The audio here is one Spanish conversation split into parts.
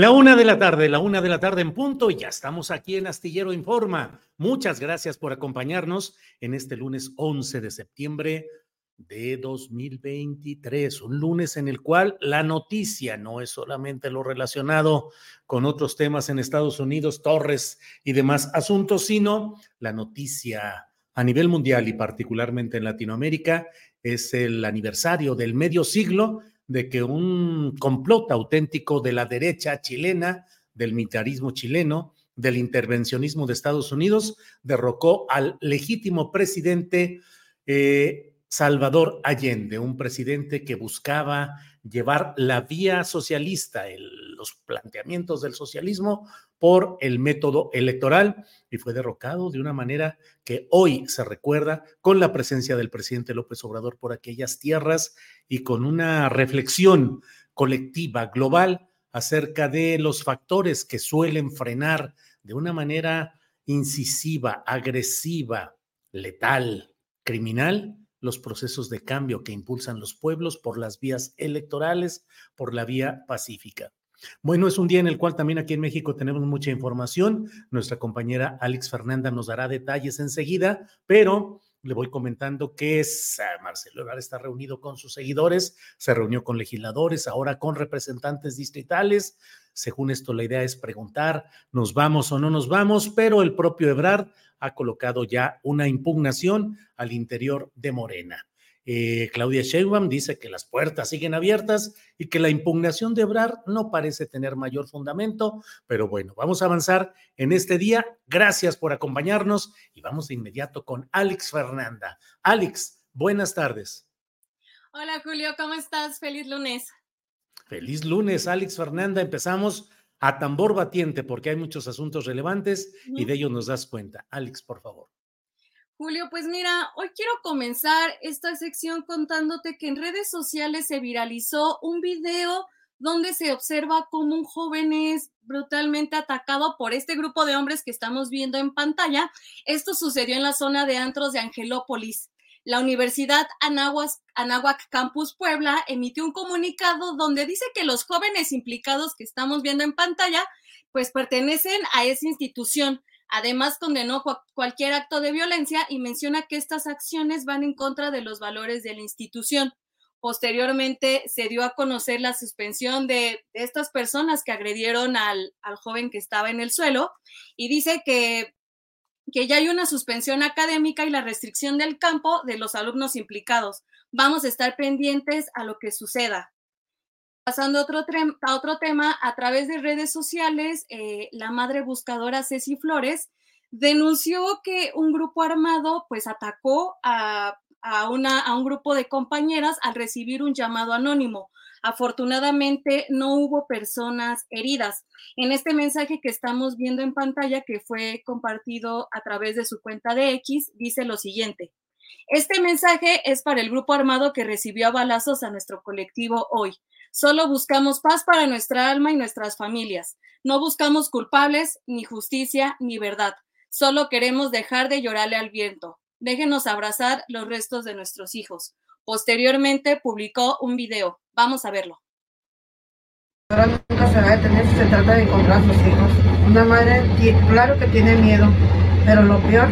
La una de la tarde, la una de la tarde en punto, y ya estamos aquí en Astillero Informa. Muchas gracias por acompañarnos en este lunes 11 de septiembre de 2023, un lunes en el cual la noticia no es solamente lo relacionado con otros temas en Estados Unidos, Torres y demás asuntos, sino la noticia a nivel mundial y particularmente en Latinoamérica es el aniversario del medio siglo de que un complot auténtico de la derecha chilena, del militarismo chileno, del intervencionismo de Estados Unidos, derrocó al legítimo presidente eh, Salvador Allende, un presidente que buscaba llevar la vía socialista, los planteamientos del socialismo por el método electoral y fue derrocado de una manera que hoy se recuerda con la presencia del presidente López Obrador por aquellas tierras y con una reflexión colectiva, global, acerca de los factores que suelen frenar de una manera incisiva, agresiva, letal, criminal, los procesos de cambio que impulsan los pueblos por las vías electorales, por la vía pacífica. Bueno, es un día en el cual también aquí en México tenemos mucha información. Nuestra compañera Alex Fernanda nos dará detalles enseguida, pero le voy comentando que ah, Marcelo Ebrard está reunido con sus seguidores, se reunió con legisladores, ahora con representantes distritales. Según esto, la idea es preguntar, ¿nos vamos o no nos vamos? Pero el propio Ebrard ha colocado ya una impugnación al interior de Morena. Eh, Claudia Sheinbaum dice que las puertas siguen abiertas y que la impugnación de Ebrard no parece tener mayor fundamento, pero bueno, vamos a avanzar en este día. Gracias por acompañarnos y vamos de inmediato con Alex Fernanda. Alex, buenas tardes. Hola Julio, ¿cómo estás? Feliz lunes. Feliz lunes, Alex Fernanda. Empezamos a tambor batiente porque hay muchos asuntos relevantes y de ellos nos das cuenta. Alex, por favor. Julio, pues mira, hoy quiero comenzar esta sección contándote que en redes sociales se viralizó un video donde se observa cómo un joven es brutalmente atacado por este grupo de hombres que estamos viendo en pantalla. Esto sucedió en la zona de antros de Angelópolis. La Universidad Anáhuac Campus Puebla emitió un comunicado donde dice que los jóvenes implicados que estamos viendo en pantalla pues pertenecen a esa institución Además, condenó cualquier acto de violencia y menciona que estas acciones van en contra de los valores de la institución. Posteriormente se dio a conocer la suspensión de, estas personas que agredieron al, joven que estaba en el suelo y dice que, que ya hay una suspensión académica y la restricción del campo de los alumnos implicados. Vamos a estar pendientes a lo que suceda. Pasando a otro, a otro tema, a través de redes sociales, eh, la madre buscadora Ceci Flores denunció que un grupo armado pues atacó a, a, una, a un grupo de compañeras al recibir un llamado anónimo. Afortunadamente no hubo personas heridas. En este mensaje que estamos viendo en pantalla, que fue compartido a través de su cuenta de X, dice lo siguiente. Este mensaje es para el grupo armado que recibió a balazos a nuestro colectivo hoy. Solo buscamos paz para nuestra alma y nuestras familias. No buscamos culpables, ni justicia, ni verdad. Solo queremos dejar de llorarle al viento. Déjenos abrazar los restos de nuestros hijos. Posteriormente publicó un video. Vamos a verlo. Ahora nunca se va a detener si se trata de encontrar a sus hijos. Una madre, claro que tiene miedo, pero lo peor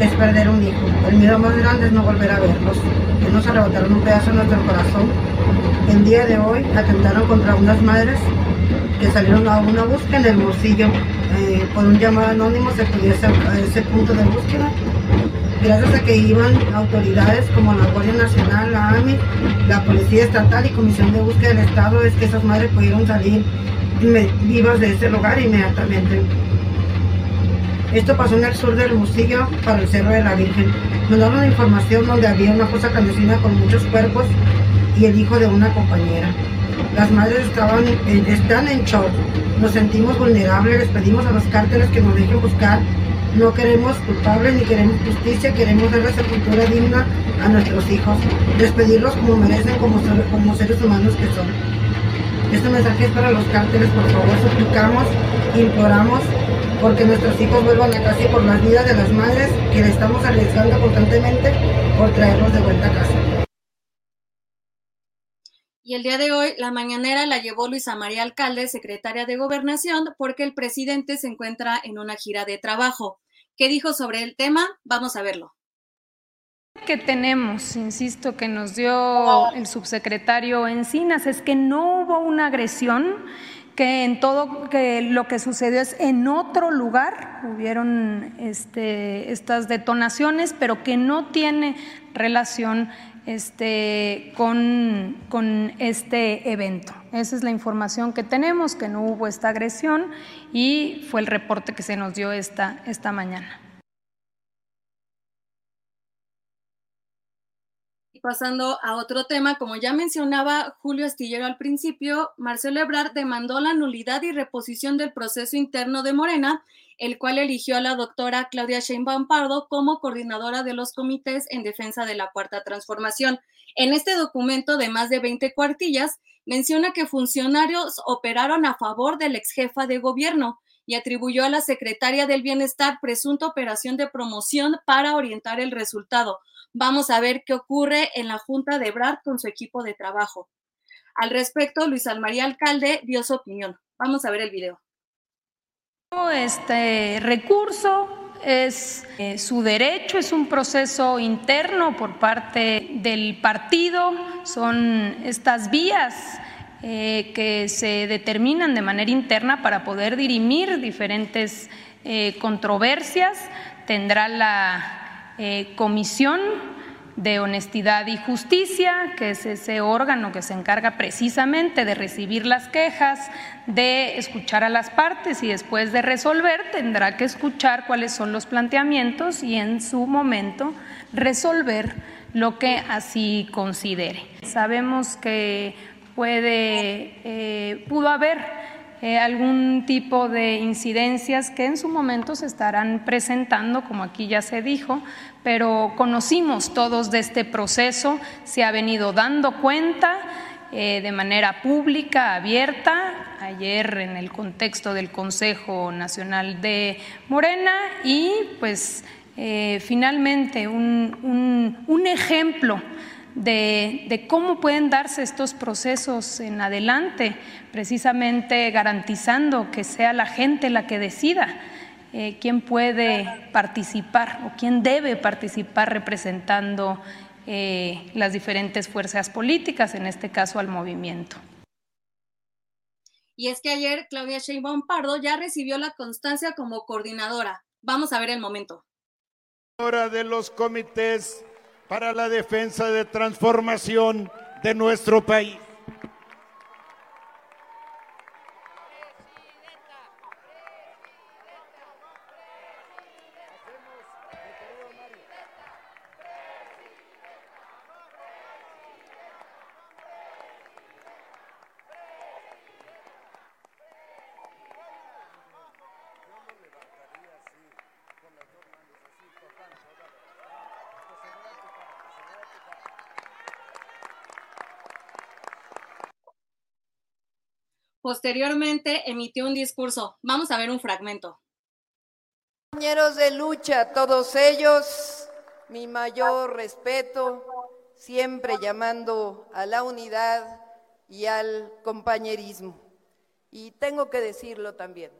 es perder un hijo. El miedo más grande es no volver a verlos, que nos arrebataron un pedazo de nuestro corazón. El día de hoy atentaron contra unas madres que salieron a una búsqueda en el bolsillo. Eh, por un llamado anónimo se pudiese a ese punto de búsqueda gracias a que iban autoridades como la Guardia Nacional, la AMI, la Policía Estatal y Comisión de Búsqueda del Estado, es que esas madres pudieron salir vivas de ese lugar inmediatamente. Esto pasó en el sur del Hermosillo, para el Cerro de la Virgen. Nos daban información donde había una fosa clandestina con muchos cuerpos y el hijo de una compañera. Las madres estaban, están en shock. Nos sentimos vulnerables, les pedimos a los cárteles que nos dejen buscar no queremos culpables ni queremos justicia, queremos dar la sepultura digna a nuestros hijos, despedirlos como merecen, como, como seres humanos que son. Este mensaje es para los cárteles, por favor, suplicamos, imploramos, porque nuestros hijos vuelvan a casa y por las vidas de las madres que le estamos arriesgando constantemente por traerlos de vuelta a casa. Y el día de hoy, la mañanera la llevó Luisa María Alcalde, secretaria de Gobernación, porque el presidente se encuentra en una gira de trabajo. ¿Qué dijo sobre el tema? Vamos a verlo. que tenemos, insisto, que nos dio el subsecretario Encinas, es que no hubo una agresión, que en todo que lo que sucedió es en otro lugar, hubieron este, estas detonaciones, pero que no tiene relación este, con, con, este evento. Esa es la información que tenemos, que no hubo esta agresión y fue el reporte que se nos dio esta, esta mañana. Pasando a otro tema, como ya mencionaba Julio Astillero al principio, Marcelo Ebrard demandó la nulidad y reposición del proceso interno de Morena el cual eligió a la doctora Claudia Sheinbaum Pardo como coordinadora de los comités en defensa de la Cuarta Transformación. En este documento de más de 20 cuartillas, menciona que funcionarios operaron a favor del ex jefa de gobierno y atribuyó a la secretaria del Bienestar presunta operación de promoción para orientar el resultado. Vamos a ver qué ocurre en la Junta de Brad con su equipo de trabajo. Al respecto, Luis Almaría Alcalde dio su opinión. Vamos a ver el video. Este recurso es eh, su derecho, es un proceso interno por parte del partido, son estas vías eh, que se determinan de manera interna para poder dirimir diferentes eh, controversias. Tendrá la comisión de Honestidad y Justicia, que es ese órgano que se encarga precisamente de recibir las quejas, de escuchar a las partes y después de resolver tendrá que escuchar cuáles son los planteamientos y en su momento resolver lo que así considere. Sabemos que puede, eh, pudo haber eh, algún tipo de incidencias que en su momento se estarán presentando, como aquí ya se dijo, pero conocimos todos de este proceso, se ha venido dando cuenta eh, de manera pública, abierta, ayer en el contexto del Consejo Nacional de Morena y pues eh, finalmente un, un ejemplo de, cómo pueden darse estos procesos en adelante, precisamente garantizando que sea la gente la que decida eh, quién puede participar o quién debe participar representando eh, las diferentes fuerzas políticas, en este caso al movimiento. Y es que ayer Claudia Sheinbaum Pardo ya recibió la constancia como coordinadora. Vamos a ver el momento. Hora de los comités para la defensa de transformación de nuestro país. Posteriormente emitió un discurso. Vamos a ver un fragmento. Compañeros de lucha, todos ellos, mi mayor respeto, siempre llamando a la unidad y al compañerismo. Y tengo que decirlo también,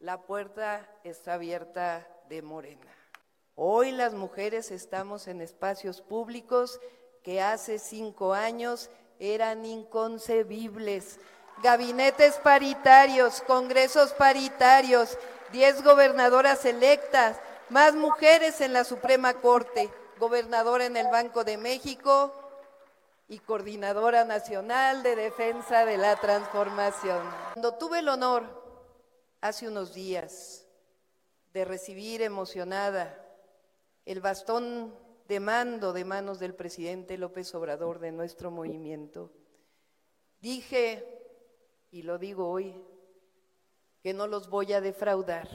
la puerta está abierta de Morena. Hoy las mujeres estamos en espacios públicos que hace cinco años eran inconcebibles. Gabinetes paritarios, congresos paritarios, diez gobernadoras electas, más mujeres en la Suprema Corte, gobernadora en el Banco de México y coordinadora nacional de defensa de la transformación. Cuando tuve el honor, hace unos días, de recibir emocionada el bastón de mando de manos del presidente López Obrador de nuestro movimiento, dije, y lo digo hoy, que no los voy a defraudar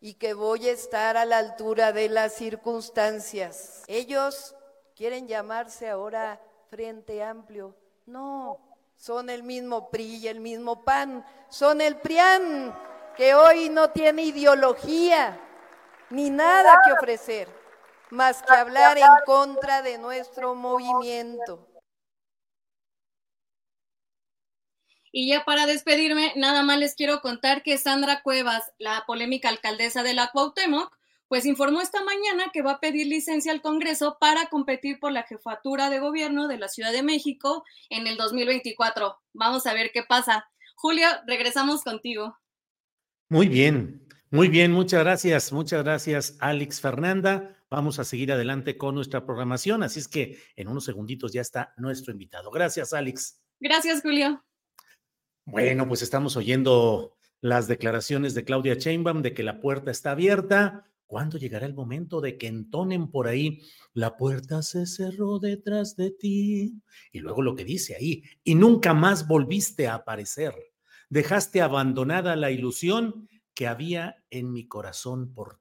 y que voy a estar a la altura de las circunstancias. Ellos quieren llamarse ahora Frente Amplio. No, son el mismo PRI y el mismo PAN, son el PRIAN, que hoy no tiene ideología ni nada que ofrecer, más que hablar en contra de nuestro movimiento. Y ya para despedirme, nada más les quiero contar que Sandra Cuevas, la polémica alcaldesa de la Cuauhtémoc, pues informó esta mañana que va a pedir licencia al Congreso para competir por la jefatura de gobierno de la Ciudad de México en el 2024. Vamos a ver qué pasa. Julio, regresamos contigo. Muy bien, muy bien, muchas gracias, muchas gracias, Alex Fernanda. Vamos a seguir adelante con nuestra programación, así es que en unos segunditos ya está nuestro invitado. Gracias, Alex. Gracias, Julio. Bueno, pues estamos oyendo las declaraciones de Claudia Sheinbaum de que la puerta está abierta. ¿Cuándo llegará el momento de que entonen por ahí, la puerta se cerró detrás de ti? Y luego lo que dice ahí, y nunca más volviste a aparecer. Dejaste abandonada la ilusión que había en mi corazón por.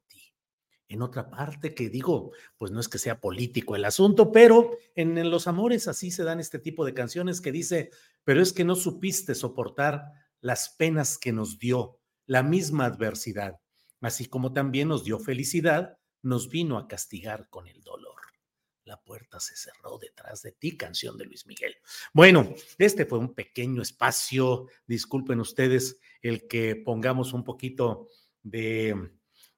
En otra parte que digo, pues no es que sea político el asunto, pero en, en los amores así se dan este tipo de canciones que dice, pero es que no supiste soportar las penas que nos dio la misma adversidad, así como también nos dio felicidad, nos vino a castigar con el dolor. La puerta se cerró detrás de ti, canción de Luis Miguel. Bueno, este fue un pequeño espacio, disculpen ustedes el que pongamos un poquito de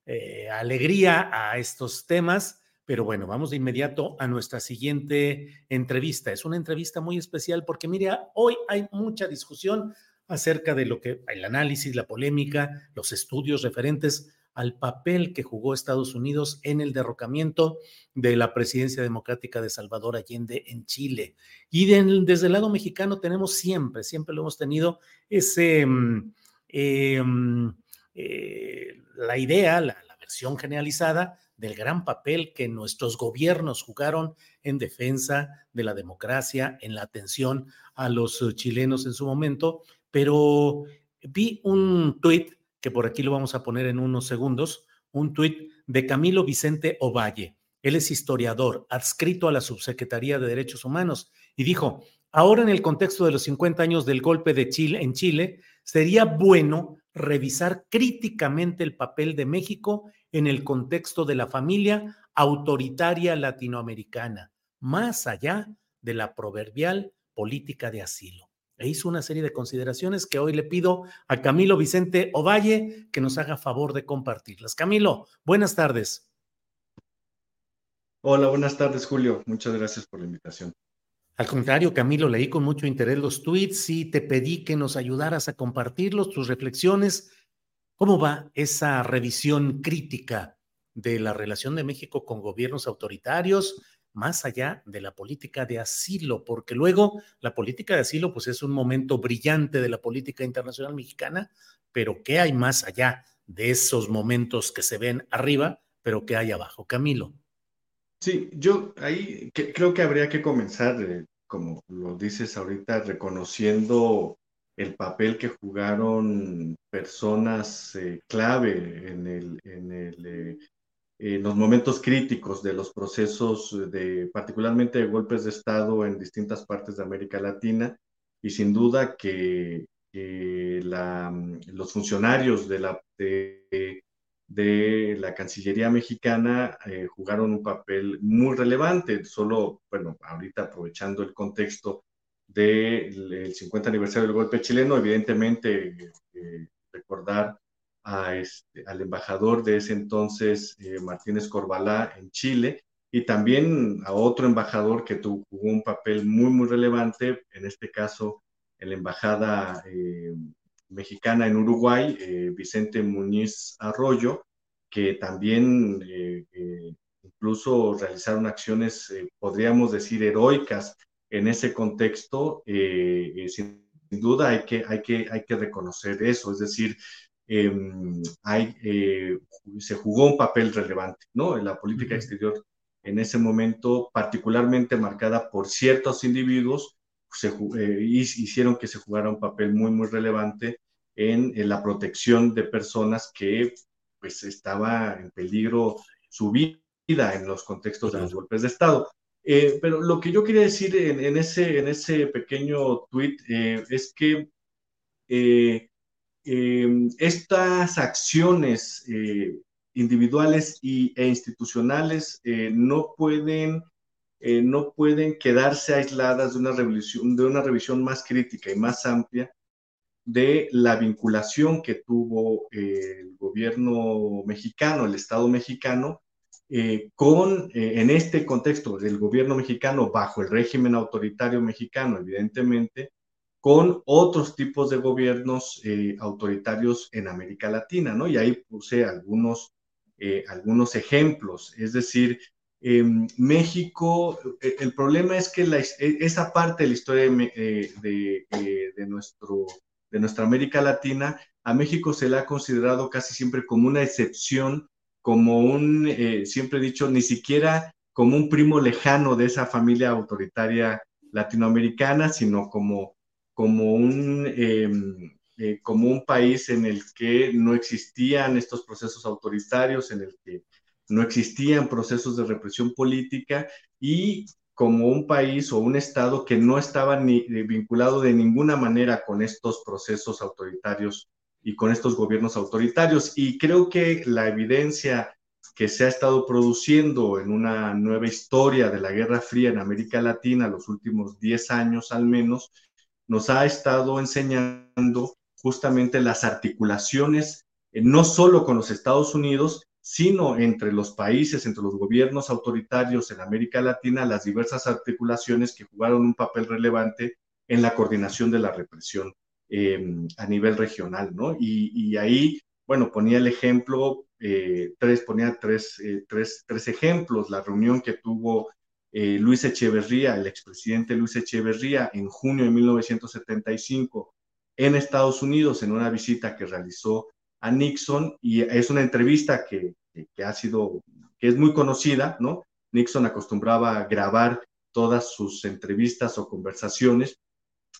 eh, alegría a estos temas pero bueno, vamos de inmediato a nuestra siguiente entrevista. Es una entrevista muy especial porque, mira, hoy hay mucha discusión acerca de lo que el análisis, la polémica, los estudios referentes al papel que jugó Estados Unidos en el derrocamiento de la presidencia democrática de Salvador Allende en Chile. Y desde el lado mexicano tenemos siempre, siempre lo hemos tenido, ese, mm, em, eh, la idea, la versión generalizada del gran papel que nuestros gobiernos jugaron en defensa de la democracia, en la atención a los eh, chilenos en su momento, pero vi un tuit que por aquí lo vamos a poner en unos segundos, un tuit de Camilo Vicente Ovalle. Él es historiador, adscrito a la Subsecretaría de Derechos Humanos, y dijo, ahora en el contexto de los 50 años del golpe de Chile en Chile, sería bueno revisar críticamente el papel de México en el contexto de la familia autoritaria latinoamericana, más allá de la proverbial política de asilo. E hizo una serie de consideraciones que hoy le pido a Camilo Vicente Ovalle que nos haga favor de compartirlas. Camilo, buenas tardes. Hola, buenas tardes, Julio. Muchas gracias por la invitación. Al contrario, Camilo, leí con mucho interés los tweets y te pedí que nos ayudaras a compartirlos, tus reflexiones ¿Cómo va esa revisión crítica de la relación de México con gobiernos autoritarios, más allá de la política de asilo? Porque luego la política de asilo, pues es un momento brillante de la política internacional mexicana, pero ¿qué hay más allá de esos momentos que se ven arriba, pero qué hay abajo? Camilo. Sí, yo ahí creo que habría que comenzar, eh, como lo dices ahorita, reconociendo el papel que jugaron personas eh, clave en, el, en, el, eh, en, los momentos críticos de los procesos, de, particularmente de golpes de Estado en distintas partes de América Latina, y sin duda que los funcionarios de la, de, la Cancillería mexicana jugaron un papel muy relevante. Solo, bueno, ahorita aprovechando el contexto del 50 aniversario del golpe chileno, evidentemente recordar a este, al embajador de ese entonces, Martínez Corbalá, en Chile, y también a otro embajador que tuvo un papel muy, muy relevante, en este caso en la embajada eh, mexicana en Uruguay, eh, Vicente Muñiz Arroyo, que también eh, incluso realizaron acciones, podríamos decir, heroicas en ese contexto. sin duda hay que, hay, que, hay que reconocer eso, es decir, em, hay, se jugó un papel relevante ¿no? en la política exterior en ese momento particularmente marcada por ciertos individuos, se, eh, hicieron que se jugara un papel muy, muy relevante en, la protección de personas que pues estaba en peligro su vida en los contextos de los golpes de Estado. Eh, pero lo que yo quería decir en, ese, en ese pequeño tweet eh, es que estas acciones individuales y, e institucionales no, pueden, eh, no pueden quedarse aisladas de una, revisión, de una revisión más crítica y más amplia de la vinculación que tuvo eh, el gobierno mexicano, el Estado mexicano, con, en este contexto del gobierno mexicano bajo el régimen autoritario mexicano, evidentemente, con otros tipos de gobiernos autoritarios en América Latina, ¿no? Y ahí puse algunos eh, algunos ejemplos. Es decir, en México, eh, el problema es que e, esa parte de la historia eh, de, nuestro, de nuestra América Latina, a México se le ha considerado casi siempre como una excepción, como un, siempre he dicho, ni siquiera como un primo lejano de esa familia autoritaria latinoamericana, sino como, como un em, eh, como un país en el que no existían estos procesos autoritarios, en el que no existían procesos de represión política y como un país o un estado que no estaba vinculado de ninguna manera con estos procesos autoritarios y con estos gobiernos autoritarios. Y creo que la evidencia que se ha estado produciendo en una nueva historia de la Guerra Fría en América Latina, los últimos 10 años al menos, nos ha estado enseñando justamente las articulaciones, eh, no solo con los Estados Unidos, sino entre los países, entre los gobiernos autoritarios en América Latina, las diversas articulaciones que jugaron un papel relevante en la coordinación de la represión em, a nivel regional, ¿no? Y, ahí, bueno, ponía el ejemplo, eh, tres, ponía tres, eh, tres, tres, ejemplos, la reunión que tuvo Luis Echeverría, el expresidente Luis Echeverría, en junio de 1975, en Estados Unidos en una visita que realizó a Nixon y es una entrevista que, ha sido, que es muy conocida, ¿no? Nixon acostumbraba a grabar todas sus entrevistas o conversaciones,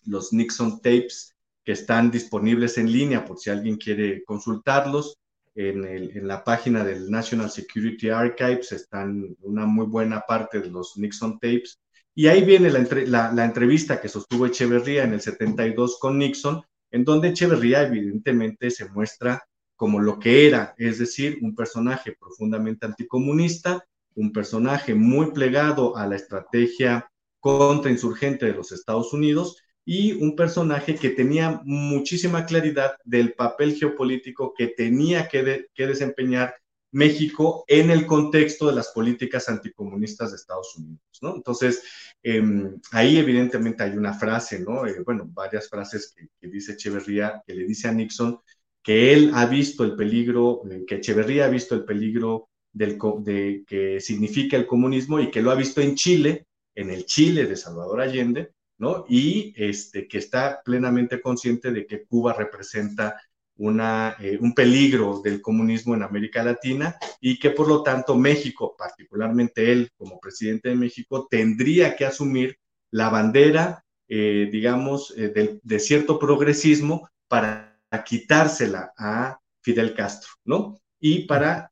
los Nixon tapes que están disponibles en línea por si alguien quiere consultarlos. En, en, la página del National Security Archives están una muy buena parte de los Nixon tapes y ahí viene la, la, entrevista que sostuvo Echeverría en el 72 con Nixon, en donde Echeverría evidentemente se muestra como lo que era, es decir, un personaje profundamente anticomunista, un personaje muy plegado a la estrategia contrainsurgente de los Estados Unidos y un personaje que tenía muchísima claridad del papel geopolítico que tenía que, que desempeñar México en el contexto de las políticas anticomunistas de Estados Unidos. Entonces, em, ahí evidentemente hay una frase, ¿no? Eh, bueno, varias frases que, dice Echeverría, que le dice a Nixon que él ha visto el peligro, eh, que Echeverría ha visto el peligro del, de, que significa el comunismo y que lo ha visto en Chile, en el Chile de Salvador Allende, ¿no? Y este, que está plenamente consciente de que Cuba representa una, eh, un peligro del comunismo en América Latina y que por lo tanto México, particularmente él como presidente de México, tendría que asumir la bandera, eh, digamos, eh, de, cierto progresismo para quitársela a Fidel Castro, ¿no? Y para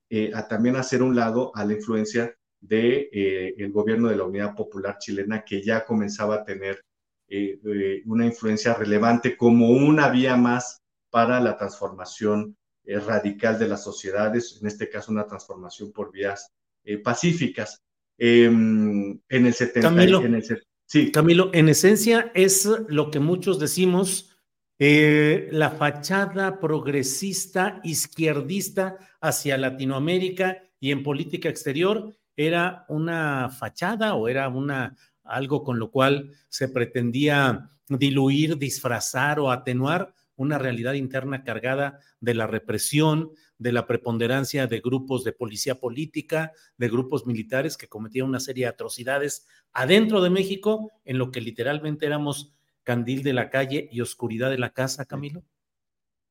también hacer un lado a la influencia del de, el gobierno de la Unidad Popular chilena que ya comenzaba a tener una influencia relevante como una vía más para la transformación radical de las sociedades, en este caso una transformación por vías pacíficas. Em, en el 70. Camilo, en sí. Camilo, en esencia es lo que muchos decimos, eh, la fachada progresista, izquierdista hacia Latinoamérica y en política exterior era una fachada o era una algo con lo cual se pretendía diluir, disfrazar o atenuar una realidad interna cargada de la represión, de la preponderancia de grupos de policía política, de grupos militares que cometían una serie de atrocidades adentro de México, en lo que literalmente éramos candil de la calle y oscuridad de la casa, Camilo?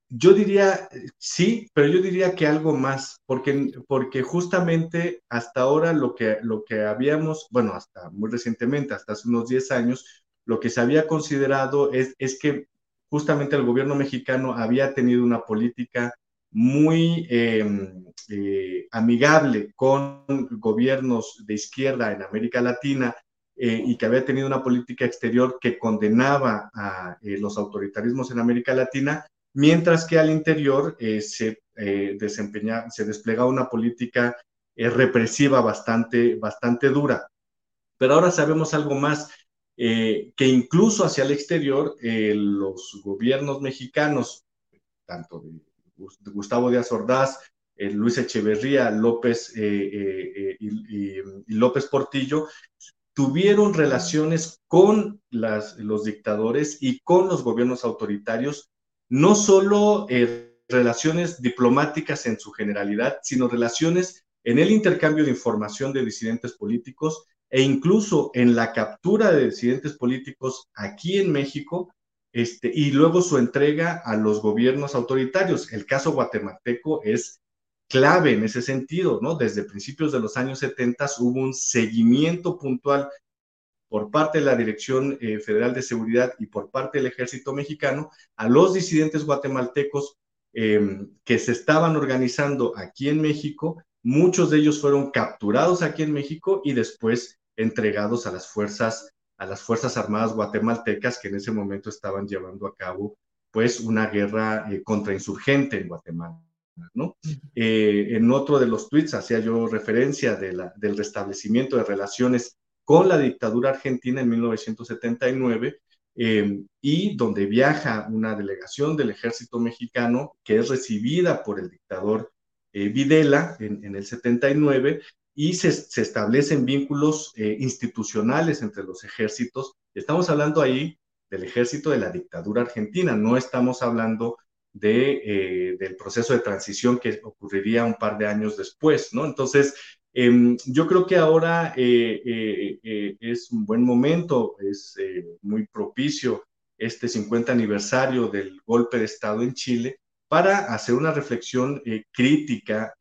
Yo diría sí, pero yo diría que algo más, porque, porque justamente hasta ahora lo que, lo que habíamos, bueno, hasta muy recientemente, hasta hace unos 10 años, lo que se había considerado es, es que justamente el gobierno mexicano había tenido una política muy em, eh, amigable con gobiernos de izquierda en América Latina eh, y que había tenido una política exterior que condenaba a eh, los autoritarismos en América Latina, mientras que al interior se, desempeña, se desplegaba una política represiva bastante, bastante dura. Pero ahora sabemos algo más, que incluso hacia el exterior los gobiernos mexicanos, tanto de Gustavo Díaz Ordaz, eh, Luis Echeverría, López eh, eh, y, López Portillo, tuvieron relaciones con los dictadores y con los gobiernos autoritarios, no solo relaciones diplomáticas en su generalidad, sino relaciones en el intercambio de información de disidentes políticos e incluso en la captura de disidentes políticos aquí en México este, y luego su entrega a los gobiernos autoritarios. El caso guatemalteco es clave en ese sentido, ¿no? Desde principios de los años 70 hubo un seguimiento puntual por parte de la Dirección eh, Federal de Seguridad y por parte del Ejército Mexicano a los disidentes guatemaltecos em, que se estaban organizando aquí en México. Muchos de ellos fueron capturados aquí en México y después entregados a las fuerzas a las Fuerzas Armadas guatemaltecas que en ese momento estaban llevando a cabo pues una guerra eh, contrainsurgente en Guatemala. ¿No? Eh, en otro de los tweets hacía yo referencia del restablecimiento de relaciones con la dictadura argentina en 1979 eh, y donde viaja una delegación del ejército mexicano que es recibida por el dictador Videla en, en, el 79 y se, establecen vínculos eh, institucionales entre los ejércitos. Estamos hablando ahí del ejército de la dictadura argentina, no estamos hablando de, eh, del proceso de transición que ocurriría un par de años después, ¿no? Entonces, em, yo creo que ahora eh, es un buen momento, es muy propicio este 50 aniversario del golpe de Estado en Chile para hacer una reflexión crítica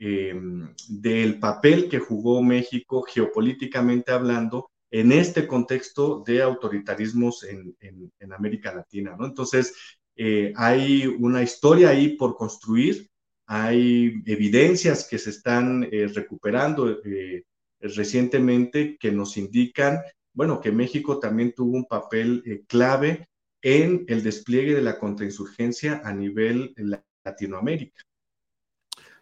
Em, del papel que jugó México geopolíticamente hablando en este contexto de autoritarismos en, América Latina, ¿no? Entonces, eh, hay una historia ahí por construir, hay evidencias que se están eh, recuperando eh, recientemente que nos indican, bueno, que México también tuvo un papel clave en el despliegue de la contrainsurgencia a nivel Latinoamérica.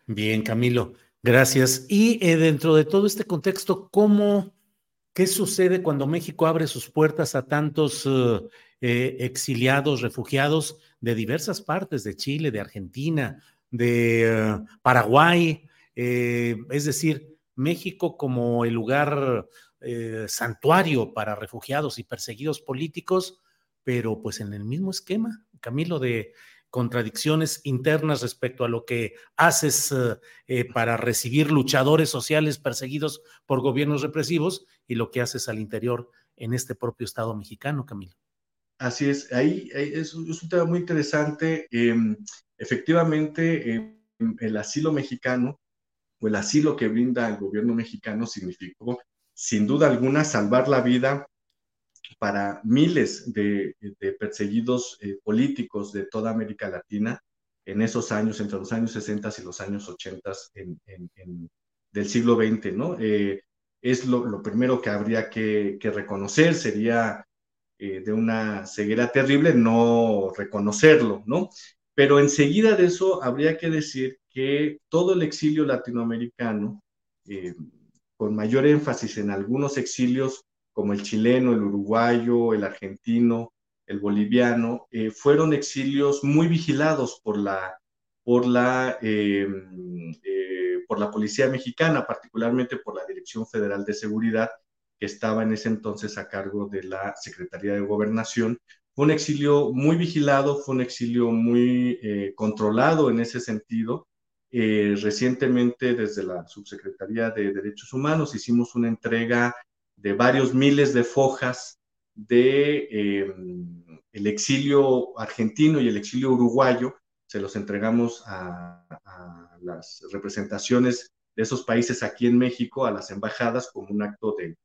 Bien, Camilo, gracias. Y dentro de todo este contexto, ¿cómo, qué sucede cuando México abre sus puertas a tantos eh, exiliados, refugiados de diversas partes, de Chile, de Argentina, de Paraguay? es decir, México como el lugar santuario para refugiados y perseguidos políticos, pero pues en el mismo esquema, Camilo, de contradicciones internas respecto a lo que haces eh, eh, para recibir luchadores sociales perseguidos por gobiernos represivos y lo que haces al interior en este propio Estado mexicano, Camilo. Así es, ahí, es, un tema muy interesante. Em, efectivamente, em, el asilo mexicano o el asilo que brinda el gobierno mexicano significó, sin duda alguna, salvar la vida para miles de, perseguidos eh, políticos de toda América Latina en esos años, entre los años 60 y los años 80 del siglo XX, ¿no? Eh, es lo, primero que habría que, reconocer, sería eh, de una ceguera terrible, no reconocerlo, ¿no? Pero enseguida de eso habría que decir que todo el exilio latinoamericano, eh, con mayor énfasis en algunos exilios como el chileno, el uruguayo, el argentino, el boliviano, eh, fueron exilios muy vigilados por la, por la, por la policía mexicana, particularmente por la Dirección Federal de Seguridad, que estaba en ese entonces a cargo de la Secretaría de Gobernación. Fue un exilio muy vigilado, fue un exilio muy eh, controlado en ese sentido. recientemente, desde la Subsecretaría de Derechos Humanos, hicimos una entrega de varios miles de fojas de em, el exilio argentino y el exilio uruguayo, se los entregamos a, las representaciones de esos países aquí en México, a las embajadas, como un acto de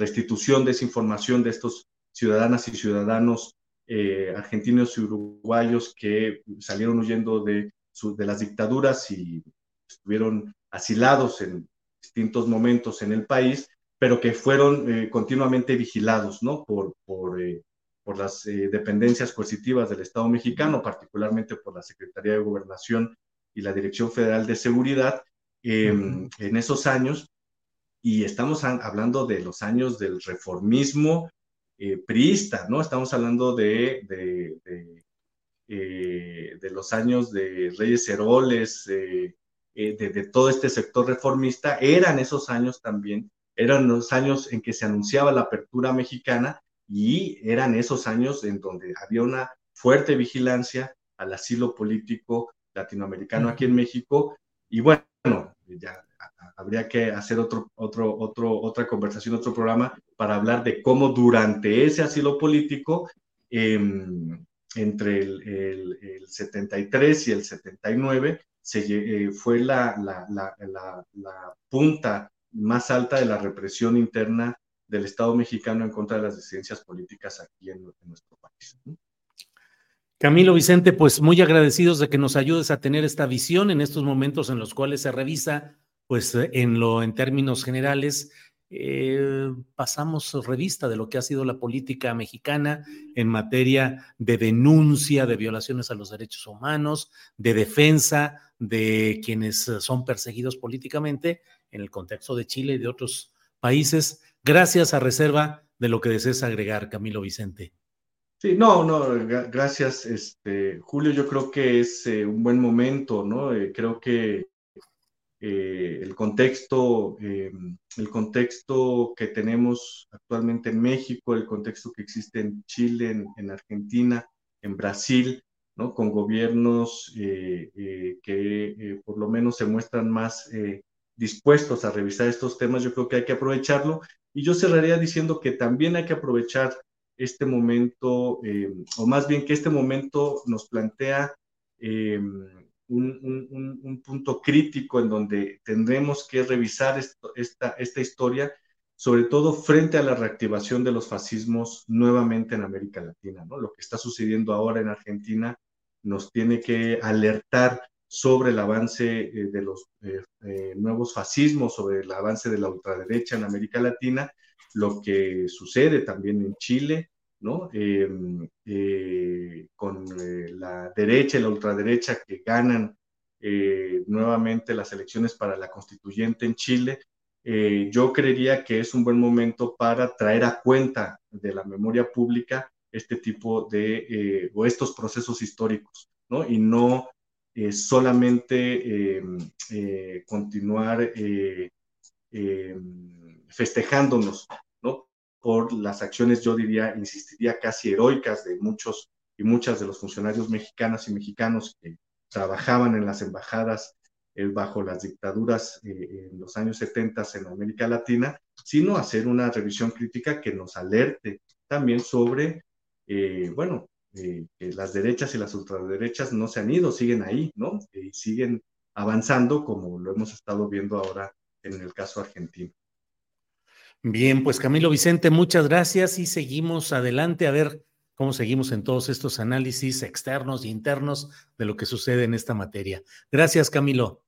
restitución de esa información de estos ciudadanas y ciudadanos eh, argentinos y uruguayos que salieron huyendo de, de las dictaduras y estuvieron asilados en distintos momentos en el país pero que fueron eh, continuamente vigilados ¿no? por, por, eh, por las dependencias coercitivas del Estado mexicano, particularmente por la Secretaría de Gobernación y la Dirección Federal de Seguridad en esos años. Y estamos hablando de los años del reformismo priista, ¿no? Estamos hablando de, de, de, los años de Reyes Heroles, de, de todo este sector reformista. Eran esos años también eran los años en que se anunciaba la apertura mexicana y eran esos años en donde había una fuerte vigilancia al asilo político latinoamericano aquí en México. Y bueno, ya habría que hacer otro, otro, otro, otra conversación, otro programa para hablar de cómo durante ese asilo político, em, entre el, el, 73 y el 79, se, eh, fue la, la, la, la punta más alta de la represión interna del Estado mexicano en contra de las disidencias políticas aquí en, nuestro país. Camilo Vicente, pues muy agradecidos de que nos ayudes a tener esta visión en estos momentos en los cuales se revisa, pues en lo en términos generales, eh, pasamos revista de lo que ha sido la política mexicana en materia de denuncia de violaciones a los derechos humanos, de defensa de quienes son perseguidos políticamente en el contexto de Chile y de otros países. Gracias a reserva de lo que desees agregar, Camilo Vicente. Sí, no, no, gracias, este, Julio. Yo creo que es eh, un buen momento, ¿no? Eh, creo que eh, el contexto, el contexto que tenemos actualmente en México, el contexto que existe en Chile, en Argentina, en Brasil, ¿no? Con gobiernos que por lo menos se muestran más dispuestos a revisar estos temas, yo creo que hay que aprovecharlo. Y yo cerraría diciendo que también hay que aprovechar este momento, eh, o más bien que este momento nos plantea eh, un, punto crítico en donde tendremos que revisar esta, esta historia, sobre todo frente a la reactivación de los fascismos nuevamente en América Latina. Lo que está sucediendo ahora en Argentina nos tiene que alertar sobre el avance eh, de los nuevos fascismos, sobre el avance de la ultraderecha en América Latina, lo que sucede también en Chile, ¿no? Em, con la derecha y la ultraderecha que ganan nuevamente las elecciones para la constituyente en Chile, yo creería que es un buen momento para traer a cuenta de la memoria pública este tipo de, o estos procesos históricos, ¿no? Y no eh, solamente eh, eh, festejándonos, ¿no? Por las acciones, yo diría, insistiría casi heroicas de muchos y muchas de los funcionarios mexicanos y mexicanos que trabajaban en las embajadas bajo las dictaduras en los años 70 en América Latina, sino hacer una revisión crítica que nos alerte también sobre, bueno, eh, que las derechas y las ultraderechas no se han ido, siguen ahí, ¿no? Y siguen avanzando como lo hemos estado viendo ahora en el caso argentino. Bien, pues Camilo Vicente, muchas gracias y seguimos adelante a ver cómo seguimos en todos estos análisis externos e internos de lo que sucede en esta materia. Gracias, Camilo.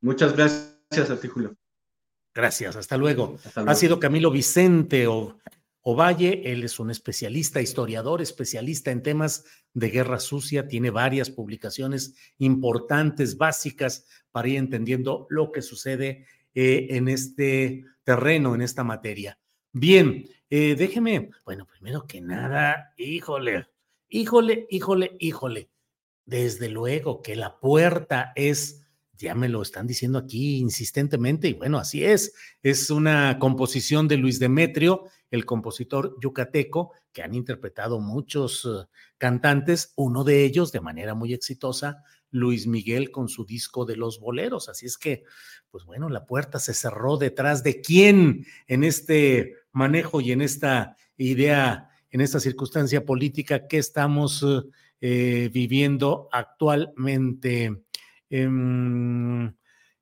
Muchas gracias a ti, Julio. Gracias, hasta luego. Ha sido Camilo Vicente Ovalle. Él es un especialista, historiador, especialista en temas de guerra sucia. Tiene varias publicaciones importantes, básicas, para ir entendiendo lo que sucede eh, en este terreno, en esta materia. Bien, eh, déjeme, bueno, primero que nada, híjole, híjole, híjole, híjole. Desde luego que la puerta es ya me lo están diciendo aquí insistentemente y bueno, así es. Es una composición de Luis Demetrio, el compositor yucateco, que han interpretado muchos eh, cantantes, uno de ellos de manera muy exitosa, Luis Miguel con su disco de los boleros. Así es que, pues bueno, la puerta se cerró detrás de quién en este manejo y en esta idea, en esta circunstancia política que estamos eh, viviendo actualmente. Em,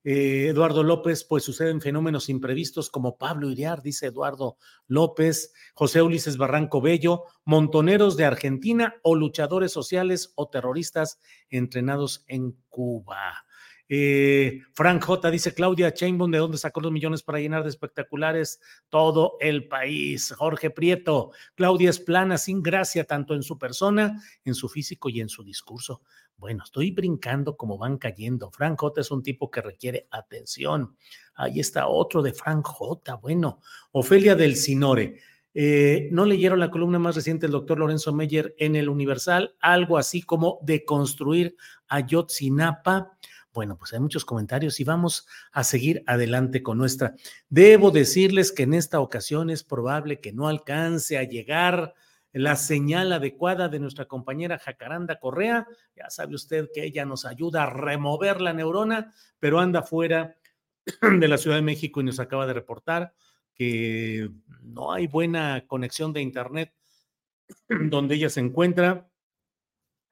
eh, Eduardo López, pues suceden fenómenos imprevistos como Pablo Iriar, dice Eduardo López, José Ulises Barranco Bello, montoneros de Argentina o luchadores sociales o terroristas entrenados en Cuba. Eh, Frank J. dice Claudia Chainbone, ¿de dónde sacó los millones para llenar de espectaculares todo el país? Jorge Prieto, Claudia es plana, sin gracia, tanto en su persona, en su físico y en su discurso. Bueno, estoy brincando como van cayendo. Frank J es un tipo que requiere atención. Ahí está otro de Frank J. Bueno, Ofelia del Sinore. Eh, ¿No leyeron la columna más reciente del doctor Lorenzo Meyer en el Universal? Algo así como de construir Ayotzinapa. Bueno, pues hay muchos comentarios y vamos a seguir adelante con nuestra. Debo decirles que en esta ocasión es probable que no alcance a llegar la señal adecuada de nuestra compañera Jacaranda Correa. Ya sabe usted que ella nos ayuda a remover la neurona, pero anda fuera de la Ciudad de México y nos acaba de reportar que no hay buena conexión de Internet donde ella se encuentra.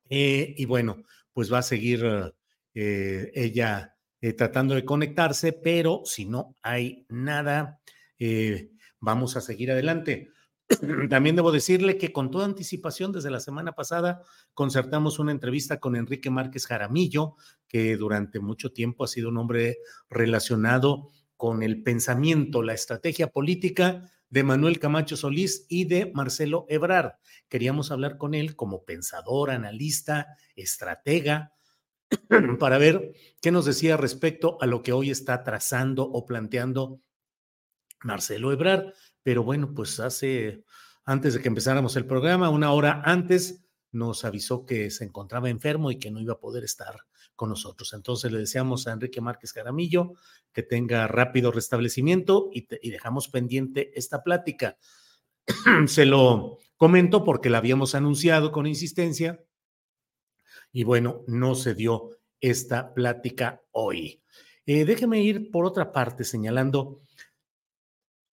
Eh, y bueno, pues va a seguir eh, ella eh, tratando de conectarse, pero si no hay nada, vamos a seguir adelante. También debo decirle que con toda anticipación desde la semana pasada concertamos una entrevista con Enrique Márquez Jaramillo, que durante mucho tiempo ha sido un hombre relacionado con el pensamiento, la estrategia política de Manuel Camacho Solís y de Marcelo Ebrard. Queríamos hablar con él como pensador, analista, estratega, para ver qué nos decía respecto a lo que hoy está trazando o planteando Marcelo Ebrard. Pero bueno, pues hace, antes de que empezáramos el programa, una hora antes, nos avisó que se encontraba enfermo y que no iba a poder estar con nosotros. Entonces le deseamos a Enrique Márquez Caramillo que tenga rápido restablecimiento y, y dejamos pendiente esta plática. se lo comento porque la habíamos anunciado con insistencia y bueno, no se dio esta plática hoy. Eh, déjeme ir por otra parte señalando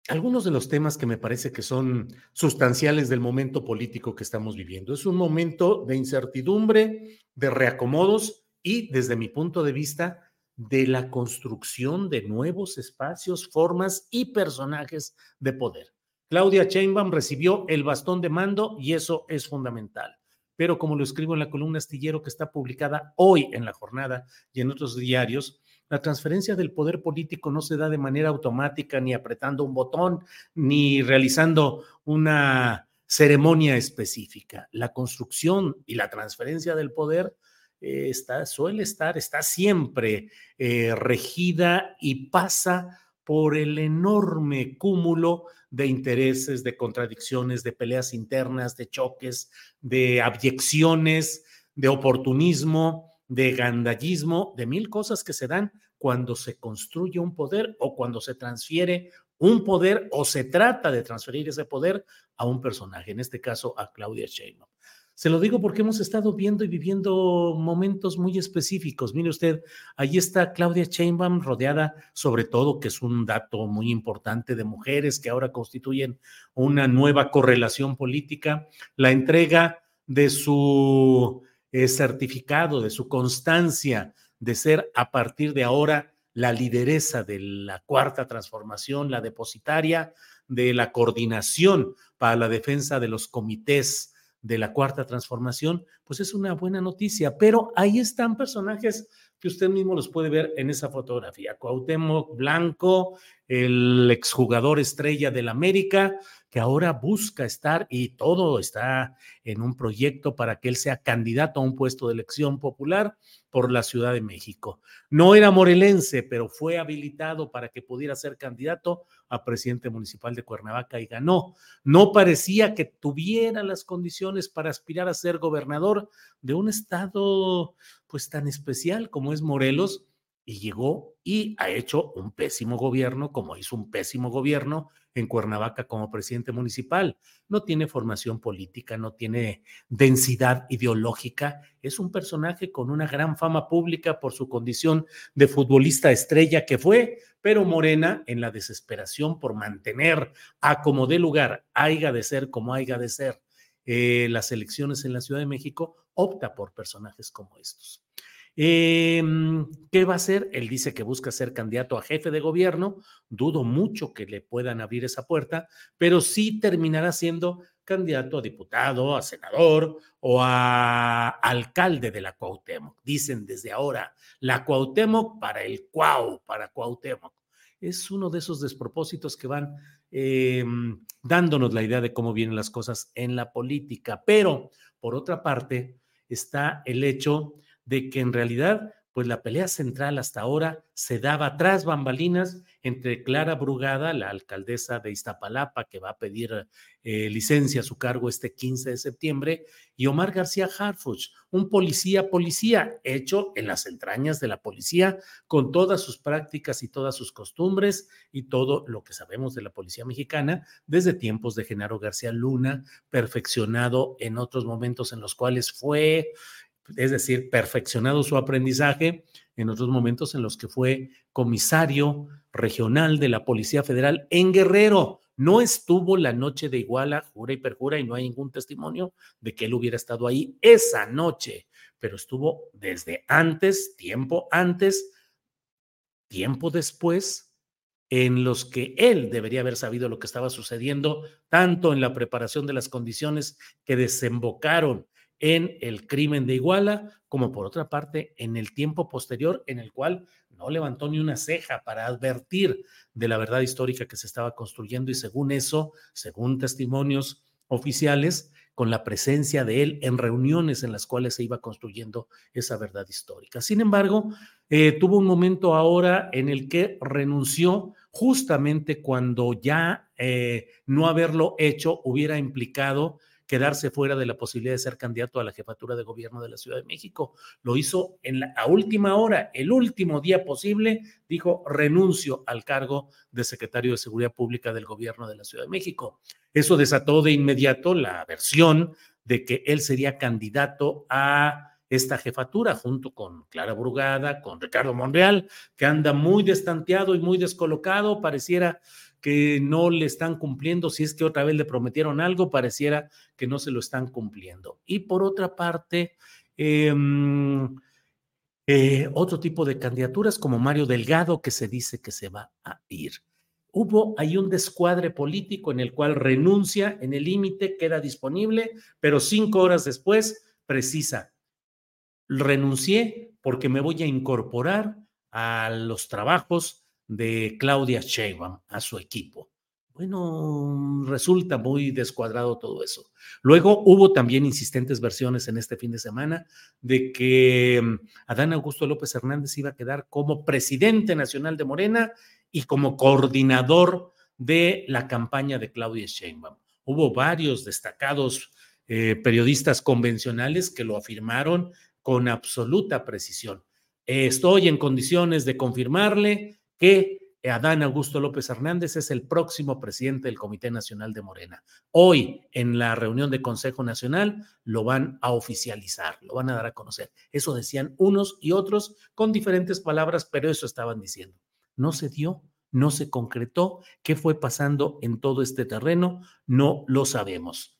algunos de los temas que me parece que son sustanciales del momento político que estamos viviendo. Es un momento de incertidumbre, de reacomodos y, desde mi punto de vista, de la construcción de nuevos espacios, formas y personajes de poder. Claudia Sheinbaum recibió el bastón de mando y eso es fundamental. Pero como lo escribo en la columna astillero que está publicada hoy en la jornada y en otros diarios, la transferencia del poder político no se da de manera automática, ni apretando un botón, ni realizando una ceremonia específica. La construcción y la transferencia del poder eh, está, suele estar, está siempre eh, regida y pasa por el enorme cúmulo de intereses, de contradicciones, de peleas internas, de choques, de abyecciones, de oportunismo, de gandallismo, de mil cosas que se dan cuando se construye un poder o cuando se transfiere un poder o se trata de transferir ese poder a un personaje, en este caso a Claudia Sheinbaum. Se lo digo porque hemos estado viendo y viviendo momentos muy específicos. Mire usted, ahí está Claudia Sheinbaum rodeada sobre todo, que es un dato muy importante, de mujeres que ahora constituyen una nueva correlación política, la entrega de su certificado de su constancia de ser a partir de ahora la lideresa de la cuarta transformación, la depositaria de la coordinación para la defensa de los comités de la cuarta transformación, pues es una buena noticia, pero ahí están personajes que usted mismo los puede ver en esa fotografía. Cuauhtémoc Blanco, el exjugador estrella del América, que ahora busca estar y todo está en un proyecto para que él sea candidato a un puesto de elección popular por la Ciudad de México. No era morelense, pero fue habilitado para que pudiera ser candidato a presidente municipal de Cuernavaca y ganó. No parecía que tuviera las condiciones para aspirar a ser gobernador de un estado pues tan especial como es Morelos y llegó y ha hecho un pésimo gobierno, como hizo un pésimo gobierno en Cuernavaca como presidente municipal. No tiene formación política, no tiene densidad ideológica. Es un personaje con una gran fama pública por su condición de futbolista estrella que fue, pero Morena, en la desesperación por mantener a como de lugar, haya de ser como haya de ser, eh, las elecciones en la Ciudad de México, opta por personajes como estos. Em, ¿Qué va a hacer? Él dice que busca ser candidato a jefe de gobierno. Dudo mucho que le puedan abrir esa puerta, pero sí terminará siendo candidato a diputado, a senador o a alcalde de la Cuauhtémoc. Dicen desde ahora, la Cuauhtémoc para el Cuau, para Cuauhtémoc. Es uno de esos despropósitos que van em, dándonos la idea de cómo vienen las cosas en la política. Pero, por otra parte, está el hecho de que en realidad, pues la pelea central hasta ahora se daba tras bambalinas entre Clara Brugada, la alcaldesa de Iztapalapa, que va a pedir eh, licencia a su cargo este 15 de septiembre, y Omar García Harfuch, un policía policía, hecho en las entrañas de la policía, con todas sus prácticas y todas sus costumbres y todo lo que sabemos de la policía mexicana desde tiempos de Genaro García Luna, perfeccionado en otros momentos en los cuales fue es decir, perfeccionado su aprendizaje en otros momentos en los que fue comisario regional de la Policía Federal en Guerrero. No estuvo la noche de Iguala, jura y perjura, y no hay ningún testimonio de que él hubiera estado ahí esa noche, pero estuvo desde antes, tiempo antes, tiempo después, en los que él debería haber sabido lo que estaba sucediendo, tanto en la preparación de las condiciones que desembocaron en el crimen de Iguala, como por otra parte en el tiempo posterior en el cual no levantó ni una ceja para advertir de la verdad histórica que se estaba construyendo y según eso, según testimonios oficiales, con la presencia de él en reuniones en las cuales se iba construyendo esa verdad histórica. Sin embargo, eh, tuvo un momento ahora en el que renunció justamente cuando ya eh, no haberlo hecho hubiera implicado quedarse fuera de la posibilidad de ser candidato a la jefatura de gobierno de la Ciudad de México. Lo hizo en la, a última hora, el último día posible, dijo renuncio al cargo de secretario de Seguridad Pública del gobierno de la Ciudad de México. Eso desató de inmediato la versión de que él sería candidato a esta jefatura junto con Clara Brugada, con Ricardo Monreal, que anda muy destanteado y muy descolocado, pareciera que no le están cumpliendo, si es que otra vez le prometieron algo, pareciera que no se lo están cumpliendo. Y por otra parte, em, eh, otro tipo de candidaturas como Mario Delgado, que se dice que se va a ir. Hubo ahí un descuadre político en el cual renuncia en el límite, queda disponible, pero cinco horas después precisa, renuncié porque me voy a incorporar a los trabajos de Claudia Sheinbaum a su equipo. Bueno, resulta muy descuadrado todo eso. Luego hubo también insistentes versiones en este fin de semana de que mm, Adán Augusto López Hernández iba a quedar como presidente nacional de Morena y como coordinador de la campaña de Claudia Sheinbaum. Hubo varios destacados eh, periodistas convencionales que lo afirmaron con absoluta precisión. estoy en condiciones de confirmarle que Adán Augusto López Hernández es el próximo presidente del Comité Nacional de Morena. Hoy, en la reunión de Consejo Nacional, lo van a oficializar, lo van a dar a conocer. Eso decían unos y otros con diferentes palabras, pero eso estaban diciendo. No se dio, no se concretó. ¿Qué fue pasando en todo este terreno? No lo sabemos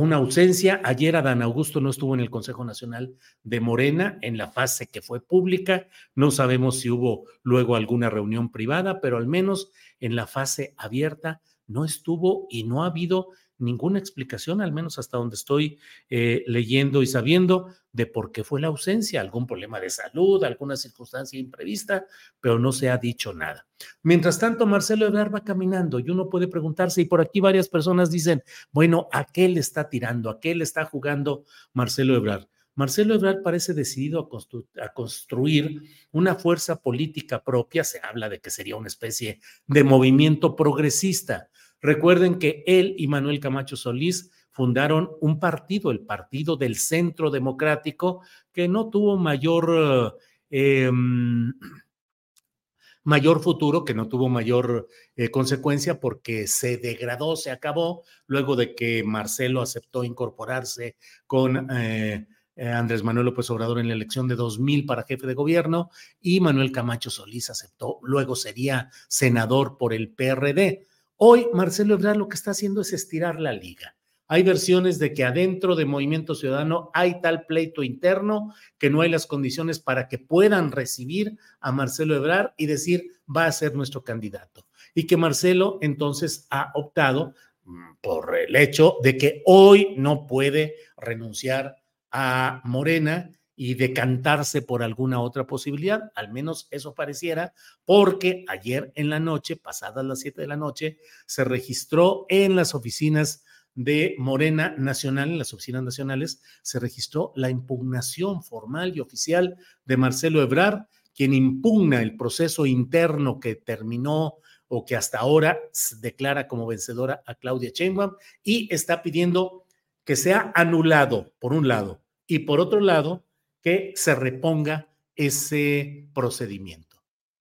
una ausencia. Ayer Adán Augusto no estuvo en el Consejo Nacional de Morena en la fase que fue pública. No sabemos si hubo luego alguna reunión privada, pero al menos en la fase abierta no estuvo y no ha habido ninguna explicación, al menos hasta donde estoy eh, leyendo y sabiendo de por qué fue la ausencia, algún problema de salud, alguna circunstancia imprevista, pero no se ha dicho nada. Mientras tanto, Marcelo Ebrard va caminando y uno puede preguntarse, y por aquí varias personas dicen, bueno, ¿a qué le está tirando? ¿A qué le está jugando Marcelo Ebrard? Marcelo Ebrard parece decidido a, a, construir una fuerza política propia. Se habla de que sería una especie de movimiento progresista. Recuerden que él y Manuel Camacho Solís fundaron un partido, el Partido del Centro Democrático, que no tuvo mayor, eh, mayor futuro, que no tuvo mayor eh, consecuencia porque se degradó, se acabó, luego de que Marcelo aceptó incorporarse con... Eh Andrés Manuel López Obrador en la elección de 2000 para jefe de gobierno y Manuel Camacho Solís aceptó, luego sería senador por el PRD. Hoy Marcelo Ebrard lo que está haciendo es estirar la liga. Hay versiones de que adentro de Movimiento Ciudadano hay tal pleito interno que no hay las condiciones para que puedan recibir a Marcelo Ebrard y decir va a ser nuestro candidato. Y que Marcelo entonces ha optado mm, por el hecho de que hoy no puede renunciar a Morena y decantarse por alguna otra posibilidad, al menos eso pareciera, porque ayer en la noche, pasadas las 7 de la noche, se registró en las oficinas de Morena Nacional, en las oficinas nacionales, se registró la impugnación formal y oficial de Marcelo Ebrard, quien impugna el proceso interno que terminó o que hasta ahora declara como vencedora a Claudia Sheinbaum y está pidiendo que sea anulado, por un lado, y por otro lado, que se reponga ese procedimiento.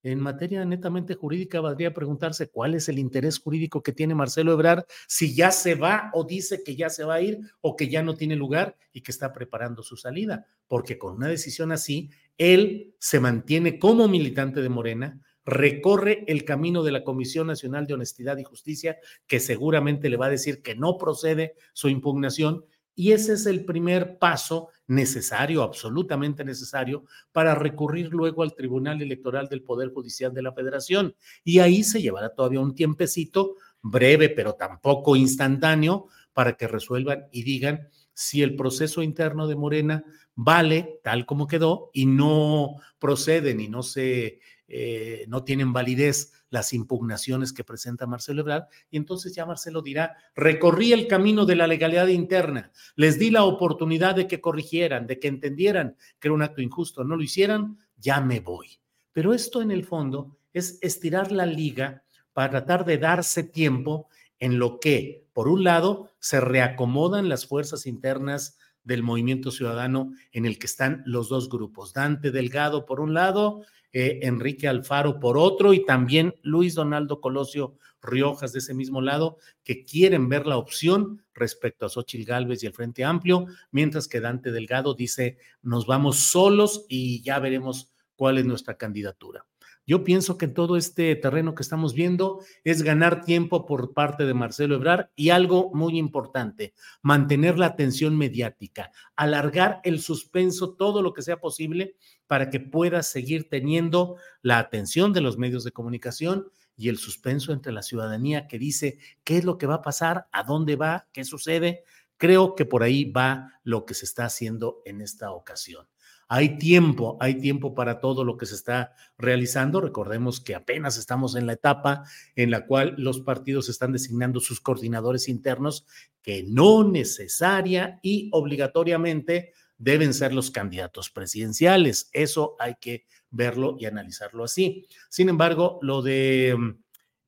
En materia netamente jurídica, valdría preguntarse cuál es el interés jurídico que tiene Marcelo Ebrard, si ya se va o dice que ya se va a ir o que ya no tiene lugar y que está preparando su salida, porque con una decisión así, él se mantiene como militante de Morena, recorre el camino de la Comisión Nacional de Honestidad y Justicia, que seguramente le va a decir que no procede su impugnación, y ese es el primer paso necesario, absolutamente necesario, para recurrir luego al Tribunal Electoral del Poder Judicial de la Federación. Y ahí se llevará todavía un tiempecito, breve, pero tampoco instantáneo, para que resuelvan y digan si el proceso interno de Morena vale tal como quedó y no proceden y no se eh, no tienen validez las impugnaciones que presenta Marcelo Ebrard, y entonces ya Marcelo dirá, recorrí el camino de la legalidad interna, les di la oportunidad de que corrigieran, de que entendieran que era un acto injusto, no lo hicieran, ya me voy. Pero esto en el fondo es estirar la liga para tratar de darse tiempo en lo que, por un lado, se reacomodan las fuerzas internas del movimiento ciudadano en el que están los dos grupos, Dante Delgado por un lado eh, Enrique Alfaro por otro y también Luis Donaldo Colosio Riojas de ese mismo lado, que quieren ver la opción respecto a Xochil Gálvez y el Frente Amplio, mientras que Dante Delgado dice, nos vamos solos y ya veremos cuál es nuestra candidatura. Yo pienso que todo este terreno que estamos viendo es ganar tiempo por parte de Marcelo Ebrar y algo muy importante, mantener la atención mediática, alargar el suspenso todo lo que sea posible para que pueda seguir teniendo la atención de los medios de comunicación y el suspenso entre la ciudadanía que dice qué es lo que va a pasar, a dónde va, qué sucede. Creo que por ahí va lo que se está haciendo en esta ocasión. Hay tiempo, hay tiempo para todo lo que se está realizando. Recordemos que apenas estamos en la etapa en la cual los partidos están designando sus coordinadores internos que no necesaria y obligatoriamente deben ser los candidatos presidenciales. Eso hay que verlo y analizarlo así. Sin embargo, lo de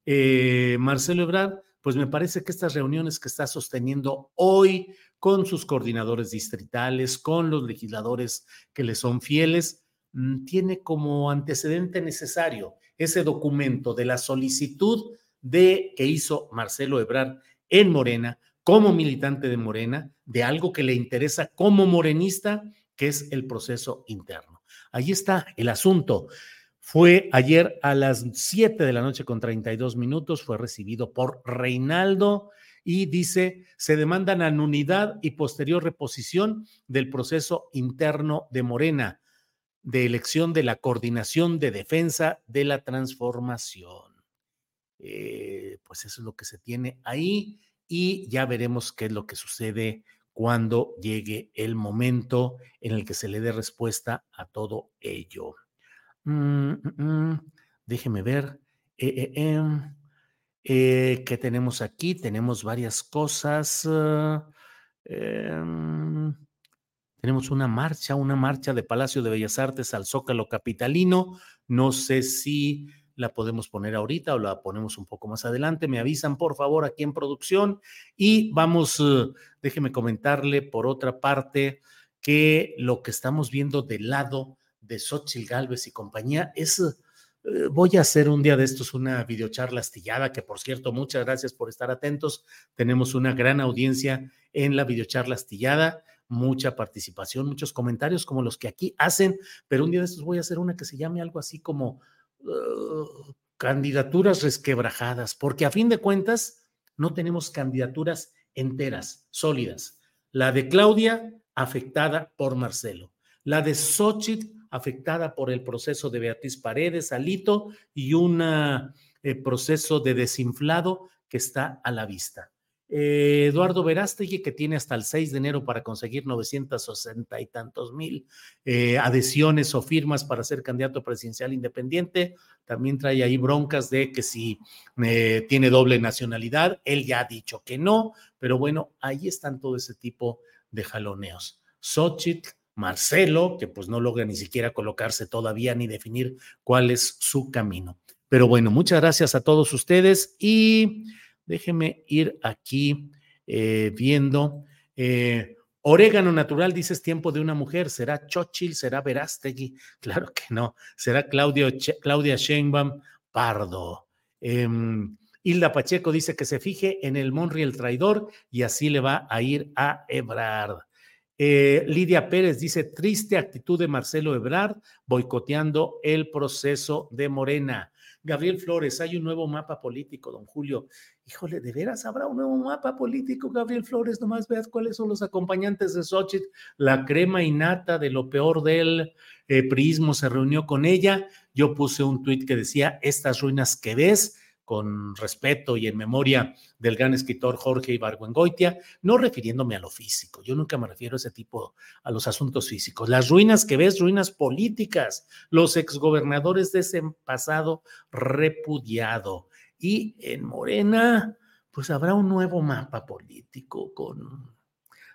eh, Marcelo Ebrard, pues me parece que estas reuniones que está sosteniendo hoy con sus coordinadores distritales, con los legisladores que le son fieles, mm, tiene como antecedente necesario ese documento de la solicitud de que hizo Marcelo Ebrard en Morena como militante de Morena, de algo que le interesa como morenista, que es el proceso interno. Ahí está el asunto. Fue ayer a las 7 de la noche con 32 minutos, fue recibido por Reinaldo y dice, se demandan anunidad y posterior reposición del proceso interno de Morena, de elección de la coordinación de defensa de la transformación. Eh, pues eso es lo que se tiene ahí. y ya veremos qué es lo que sucede cuando llegue el momento en el que se le dé respuesta a todo ello. Mm, mm, mm, déjeme ver. Eh, eh, em, eh, ¿Qué tenemos aquí? Tenemos varias cosas. Em, tenemos una marcha, una marcha de Palacio de Bellas Artes al Zócalo Capitalino. No sé si la podemos poner ahorita o la ponemos un poco más adelante. Me avisan, por favor, aquí en producción. Y vamos, uh, déjeme comentarle por otra parte que lo que estamos viendo del lado de Xochitl Galvez y compañía es. Uh, voy a hacer un día de estos una videocharla astillada, que por cierto, muchas gracias por estar atentos. Tenemos una gran audiencia en la videocharla astillada mucha participación, muchos comentarios como los que aquí hacen, pero un día de estos voy a hacer una que se llame algo así como uh, candidaturas resquebrajadas, porque a fin de cuentas no tenemos candidaturas enteras, sólidas. La de Claudia, afectada por Marcelo. La de Xochitl, afectada por el proceso de Beatriz Paredes, Alito y un eh, proceso de desinflado que está a la vista. Eh, Eduardo Verástegui, que tiene hasta el 6 de enero para conseguir 960 y tantos mil eh, adhesiones o firmas para ser candidato presidencial independiente. También trae ahí broncas de que si tiene doble nacionalidad, él ya ha dicho que no, pero bueno, ahí están todo ese tipo de jaloneos. Xochitl, Marcelo, que pues no logra ni siquiera colocarse todavía ni definir cuál es su camino. Pero bueno, muchas gracias a todos ustedes y Déjeme ir aquí eh, viendo. Eh, orégano natural, dices tiempo de una mujer, ¿será Chochil? ¿Será Verástegui? Claro que no, será Claudio, Claudia Sheinbaum Pardo. Em, Hilda Pacheco dice que se fije en el Monri el traidor y así le va a ir a Ebrard. Eh, Lidia Pérez dice, triste actitud de Marcelo Ebrard boicoteando el proceso de Morena. Gabriel Flores, hay un nuevo mapa político, don Julio. Híjole, ¿de veras habrá un nuevo mapa político, Gabriel Flores? Nomás veas cuáles son los acompañantes de Xochitl. La crema innata de lo peor del eh, prismo se reunió con ella. Yo puse un tuit que decía, estas ruinas que ves con respeto y en memoria del gran escritor Jorge Ibargüengoitia, no refiriéndome a lo físico, yo nunca me refiero a ese tipo, a los asuntos físicos. Las ruinas que ves, ruinas políticas, los exgobernadores de ese pasado repudiado. Y en Morena, pues habrá un nuevo mapa político con...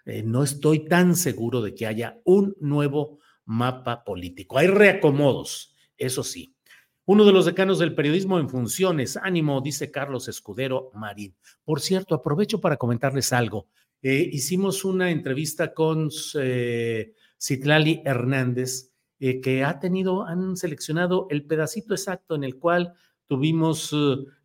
Eh, no estoy tan seguro de que haya un nuevo mapa político. Hay reacomodos, eso sí, uno de los decanos del periodismo en funciones, ánimo, dice Carlos Escudero Marín. Por cierto, aprovecho para comentarles algo. Eh, hicimos una entrevista con eh, Citlali Hernández, eh, que ha tenido, han seleccionado el pedacito exacto en el cual tuvimos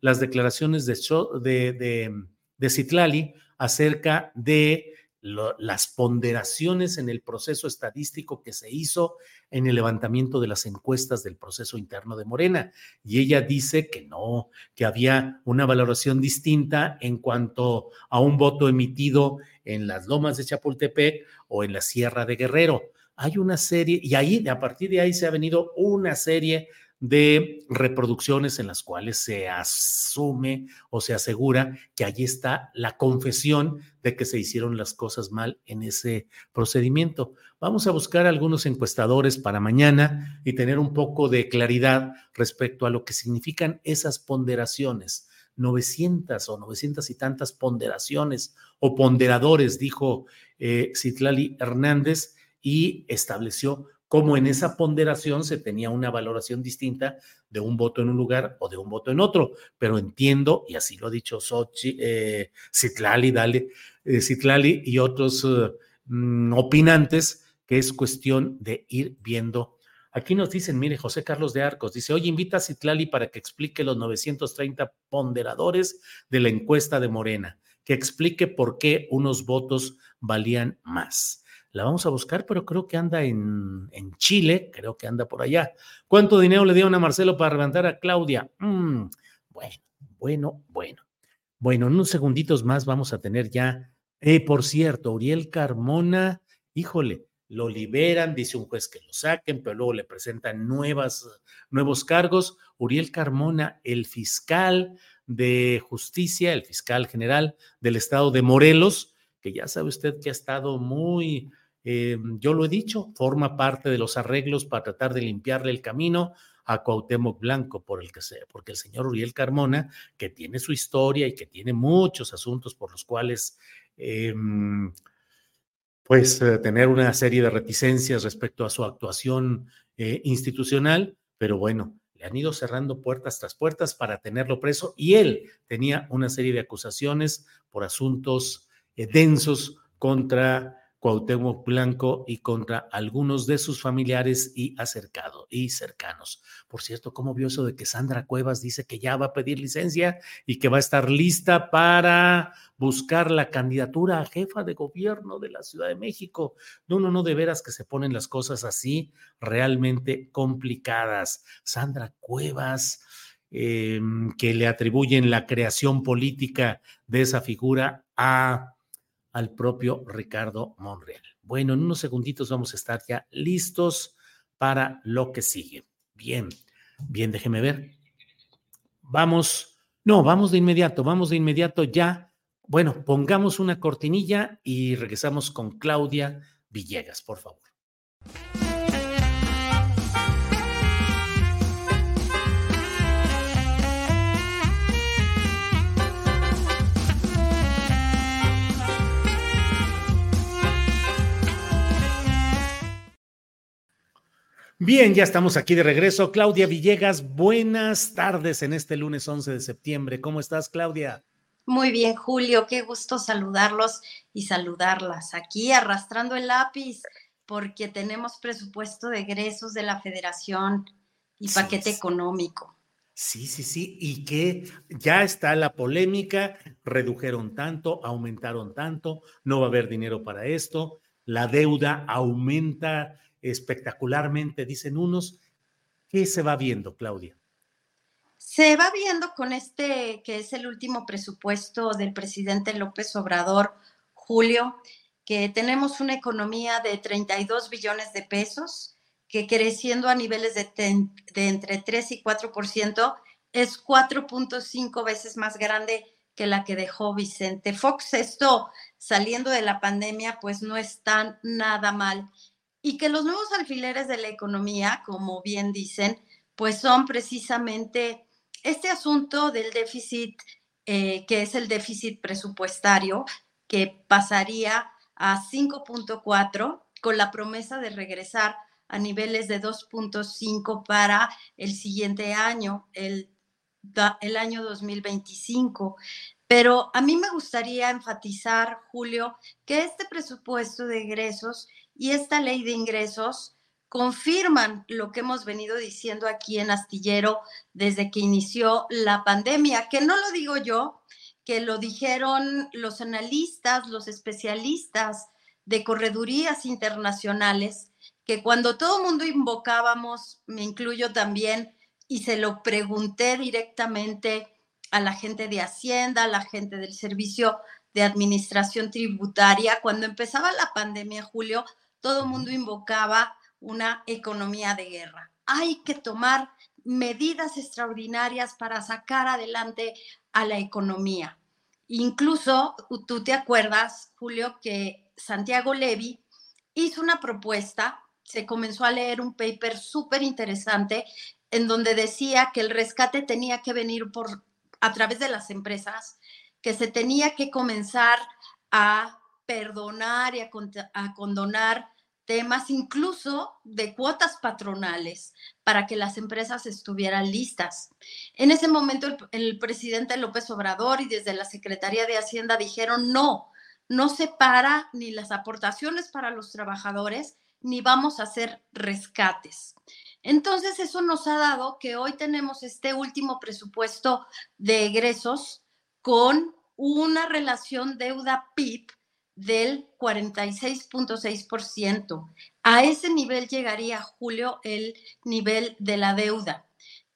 las declaraciones de, de, de, de Citlali acerca de las ponderaciones en el proceso estadístico que se hizo en el levantamiento de las encuestas del proceso interno de Morena. Y ella dice que no, que había una valoración distinta en cuanto a un voto emitido en las lomas de Chapultepec o en la Sierra de Guerrero. Hay una serie, y ahí, a partir de ahí se ha venido una serie de reproducciones en las cuales se asume o se asegura que allí está la confesión de que se hicieron las cosas mal en ese procedimiento. Vamos a buscar algunos encuestadores para mañana y tener un poco de claridad respecto a lo que significan esas ponderaciones. 900 o 900 y tantas ponderaciones o ponderadores, dijo eh, Citlali Hernández, y estableció como en esa ponderación se tenía una valoración distinta de un voto en un lugar o de un voto en otro. Pero entiendo, y así lo ha dicho Sochi, eh, Citlali, dale, eh, y otros eh, mm, opinantes, que es cuestión de ir viendo. Aquí nos dicen, mire, José Carlos de Arcos dice, oye, invita a Citlali para que explique los 930 ponderadores de la encuesta de Morena, que explique por qué unos votos valían más. La vamos a buscar, pero creo que anda en, Chile, creo que anda por allá. ¿Cuánto dinero le dieron a Marcelo para levantar a Claudia? Mm, bueno, bueno, bueno. Bueno, en unos segunditos más vamos a tener ya. Eh, por cierto, Uriel Carmona, híjole, lo liberan, dice un juez que lo saquen, pero luego le presentan nuevas, nuevos cargos. Uriel Carmona, el fiscal de justicia, el fiscal general del estado de Morelos, ya sabe usted que ha estado muy, eh, yo lo he dicho, forma parte de los arreglos para tratar de limpiarle el camino a Cuauhtémoc Blanco, por el que se, porque el señor Uriel Carmona, que tiene su historia y que tiene muchos asuntos por los cuales, eh, pues, eh, tener una serie de reticencias respecto a su actuación institucional, pero bueno, le han ido cerrando puertas tras puertas para tenerlo preso y él tenía una serie de acusaciones por asuntos densos contra Cuauhtémoc Blanco y contra algunos de sus familiares y acercados y cercanos. Por cierto, ¿cómo vio eso de que Sandra Cuevas dice que ya va a pedir licencia y que va a estar lista para buscar la candidatura a jefa de gobierno de la Ciudad de México? No, no, no, de veras que se ponen las cosas así realmente complicadas. Sandra Cuevas. Em, que le atribuyen la creación política de esa figura a al propio Ricardo Monreal. Bueno, en unos segunditos vamos a estar ya listos para lo que sigue. Bien, bien, déjeme ver. Vamos, no, vamos de inmediato, vamos de inmediato ya. Bueno, pongamos una cortinilla y regresamos con Claudia Villegas, por favor. Bien, ya estamos aquí de regreso. Claudia Villegas, buenas tardes en este lunes 11 de septiembre. ¿Cómo estás, Claudia? Muy bien, Julio, qué gusto saludarlos y saludarlas. Aquí arrastrando el lápiz porque tenemos presupuesto de egresos de la federación y paquete económico. Sí, sí, sí, y que ya está la polémica, redujeron tanto, aumentaron tanto, no va a haber dinero para esto, la deuda aumenta espectacularmente, dicen unos. ¿Qué se va viendo, Claudia? Se va viendo con este, que es el último presupuesto del presidente López Obrador, Julio, que tenemos una economía de 32 billones de pesos, que creciendo a niveles de, de entre 3 y 4%, es 4.5 veces más grande que la que dejó Vicente Fox. Esto saliendo de la pandemia, pues no está nada mal y que los nuevos alfileres de la economía, como bien dicen, pues son precisamente este asunto del déficit, eh, que es el déficit presupuestario, que pasaría a 5.4 con la promesa de regresar a niveles de 2.5 para el siguiente año, el, el año 2025. Pero a mí me gustaría enfatizar, Julio, que este presupuesto de egresos y esta ley de ingresos confirman lo que hemos venido diciendo aquí en Astillero desde que inició la pandemia, que no lo digo yo, que lo dijeron los analistas, los especialistas de corredurías internacionales, que cuando todo el mundo invocábamos, me incluyo también, y se lo pregunté directamente a la gente de Hacienda, a la gente del Servicio de Administración Tributaria, cuando empezaba la pandemia, Julio, todo el mundo invocaba una economía de guerra. Hay que tomar medidas extraordinarias para sacar adelante a la economía. Incluso tú te acuerdas, Julio, que Santiago Levy hizo una propuesta, se comenzó a leer un paper súper interesante en donde decía que el rescate tenía que venir por a través de las empresas, que se tenía que comenzar a perdonar y a, condonar temas incluso de cuotas patronales para que las empresas estuvieran listas. En ese momento el, presidente López Obrador y desde la Secretaría de Hacienda dijeron no, no se para ni las aportaciones para los trabajadores ni vamos a hacer rescates. Entonces eso nos ha dado que hoy tenemos este último presupuesto de egresos con una relación deuda-PIB del 46.6%. A ese nivel llegaría, Julio, el nivel de la deuda.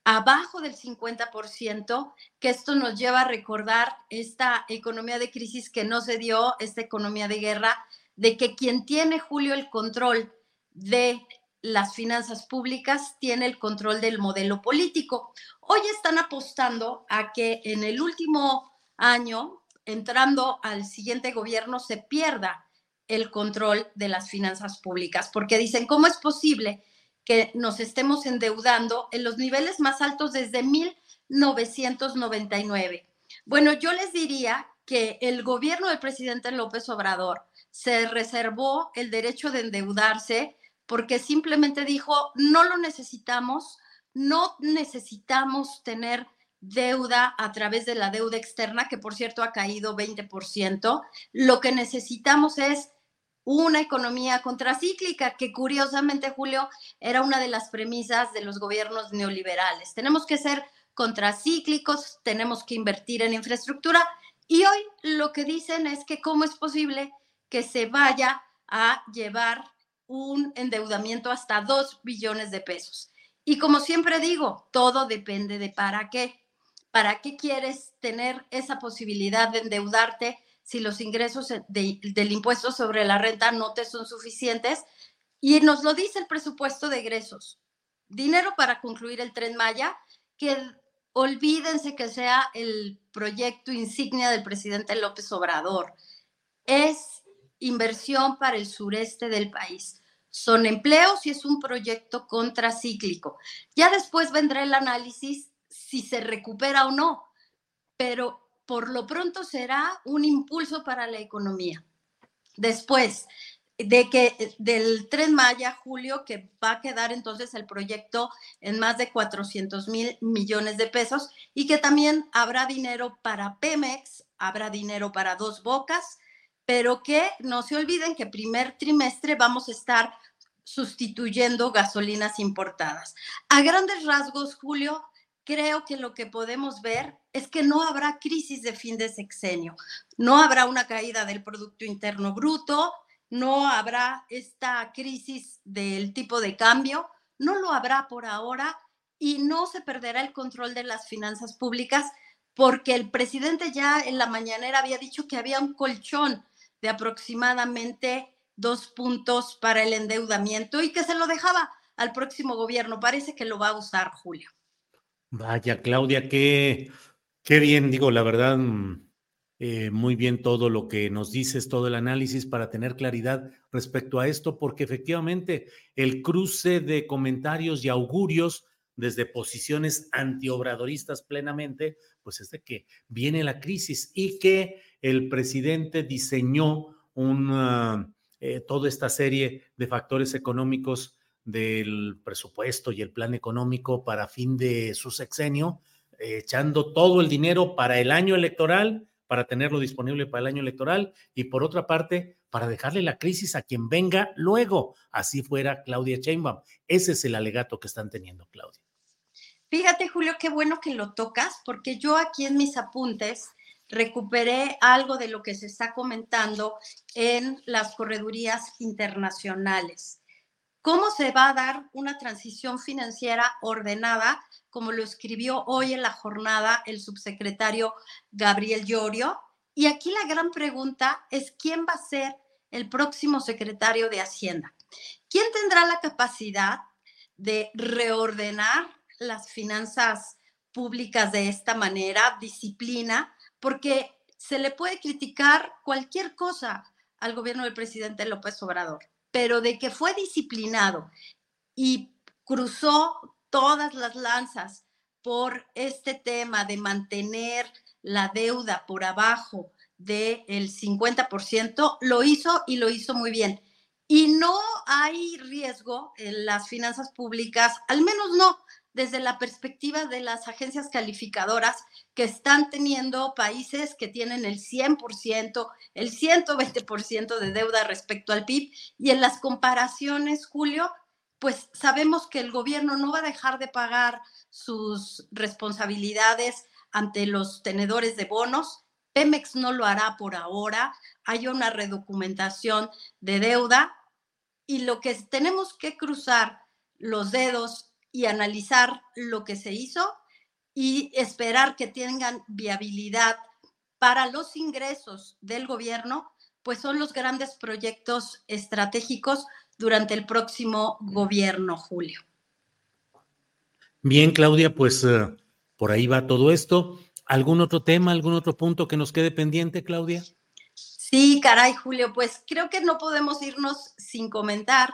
Abajo del 50%, que esto nos lleva a recordar esta economía de crisis que no se dio, esta economía de guerra de que quien tiene, Julio, el control de las finanzas públicas tiene el control del modelo político. Hoy están apostando a que en el último año, entrando al siguiente gobierno, se pierda el control de las finanzas públicas, porque dicen, ¿cómo es posible que nos estemos endeudando en los niveles más altos desde 1999? Bueno, yo les diría que el gobierno del presidente López Obrador se reservó el derecho de endeudarse porque simplemente dijo, no lo necesitamos, no necesitamos tener deuda a través de la deuda externa, que por cierto ha caído 20%. Lo que necesitamos es una economía contracíclica, que curiosamente, Julio, era una de las premisas de los gobiernos neoliberales. Tenemos que ser contracíclicos, tenemos que invertir en infraestructura y hoy lo que dicen es que cómo es posible que se vaya a llevar un endeudamiento hasta 2 billones de pesos. Y como siempre digo, todo depende de para qué. ¿Para qué quieres tener esa posibilidad de endeudarte si los ingresos del impuesto sobre la renta no te son suficientes? Y nos lo dice el presupuesto de egresos. Dinero para concluir el tren Maya, que olvídense que sea el proyecto insignia del presidente López Obrador. Es inversión para el sureste del país son empleos y es un proyecto contracíclico. Ya después vendrá el análisis si se recupera o no, pero por lo pronto será un impulso para la economía. Después de que del tren Maya, Julio, que va a quedar entonces el proyecto en más de 400 mil millones de pesos y que también habrá dinero para Pemex, habrá dinero para Dos Bocas, pero que no se olviden que primer trimestre vamos a estar sustituyendo gasolinas importadas. A grandes rasgos, Julio, creo que lo que podemos ver es que no habrá crisis de fin de sexenio, no habrá una caída del Producto Interno Bruto, no habrá esta crisis del tipo de cambio, no lo habrá por ahora y no se perderá el control de las finanzas públicas porque el presidente ya en la mañanera había dicho que había un colchón de aproximadamente dos puntos para el endeudamiento y que se lo dejaba al próximo gobierno. Parece que lo va a usar Julio. Vaya, Claudia, qué, qué bien, digo, la verdad, mm, eh, muy bien todo lo que nos dices, todo el análisis para tener claridad respecto a esto, porque efectivamente el cruce de comentarios y augurios desde posiciones antiobradoristas plenamente, pues es de que viene la crisis y que el presidente diseñó un, eh, toda esta serie de factores económicos del presupuesto y el plan económico para fin de su sexenio, eh, echando todo el dinero para el año electoral, para tenerlo disponible para el año electoral y por otra parte, para dejarle la crisis a quien venga luego, así fuera Claudia Sheinbaum. Ese es el alegato que están teniendo, Claudia. Fíjate, Julio, qué bueno que lo tocas, porque yo aquí en mis apuntes recuperé algo de lo que se está comentando en las corredurías internacionales. ¿Cómo se va a dar una transición financiera ordenada, como lo escribió hoy en la jornada el subsecretario Gabriel Llorio? Y aquí la gran pregunta es quién va a ser el próximo secretario de Hacienda. ¿Quién tendrá la capacidad de reordenar las finanzas públicas de esta manera, disciplina, porque se le puede criticar cualquier cosa al gobierno del presidente López Obrador, pero de que fue disciplinado y cruzó todas las lanzas por este tema de mantener la deuda por abajo del 50%, lo hizo y lo hizo muy bien. Y no hay riesgo en las finanzas públicas, al menos no desde la perspectiva de las agencias calificadoras que están teniendo países que tienen el 100%, el 120% de deuda respecto al PIB. Y en las comparaciones, Julio, pues sabemos que el gobierno no va a dejar de pagar sus responsabilidades ante los tenedores de bonos. Pemex no lo hará por ahora. Hay una redocumentación de deuda y lo que tenemos que cruzar los dedos y analizar lo que se hizo y esperar que tengan viabilidad para los ingresos del gobierno, pues son los grandes proyectos estratégicos durante el próximo gobierno, Julio. Bien, Claudia, pues eh, por ahí va todo esto. ¿Algún otro tema, algún otro punto que nos quede pendiente, Claudia? Sí, caray, Julio, pues creo que no podemos irnos sin comentar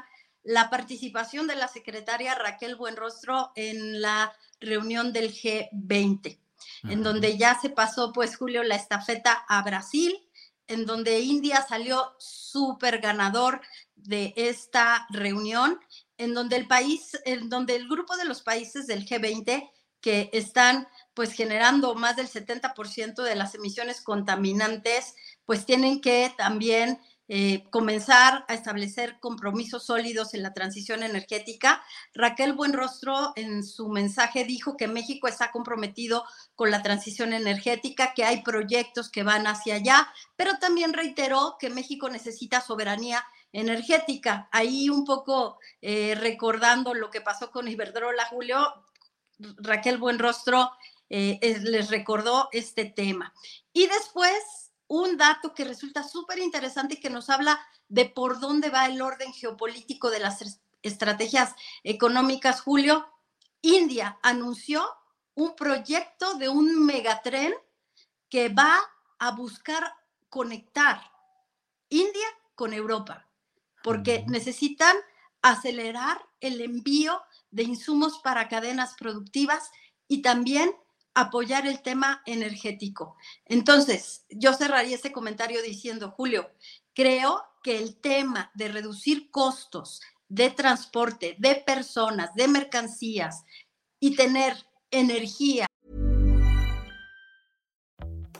la participación de la secretaria Raquel Buenrostro en la reunión del G20, en donde ya se pasó, pues, Julio, la estafeta a Brasil, en donde India salió súper ganador de esta reunión, en donde el país, en donde el grupo de los países del G20 que están pues generando más del 70% de las emisiones contaminantes, pues tienen que también eh, comenzar a establecer compromisos sólidos en la transición energética. Raquel Buenrostro en su mensaje dijo que México está comprometido con la transición energética, que hay proyectos que van hacia allá, pero también reiteró que México necesita soberanía energética. Ahí un poco eh, recordando lo que pasó con Iberdrola, Julio, Raquel Buenrostro eh, les recordó este tema. Y después un dato que resulta súper interesante y que nos habla de por dónde va el orden geopolítico de las estrategias económicas, Julio. India anunció un proyecto de un megatren que va a buscar conectar India con Europa, porque necesitan acelerar el envío de insumos para cadenas productivas y también apoyar el tema energético. Entonces, yo cerraría ese comentario diciendo, Julio, creo que el tema de reducir costos de transporte, de personas, de mercancías y tener energía.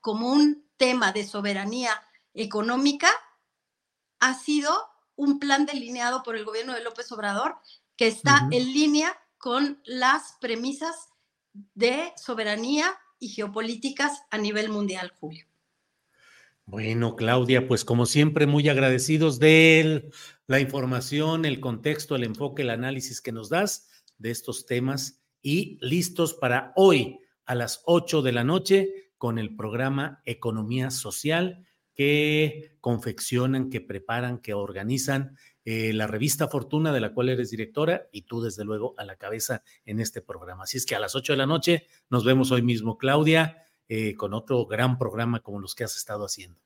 Como un tema de soberanía económica, ha sido un plan delineado por el gobierno de López Obrador que está en línea con las premisas de soberanía y geopolíticas a nivel mundial, Julio. Bueno, Claudia, pues como siempre, muy agradecidos de la información, el contexto, el enfoque, el análisis que nos das de estos temas y listos para hoy a las 8 de la noche con el programa Economía Social que confeccionan, que preparan, que organizan eh, la revista Fortuna, de la cual eres directora, y tú, desde luego, a la cabeza en este programa. Así es que a las 8 de la noche nos vemos hoy mismo, Claudia, eh, con otro gran programa como los que has estado haciendo.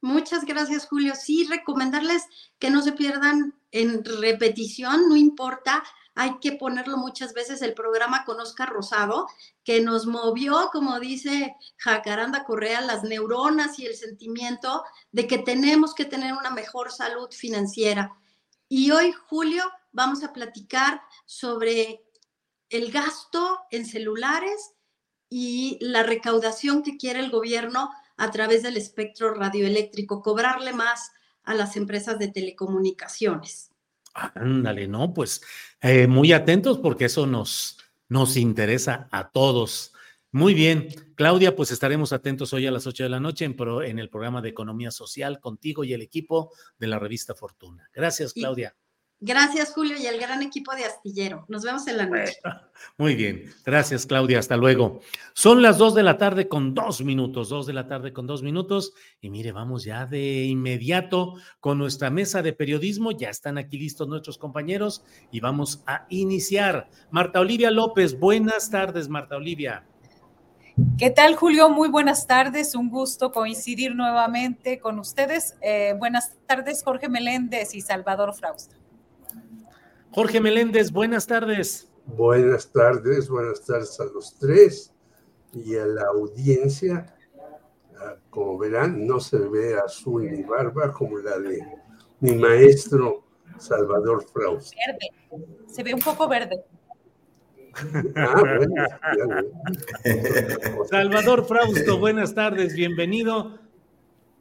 Muchas gracias, Julio. Sí, recomendarles que no se pierdan en repetición, no importa, hay que ponerlo muchas veces el programa con Rosado, que nos movió, como dice Jacaranda Correa, las neuronas y el sentimiento de que tenemos que tener una mejor salud financiera. Y hoy, Julio, vamos a platicar sobre el gasto en celulares y la recaudación que quiere el gobierno a través del espectro radioeléctrico, cobrarle más a las empresas de telecomunicaciones. Ándale, ¿no? Pues eh, muy atentos porque eso nos, nos interesa a todos. Muy bien, Claudia, pues estaremos atentos hoy a las 8 de la noche en, en, el programa de Economía Social contigo y el equipo de la revista Fortuna. Gracias, Claudia. Gracias, Julio, y el gran equipo de Astillero. Nos vemos en la noche. Muy bien, gracias, Claudia. Hasta luego. Son las 2 de la tarde con dos minutos, 2 de la tarde con dos minutos. Y mire, vamos ya de inmediato con nuestra mesa de periodismo. Ya están aquí listos nuestros compañeros y vamos a iniciar. Marta Olivia López, buenas tardes, Marta Olivia. ¿Qué tal, Julio? Muy buenas tardes. Un gusto coincidir nuevamente con ustedes. Eh, buenas tardes, Jorge Meléndez y Salvador Frausta. Jorge Meléndez, buenas tardes. Buenas tardes, buenas tardes a los tres y a la audiencia. Ah, como verán, no se ve azul ni barba como la de mi maestro Salvador Frausta. Verde, se ve un poco verde. Ah, Salvador Frausto, buenas tardes, bienvenido.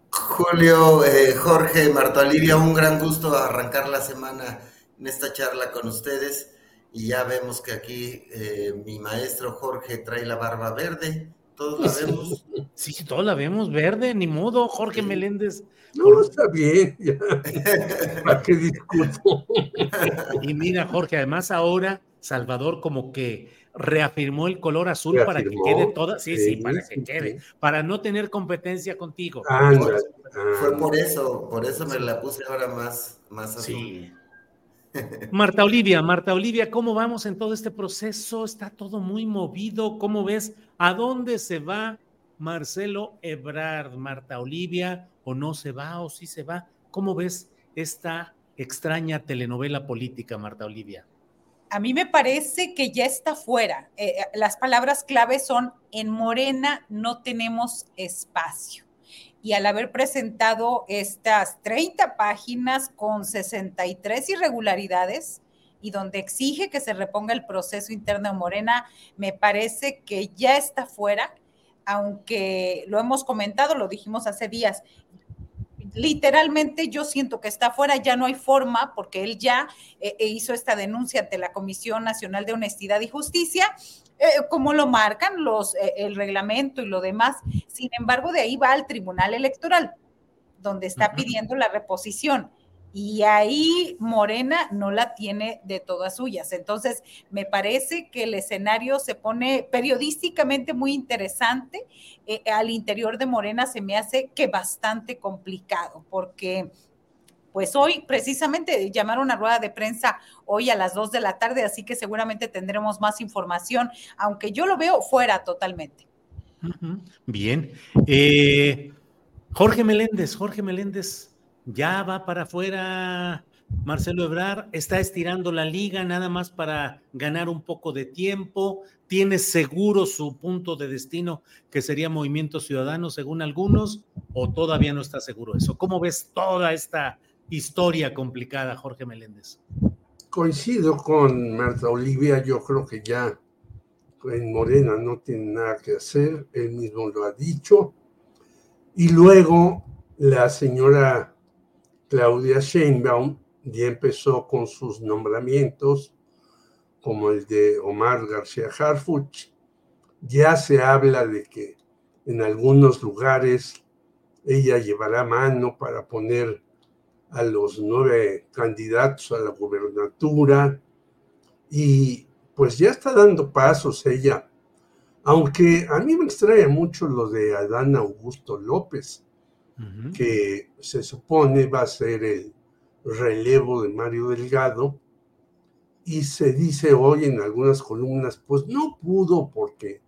Julio, eh, Jorge, Marta Olivia, un gran gusto arrancar la semana en esta charla con ustedes. Y ya vemos que aquí eh, mi maestro Jorge trae la barba verde. Todos la vemos. Sí, todos la vemos verde, ni modo, Jorge Meléndez. No, está bien. ¿Para qué discuto? Y mira, Jorge, además ahora Salvador como que reafirmó el color azul para que quede toda, sí, sí, para que quede, para no tener competencia contigo. Fue por eso, por eso me la puse ahora más, más azul. Marta Olivia, Marta Olivia, ¿cómo vamos en todo este proceso? Está todo muy movido. ¿Cómo ves? ¿A dónde se va Marcelo Ebrard, Marta Olivia? ¿O no se va o sí se va? ¿Cómo ves esta extraña telenovela política, Marta Olivia? a mí me parece que ya está fuera. Eh, eh, las palabras clave son, en Morena no tenemos espacio. Y al haber presentado estas 30 páginas con 63 irregularidades y donde exige que se reponga el proceso interno de Morena, me parece que ya está fuera, aunque lo hemos comentado, lo dijimos hace días, literalmente yo siento que está fuera, ya no hay forma, porque él ya eh, eh, hizo esta denuncia ante la Comisión Nacional de Honestidad y Justicia, eh, como lo marcan los, el reglamento y lo demás. Sin embargo, de ahí va al Tribunal Electoral, donde está pidiendo la reposición y ahí Morena no la tiene de todas suyas. Entonces, me parece que el escenario se pone periodísticamente muy interesante. Eh, al interior de Morena se me hace que bastante complicado, porque pues hoy precisamente llamaron a rueda de prensa hoy a las dos de la tarde, así que seguramente tendremos más información, aunque yo lo veo fuera totalmente. Bien. Eh, Jorge Meléndez, Jorge Meléndez, ya va para afuera Marcelo Ebrar, está estirando la liga nada más para ganar un poco de tiempo, tiene seguro su punto de destino que sería Movimiento Ciudadano según algunos, o todavía no está seguro eso. ¿Cómo ves toda esta historia complicada, Jorge Meléndez? Coincido con Marta Olivia, yo creo que ya en Morena no tiene nada que hacer, él mismo lo ha dicho. Y luego la señora Claudia Sheinbaum ya empezó con sus nombramientos, como el de Omar García Harfuch. Ya se habla de que en algunos lugares ella llevará mano para poner a los nueve candidatos a la gubernatura y pues ya está dando pasos ella. Aunque a mí me extrae mucho lo de Adán Augusto López, que se supone va a ser el relevo de Mario Delgado, y se dice hoy en algunas columnas, pues no pudo porque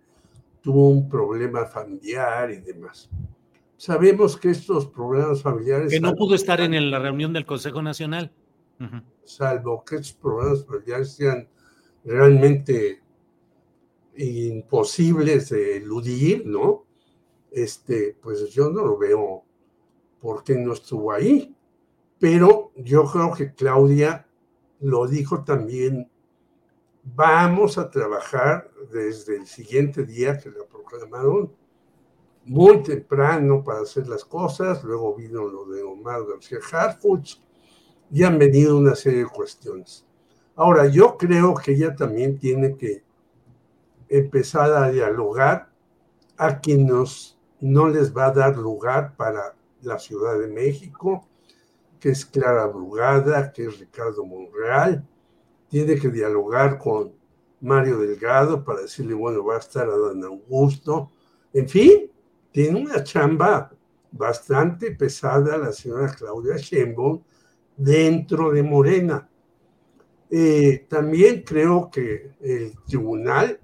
tuvo un problema familiar y demás. Sabemos que estos problemas familiares... Que no pudo estar en la reunión del Consejo Nacional. Salvo que estos problemas familiares sean realmente imposibles de eludir, ¿no? Este, pues yo no lo veo porque no estuvo ahí. Pero yo creo que Claudia lo dijo también, vamos a trabajar desde el siguiente día que la proclamaron, muy temprano para hacer las cosas, luego vino lo de Omar García Harfuch y han venido una serie de cuestiones. Ahora, yo creo que ella también tiene que empezar a dialogar a quienes no les va a dar lugar para la Ciudad de México, que es Clara Brugada, que es Ricardo Monreal. Tiene que dialogar con Mario Delgado para decirle, bueno, va a estar a Don Augusto. En fin, tiene una chamba bastante pesada la señora Claudia Sheinbaum dentro de Morena. Eh, también creo que el tribunal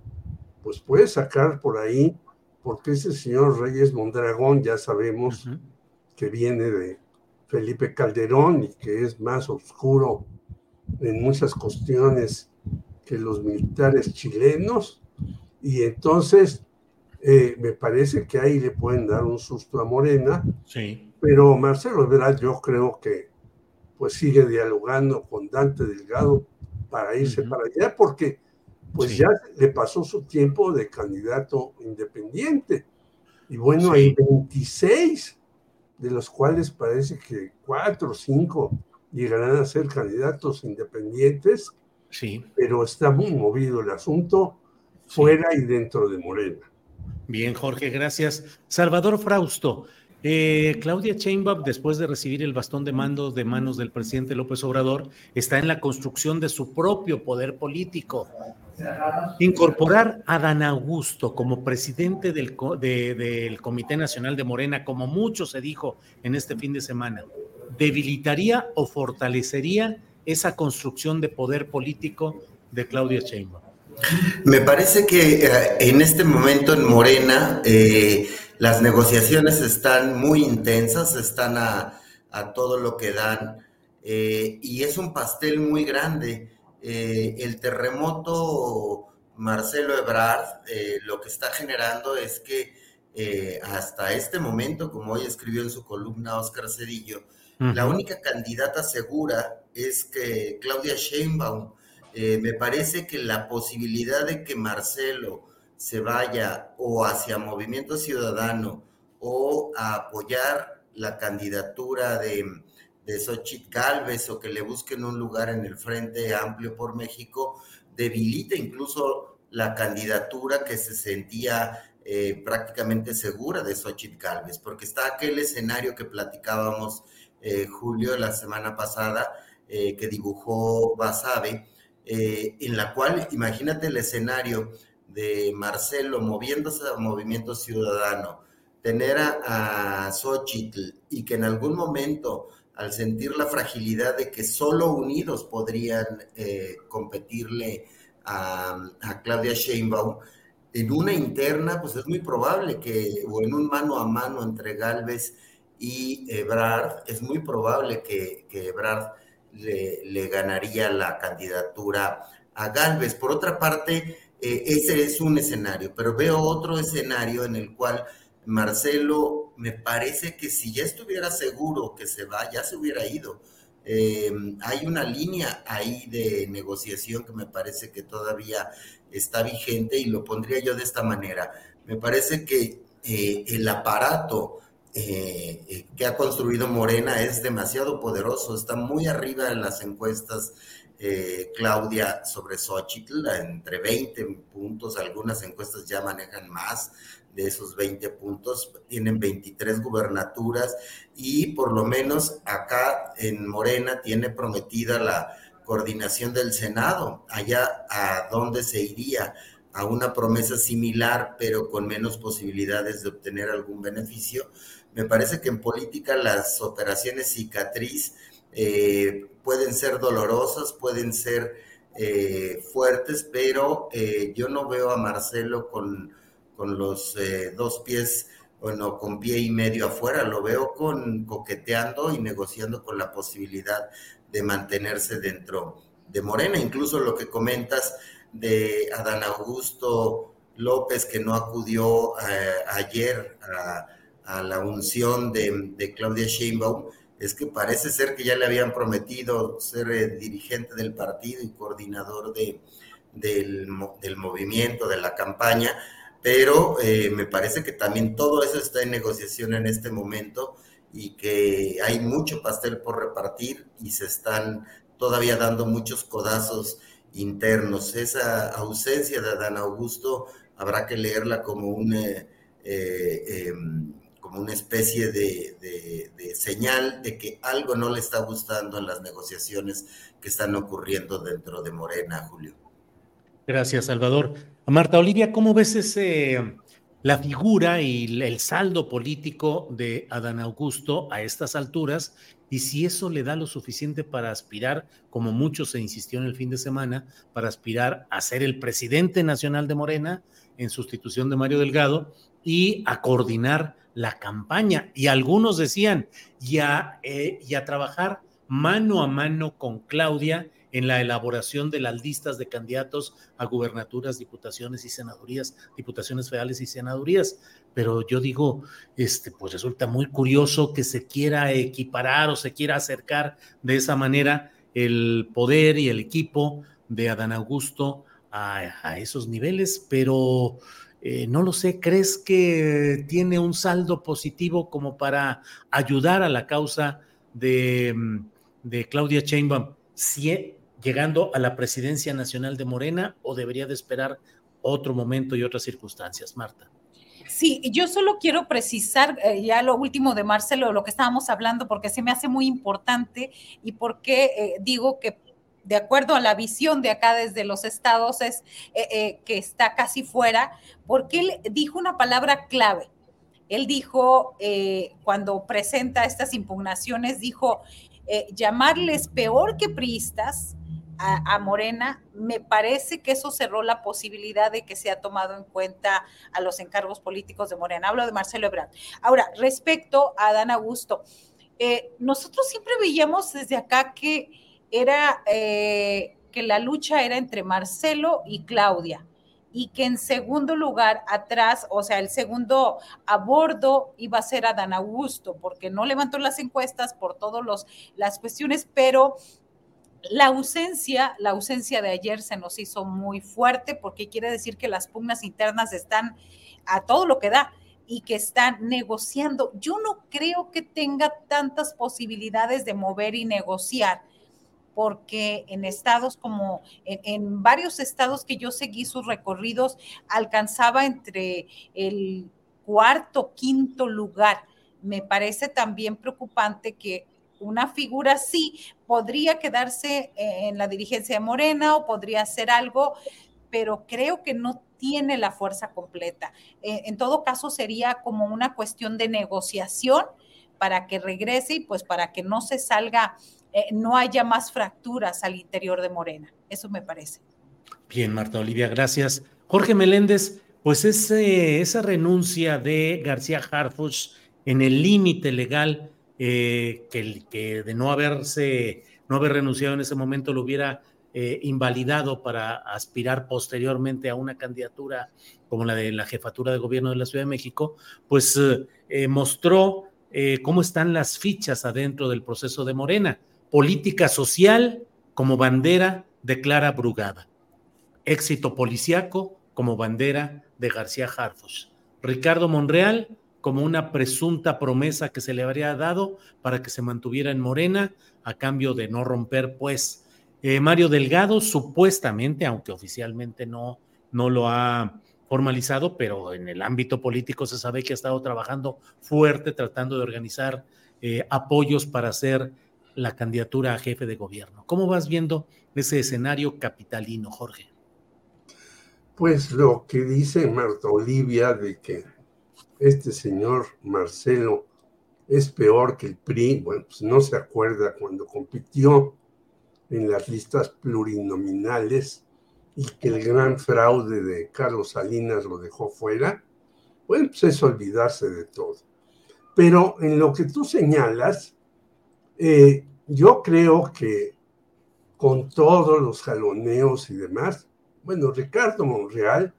pues puede sacar por ahí porque ese señor Reyes Mondragón ya sabemos que viene de Felipe Calderón y que es más oscuro en muchas cuestiones que los militares chilenos. Y entonces eh, me parece que ahí le pueden dar un susto a Morena. Sí. Pero Marcelo Ebrard yo creo que pues sigue dialogando con Dante Delgado para irse para allá porque pues ya le pasó su tiempo de candidato independiente. Y bueno, hay 26, de los cuales parece que cuatro o cinco llegarán a ser candidatos independientes. Sí. Pero está muy movido el asunto fuera y dentro de Morena. Bien, Jorge, gracias. Salvador Frausto, eh, Claudia Sheinbaum, después de recibir el bastón de mando de manos del presidente López Obrador, está en la construcción de su propio poder político. Incorporar a Dan Augusto como presidente del, del Comité Nacional de Morena, como mucho se dijo en este fin de semana, ¿debilitaría o fortalecería esa construcción de poder político de Claudia Sheinbaum? Me parece que eh, en este momento en Morena eh, las negociaciones están muy intensas, están a, todo lo que dan eh, y es un pastel muy grande. el terremoto Marcelo Ebrard lo que está generando es que hasta este momento, como hoy escribió en su columna Oscar Cedillo, la única candidata segura es que Claudia Sheinbaum eh, me parece que la posibilidad de que Marcelo se vaya o hacia Movimiento Ciudadano o a apoyar la candidatura de, de Xochitl Galvez o que le busquen un lugar en el Frente Amplio por México, debilita incluso la candidatura que se sentía eh, prácticamente segura de Xochitl Galvez, porque está aquel escenario que platicábamos, eh, Julio, la semana pasada, que dibujó Basabe, eh, en la cual, imagínate el escenario de Marcelo moviéndose a Movimiento Ciudadano, tener a, a Xochitl y que en algún momento, al sentir la fragilidad de que solo unidos podrían eh, competirle a, a, Claudia Sheinbaum, en una interna, pues es muy probable que, o en un mano a mano entre Galvez y Ebrard, es muy probable que, que Ebrard le, ganaría la candidatura a Galvez. Por otra parte, eh, ese es un escenario, pero veo otro escenario en el cual Marcelo me parece que si ya estuviera seguro que se va, ya se hubiera ido. Eh, hay una línea ahí de negociación que me parece que todavía está vigente y lo pondría yo de esta manera. Me parece que eh, el aparato eh, eh, que ha construido Morena es demasiado poderoso, está muy arriba en las encuestas eh, Claudia sobre Xochitl, entre 20 puntos, algunas encuestas ya manejan más de esos 20 puntos, tienen 23 gubernaturas y por lo menos acá en Morena tiene prometida la coordinación del Senado, allá a dónde se iría a una promesa similar, pero con menos posibilidades de obtener algún beneficio me parece que en política las operaciones cicatriz eh, pueden ser dolorosas, pueden ser eh, fuertes, pero eh, yo no veo a Marcelo con, con los dos pies, bueno, con pie y medio afuera, lo veo con coqueteando y negociando con la posibilidad de mantenerse dentro de Morena. Incluso lo que comentas de Adán Augusto López, que no acudió ayer a a la unción de, Claudia Sheinbaum es que parece ser que ya le habían prometido ser eh, dirigente del partido y coordinador de, del, movimiento, de la campaña, pero eh, me parece que también todo eso está en negociación en este momento y que hay mucho pastel por repartir y se están todavía dando muchos codazos internos. Esa ausencia de Adán Augusto habrá que leerla como un... Eh, em, como una especie de, señal de que algo no le está gustando en las negociaciones que están ocurriendo dentro de Morena, Julio. Gracias, Salvador. Marta Olivia, ¿cómo ves ese, la figura y el saldo político de Adán Augusto a estas alturas y si eso le da lo suficiente para aspirar, como mucho se insistió en el fin de semana, para aspirar a ser el presidente nacional de Morena en sustitución de Mario Delgado y a coordinar la campaña. Y algunos decían, y a, eh, y a trabajar mano a mano con Claudia en la elaboración de las listas de candidatos a gubernaturas, diputaciones y senadurías, diputaciones federales y senadurías. Pero yo digo, este, pues resulta muy curioso que se quiera equiparar o se quiera acercar de esa manera el poder y el equipo de Adán Augusto a, esos niveles, pero eh, no lo sé, ¿crees que tiene un saldo positivo como para ayudar a la causa de, de Claudia Sheinbaum? Si, llegando a la presidencia nacional de Morena o debería de esperar otro momento y otras circunstancias, Marta? Sí, yo solo quiero precisar eh, ya lo último de Marcelo, lo que estábamos hablando, porque se me hace muy importante y porque eh, digo que de acuerdo a la visión de acá desde los estados es eh, que está casi fuera, porque él dijo una palabra clave. Él dijo, cuando presenta estas impugnaciones, dijo, llamarles peor que priistas a, Morena, me parece que eso cerró la posibilidad de que sea tomado en cuenta a los encargos políticos de Morena. Hablo de Marcelo Ebrard. Ahora, respecto a Dan Augusto, eh, nosotros siempre veíamos desde acá que era eh, que la lucha era entre Marcelo y Claudia y que en segundo lugar atrás, o sea, el segundo a bordo iba a ser a Dan Augusto, porque no levantó las encuestas por todas las cuestiones, pero la ausencia, la ausencia de ayer se nos hizo muy fuerte porque quiere decir que las pugnas internas están a todo lo que da y que están negociando. Yo no creo que tenga tantas posibilidades de mover y negociar, porque en estados como en, varios estados que yo seguí sus recorridos, alcanzaba entre el cuarto, quinto lugar. Me parece también preocupante que una figura así podría quedarse en la dirigencia de Morena o podría hacer algo, pero creo que no tiene la fuerza completa. Eh, en todo caso, sería como una cuestión de negociación para que regrese y pues para que no se salga, eh, no haya más fracturas al interior de Morena. Eso me parece. Bien, Marta Olivia, gracias. Jorge Meléndez, pues ese, esa renuncia de García Harfuch en el límite legal eh, que, que, de no haberse, no haber renunciado en ese momento lo hubiera eh, invalidado para aspirar posteriormente a una candidatura como la de la jefatura de gobierno de la Ciudad de México, pues eh, mostró cómo están las fichas adentro del proceso de Morena. Política social como bandera de Clara Brugada. Éxito policiaco como bandera de García Harfus. Ricardo Monreal como una presunta promesa que se le habría dado para que se mantuviera en Morena a cambio de no romper, pues. Eh, Mario Delgado supuestamente, aunque oficialmente no, no lo ha formalizado, pero en el ámbito político se sabe que ha estado trabajando fuerte tratando de organizar eh, apoyos para hacer la candidatura a jefe de gobierno. ¿Cómo vas viendo ese escenario capitalino, Jorge? Pues lo que dice Marta Olivia de que este señor Marcelo es peor que el PRI, bueno, pues no se acuerda cuando compitió en las listas plurinominales y que el gran fraude de Carlos Salinas lo dejó fuera, bueno, pues es olvidarse de todo. Pero en lo que tú señalas, eh, yo creo que con todos los jaloneos y demás, bueno, Ricardo Monreal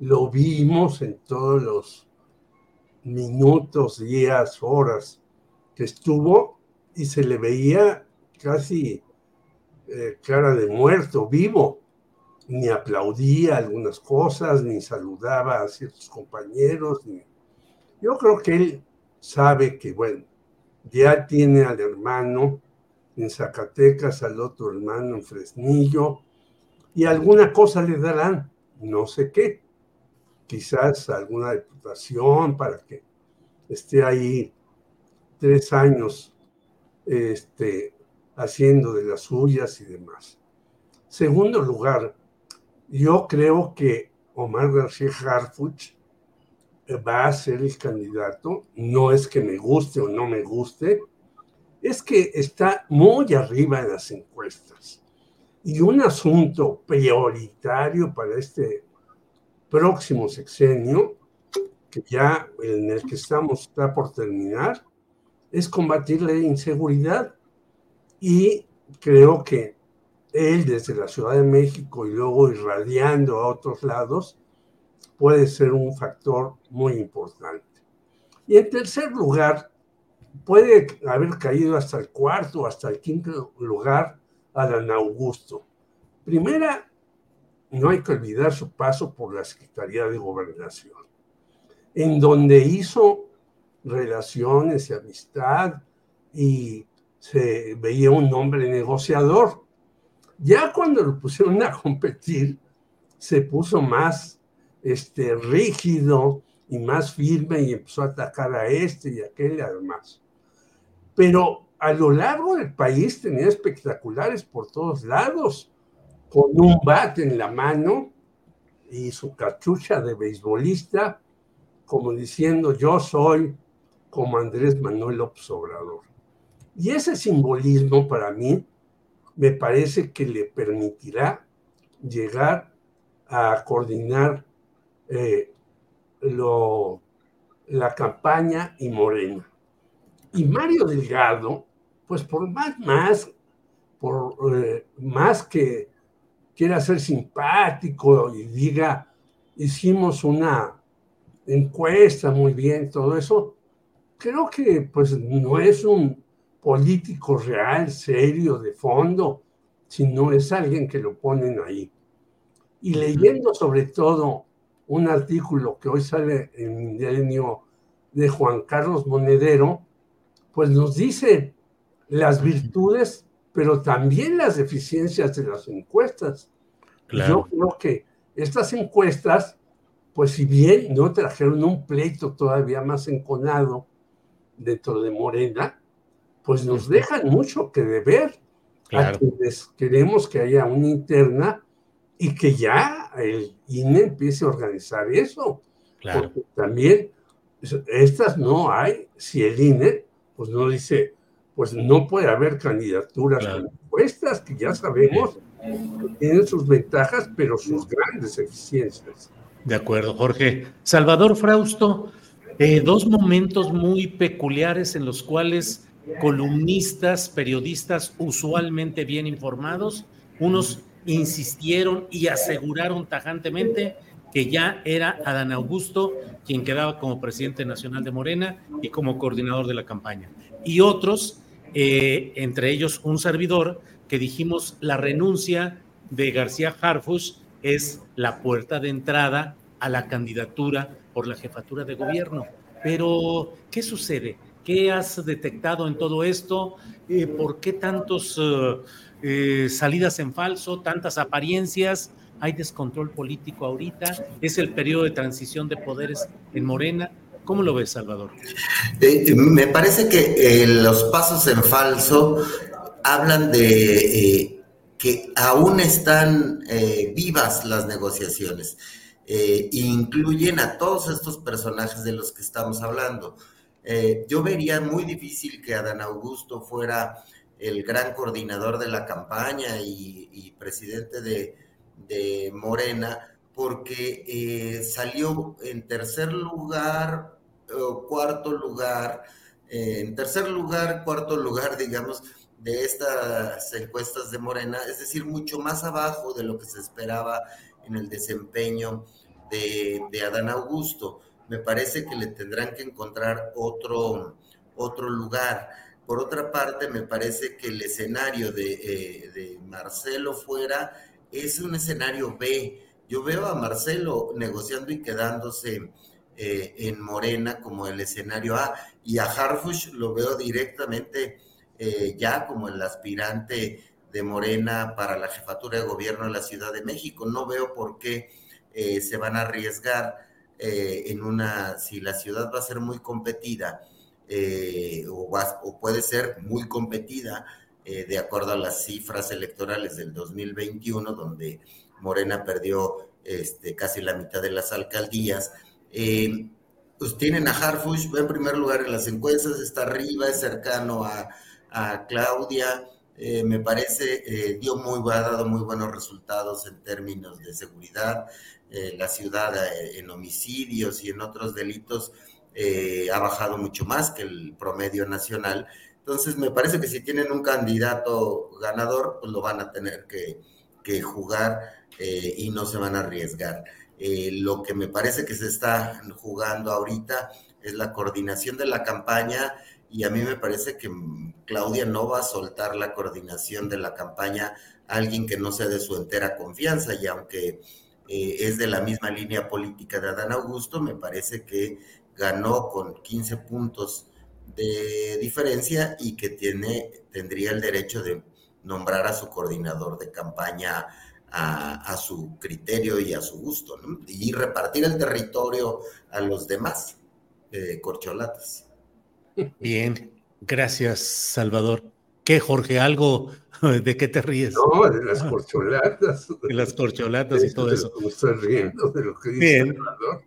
lo vimos en todos los minutos, días, horas que estuvo y se le veía casi eh, cara de muerto, vivo. Ni aplaudía algunas cosas, ni saludaba a ciertos compañeros. Yo creo que él sabe que, bueno, ya tiene al hermano en Zacatecas, al otro hermano en Fresnillo, y alguna cosa le darán, no sé qué quizás alguna diputación para que esté ahí tres años este, haciendo de las suyas y demás. Segundo lugar, yo creo que Omar García Harfuch va a ser el candidato. No es que me guste o no me guste, es que está muy arriba en las encuestas. Y un asunto prioritario para este próximo sexenio que ya en el que estamos está por terminar, es combatir la inseguridad. Y creo que él desde la Ciudad de México y luego irradiando a otros lados puede ser un factor muy importante. Y en tercer lugar, puede haber caído hasta el cuarto, hasta el quinto lugar Adán Augusto. Primera, no hay que olvidar su paso por la Secretaría de Gobernación, en donde hizo relaciones y amistad y se veía un hombre negociador. Ya cuando lo pusieron a competir, se puso más este, rígido y más firme y empezó a atacar a este y a aquel además. Pero a lo largo del país tenía espectaculares por todos lados, con un bate en la mano y su cachucha de beisbolista, como diciendo yo soy como Andrés Manuel López Obrador. Y ese simbolismo para mí me parece que le permitirá llegar a coordinar eh, la campaña y Morena. Y Mario Delgado, pues por más, más, por eh, más que quiera ser simpático y diga, hicimos una encuesta muy bien, todo eso, creo que pues no es un político real, serio, de fondo, sino es alguien que lo ponen ahí. Y leyendo sobre todo un artículo que hoy sale en Milenio de Juan Carlos Monedero, pues nos dice las virtudes, pero también las deficiencias de las encuestas. Yo creo que estas encuestas, pues si bien no trajeron un pleito todavía más enconado dentro de Morena, pues nos dejan mucho que deber. A quienes queremos que haya una interna y que ya el INE empiece a organizar eso. Claro. Porque también estas no hay, si el INE, pues no dice, pues no puede haber candidaturas claro. que ya sabemos que tienen sus ventajas, pero sus grandes eficiencias. De acuerdo, Jorge. Salvador Frausto, eh, dos momentos muy peculiares en los cuales columnistas, periodistas usualmente bien informados, unos insistieron y aseguraron tajantemente que ya era Adán Augusto quien quedaba como presidente nacional de Morena y como coordinador de la campaña. Y otros, eh, entre ellos un servidor, que dijimos la renuncia de García Harfus es la puerta de entrada a la candidatura por la jefatura de gobierno. Pero, ¿qué sucede? ¿Qué has detectado en todo esto? Eh, ¿Por qué tantos... Uh, eh, salidas en falso, tantas apariencias, hay descontrol político ahorita, es el periodo de transición de poderes en Morena. ¿Cómo lo ves, Salvador? Eh, me parece que eh, los pasos en falso hablan de que aún están vivas las negociaciones. incluyen a todos estos personajes de los que estamos hablando. yo vería muy difícil que Adán Augusto fuera el gran coordinador de la campaña y, presidente de, Morena, porque eh, salió en tercer lugar o cuarto lugar, eh, en tercer lugar, cuarto lugar, digamos, de estas encuestas de Morena, es decir, mucho más abajo de lo que se esperaba en el desempeño de, de Adán Augusto. Me parece que le tendrán que encontrar otro, otro lugar. Por otra parte, me parece que el escenario eh, de, Marcelo fuera es un escenario B. Yo veo a Marcelo negociando y quedándose eh, en Morena como el escenario A y a Harfush lo veo directamente eh, ya como el aspirante de Morena para la jefatura de gobierno de la Ciudad de México. No veo por qué se van a arriesgar en una, si la ciudad va a ser muy competida eh, o, puede ser muy competida eh, de acuerdo a las cifras electorales del 2021, donde Morena perdió este, casi la mitad de las alcaldías. Eh, pues tienen a Harfush, va en primer lugar en las encuestas, está arriba, es cercano a, Claudia, me parece, eh, dio muy, ha dado muy buenos resultados en términos de seguridad. La ciudad en homicidios y en otros delitos ha bajado mucho más que el promedio nacional. Entonces, me parece que si tienen un candidato ganador, pues lo van a tener que, que jugar y no se van a arriesgar. lo que me parece que se está jugando ahorita es la coordinación de la campaña y a mí me parece que Claudia no va a soltar la coordinación de la campaña a alguien que no sea de su entera confianza y aunque eh, es de la misma línea política de Adán Augusto, me parece que ganó con 15 puntos de diferencia y que tiene, tendría el derecho de nombrar a su coordinador de campaña a, su criterio y a su gusto, y repartir el territorio a los demás eh, corcholatas. Bien, gracias, Salvador. ¿Qué, Jorge? ¿Algo de qué te ríes? No, de las corcholatas. De las corcholatas y todo eso. Me estoy riendo de lo que dice Bien. Salvador.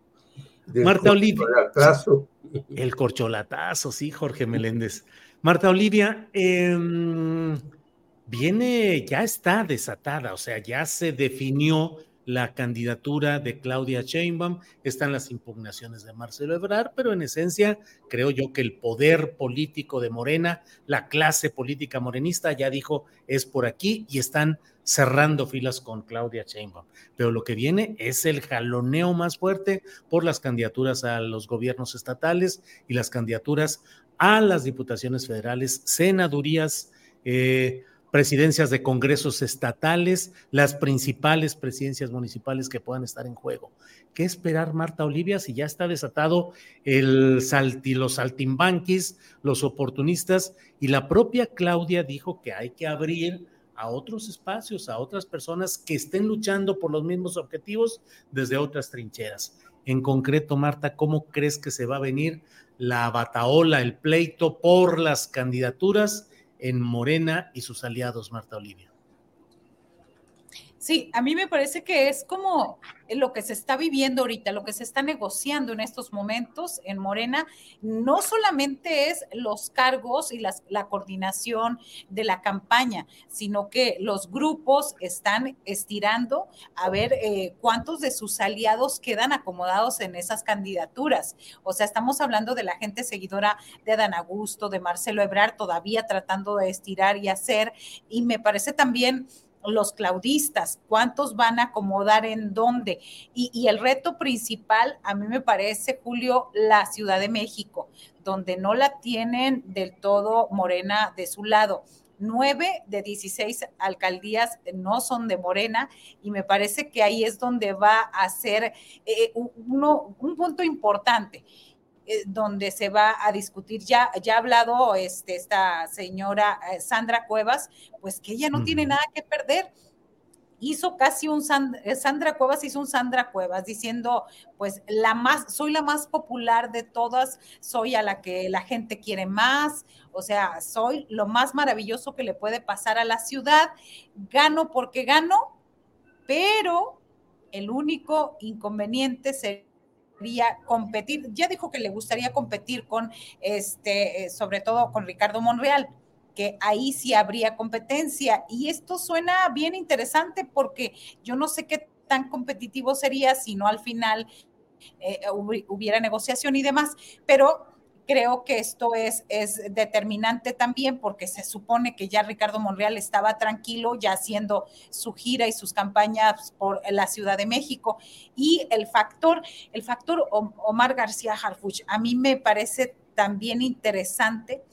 Marta Olivia. Corcholatazo. El corcholatazo, sí, Jorge Meléndez. Marta Olivia, em, viene, ya está desatada, o sea, ya se definió la candidatura de Claudia Sheinbaum, están las impugnaciones de Marcelo Ebrard, pero en esencia creo yo que el poder político de Morena, la clase política morenista ya dijo es por aquí y están cerrando filas con Claudia Sheinbaum. Pero lo que viene es el jaloneo más fuerte por las candidaturas a los gobiernos estatales y las candidaturas a las diputaciones federales, senadurías, eh, presidencias de congresos estatales, las principales presidencias municipales que puedan estar en juego. ¿Qué esperar, Marta Olivia, si ya está desatado el salti, los saltimbanquis, los oportunistas y la propia Claudia dijo que hay que abrir a otros espacios, a otras personas que estén luchando por los mismos objetivos desde otras trincheras? En concreto, Marta, ¿cómo crees que se va a venir la bataola, el pleito por las candidaturas? En Morena y sus aliados, Marta Olivia. Sí, a mí me parece que es como lo que se está viviendo ahorita, lo que se está negociando en estos momentos en Morena, no solamente es los cargos y la coordinación de la campaña, sino que los grupos están estirando a ver eh, cuántos de sus aliados quedan acomodados en esas candidaturas. O sea, estamos hablando de la gente seguidora de Adán Augusto, de Marcelo Ebrard, todavía tratando de estirar y hacer, y me parece también los claudistas, cuántos van a acomodar en dónde. Y, el reto principal, a mí me parece, Julio, la Ciudad de México, donde no la tienen del todo Morena de su lado. Nueve de 16 alcaldías no son de Morena y me parece que ahí es donde va a ser eh, uno, un punto importante. Eh, donde se va a discutir. Ya, ya ha hablado este, esta señora eh, Sandra Cuevas, pues que ella no tiene nada que perder hizo casi un eh, Sandra Cuevas hizo un Sandra Cuevas diciendo, pues la más soy la más popular de todas, soy a la que la gente quiere más, o sea, soy lo más maravilloso que le puede pasar a la ciudad, gano porque gano, pero el único inconveniente sería competir, ya dijo que le gustaría competir con, este, eh, sobre todo con Ricardo Monreal, que ahí sí habría competencia. Y esto suena bien interesante porque yo no sé qué tan competitivo sería si no al final eh, hubiera negociación y demás, pero creo que esto es, es determinante también porque se supone que ya Ricardo Monreal estaba tranquilo ya haciendo su gira y sus campañas por la Ciudad de México. Y el factor, el factor Omar García Harfuch, a mí me parece también interesante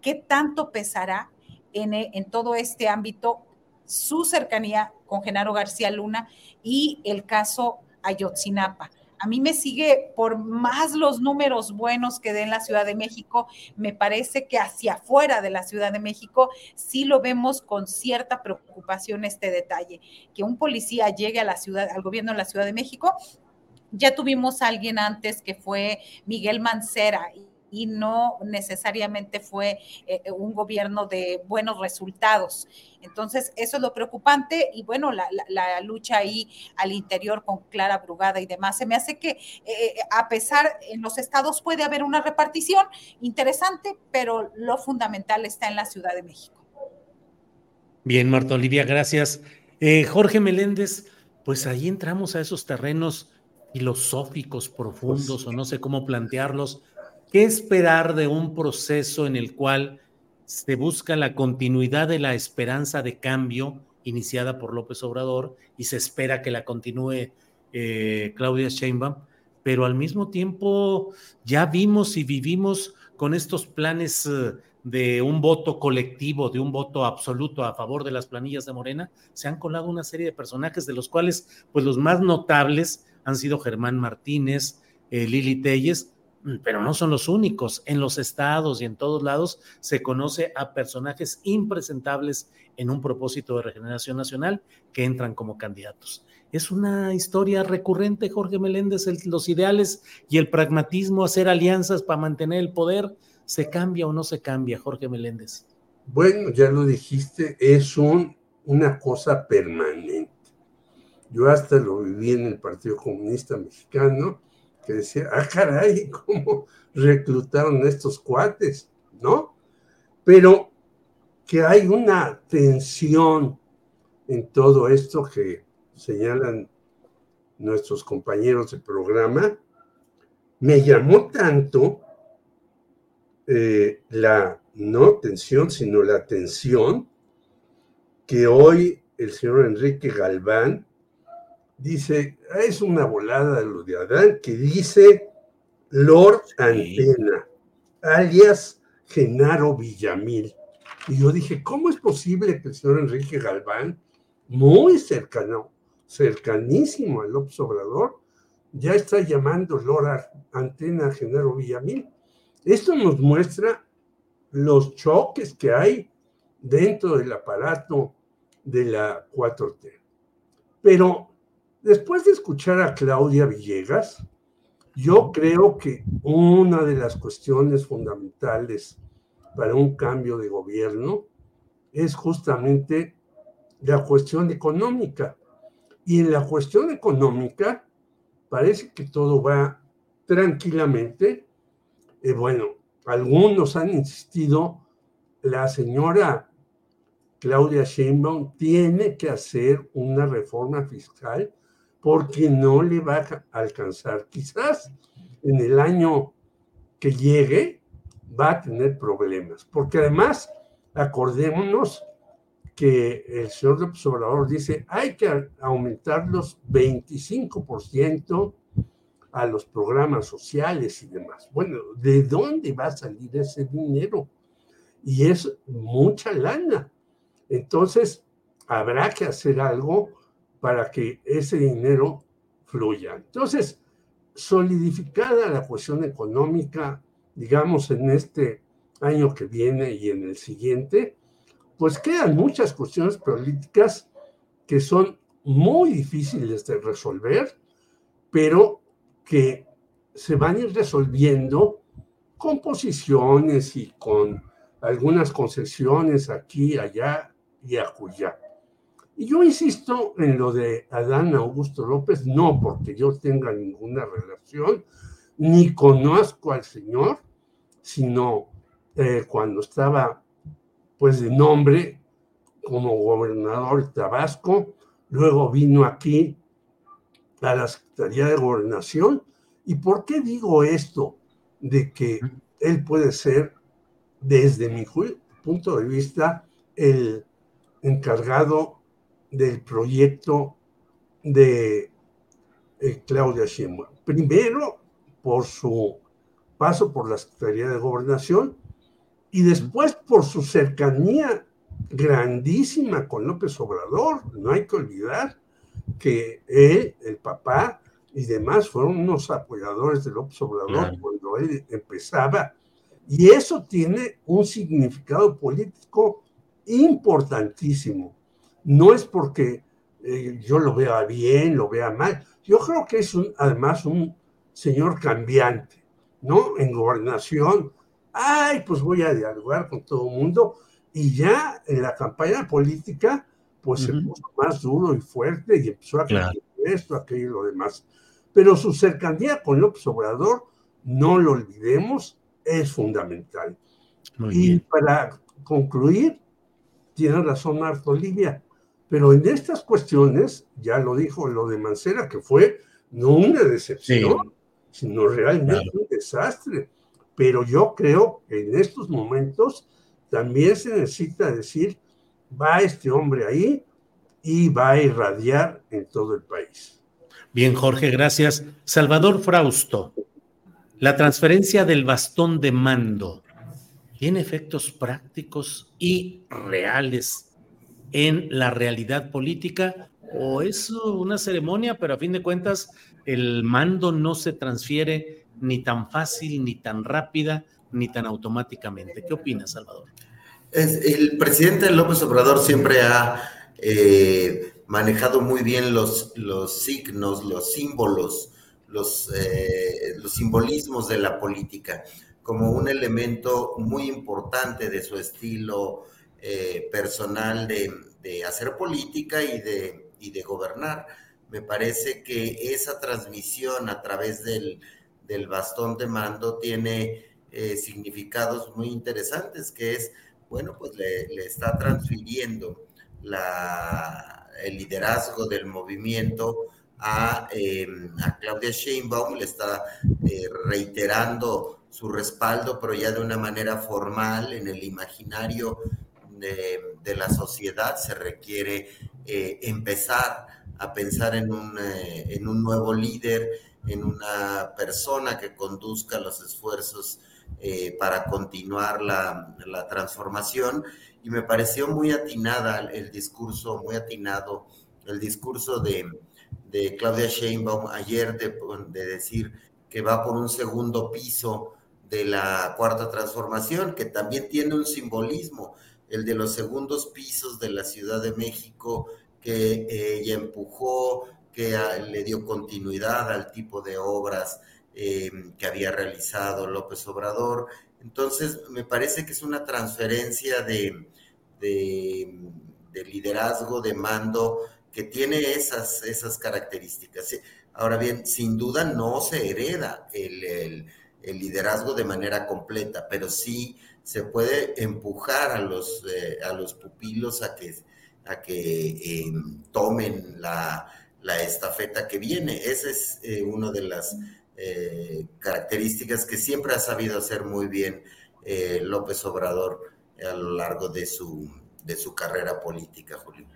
qué tanto pesará en, en todo este ámbito su cercanía con Genaro García Luna y el caso Ayotzinapa a mí me sigue, por más los números buenos que dé en la Ciudad de México, me parece que hacia afuera de la Ciudad de México sí lo vemos con cierta preocupación este detalle, que un policía llegue a la ciudad, al gobierno de la Ciudad de México. Ya tuvimos a alguien antes que fue Miguel Mancera y no necesariamente fue eh, eh, un gobierno de buenos resultados. Entonces, eso es lo preocupante y bueno, la, lucha ahí al interior con Clara Brugada y demás, se me hace que eh, a pesar, en los estados puede haber una repartición interesante, pero lo fundamental está en la Ciudad de México. Bien, Marta Olivia, gracias. Eh, Jorge Meléndez, pues ahí entramos a esos terrenos filosóficos profundos o no sé cómo plantearlos. ¿Qué esperar de un proceso en el cual se busca la continuidad de la esperanza de cambio iniciada por López Obrador y se espera que la continúe eh, Claudia Sheinbaum, pero al mismo tiempo ya vimos y vivimos con estos planes eh, de un voto colectivo, de un voto absoluto a favor de las planillas de Morena, se han colado una serie de personajes de los cuales, pues los más notables han sido Germán Martínez, eh, Lili Telles, pero no son los únicos. En los estados y en todos lados se conoce a personajes impresentables en un propósito de regeneración nacional que entran como candidatos. Es una historia recurrente, Jorge Meléndez, los ideales y el pragmatismo, hacer alianzas para mantener el poder ¿Se cambia o no se cambia, Jorge Meléndez? Bueno, ya lo dijiste, es un, una cosa permanente. Yo hasta lo viví en el Partido Comunista Mexicano, que decía, ah, caray, ¿cómo reclutaron estos cuates? ¿No? Pero que hay una tensión en todo esto que señalan nuestros compañeros de programa, me llamó tanto eh, la no tensión, sino la tensión que hoy el señor Enrique Galván dice, es una volada de lo de Adán, que dice Lord Antena, alias Genaro Villamil. Y yo dije, ¿cómo es posible que el señor Enrique Galván, muy cercano, cercanísimo al López Obrador, ya está llamando Lord Antena a Genaro Villamil? Esto nos muestra los choques que hay dentro del aparato de la 4T. Pero después de escuchar a Claudia Villegas, yo creo que una de las cuestiones fundamentales para un cambio de gobierno es justamente la cuestión económica. Y en la cuestión económica parece que todo va tranquilamente eh, bueno, algunos han insistido, la señora Claudia Sheinbaum tiene que hacer una reforma fiscal porque no le va a alcanzar. Quizás en el año que llegue va a tener problemas, porque además, acordémonos que el señor López Obrador dice, hay que aumentar los 25% a los programas sociales y demás. Bueno, ¿de dónde va a salir ese dinero? Y es mucha lana. Entonces, habrá que hacer algo para que ese dinero fluya. Entonces, solidificada la cuestión económica, digamos, en este año que viene y en el siguiente, pues quedan muchas cuestiones políticas que son muy difíciles de resolver, pero que se van a ir resolviendo con posiciones y con algunas concesiones aquí, allá y acullá. Y yo insisto en lo de Adán Augusto López, no porque yo tenga ninguna relación, ni conozco al señor, sino eh, cuando estaba pues de nombre como gobernador de Tabasco, luego vino aquí a la Secretaría de Gobernación. ¿Y por qué digo esto? De que él puede ser, desde mi punto de vista, el encargado del proyecto de eh, Claudia Sheinbaum. Primero, por su paso por la Secretaría de Gobernación y después por su cercanía grandísima con López Obrador. No hay que olvidar que él, el papá y demás fueron unos apoyadores del López Obrador cuando él empezaba. Y eso tiene un significado político importantísimo. No es porque eh, yo lo vea bien, lo vea mal. Yo creo que es además un señor cambiante, ¿no? En gobernación, ay, pues voy a dialogar con todo el mundo. Y ya en la campaña política, pues se puso más duro y fuerte y empezó a creer esto, aquello y lo demás. Pero su cercanía con López Obrador, no lo olvidemos, es fundamental. y para concluir, tiene razón Marta Olivia, pero en estas cuestiones, ya lo dijo lo de Mancera, que fue no una decepción, sino realmente un desastre. Pero yo creo que en estos momentos también se necesita decir, va este hombre ahí y va a irradiar en todo el país. Bien, Jorge, gracias. Salvador Frausto, la transferencia del bastón de mando tiene efectos prácticos y reales en la realidad política o es una ceremonia, pero a fin de cuentas el mando no se transfiere ni tan fácil, ni tan rápida, ni tan automáticamente. ¿Qué opinas, Salvador? el presidente López Obrador siempre ha eh, manejado muy bien los, signos, los símbolos, los, eh, los simbolismos de la política como un elemento muy importante de su estilo eh, personal de, hacer política y de, gobernar. Me parece que esa transmisión a través del, bastón de mando tiene eh, significados muy interesantes, que es, bueno, pues le, está transfiriendo el liderazgo del movimiento a, eh, a Claudia Sheinbaum, le está reiterando su respaldo, pero ya de una manera formal en el imaginario de, la sociedad se requiere eh, empezar a pensar en un, eh, en un nuevo líder, en una persona que conduzca los esfuerzos eh, para continuar la, la, transformación. Y me pareció muy atinada el discurso, muy atinado el discurso de, de Claudia Sheinbaum ayer de, de decir que va por un segundo piso de la cuarta transformación, que también tiene un simbolismo, el de los segundos pisos de la Ciudad de México, que ella empujó, que le dio continuidad al tipo de obras em, que había realizado López Obrador. Entonces, me parece que es una transferencia de, de, liderazgo, de mando, que tiene esas, esas características. Ahora bien, sin duda no se hereda el el liderazgo de manera completa, pero sí se puede empujar a los, eh, a los pupilos a que, a que em, tomen la, estafeta que viene. Esa es eh, una de las eh, características que siempre ha sabido hacer muy bien López Obrador a lo largo de su, de su carrera política, Julio.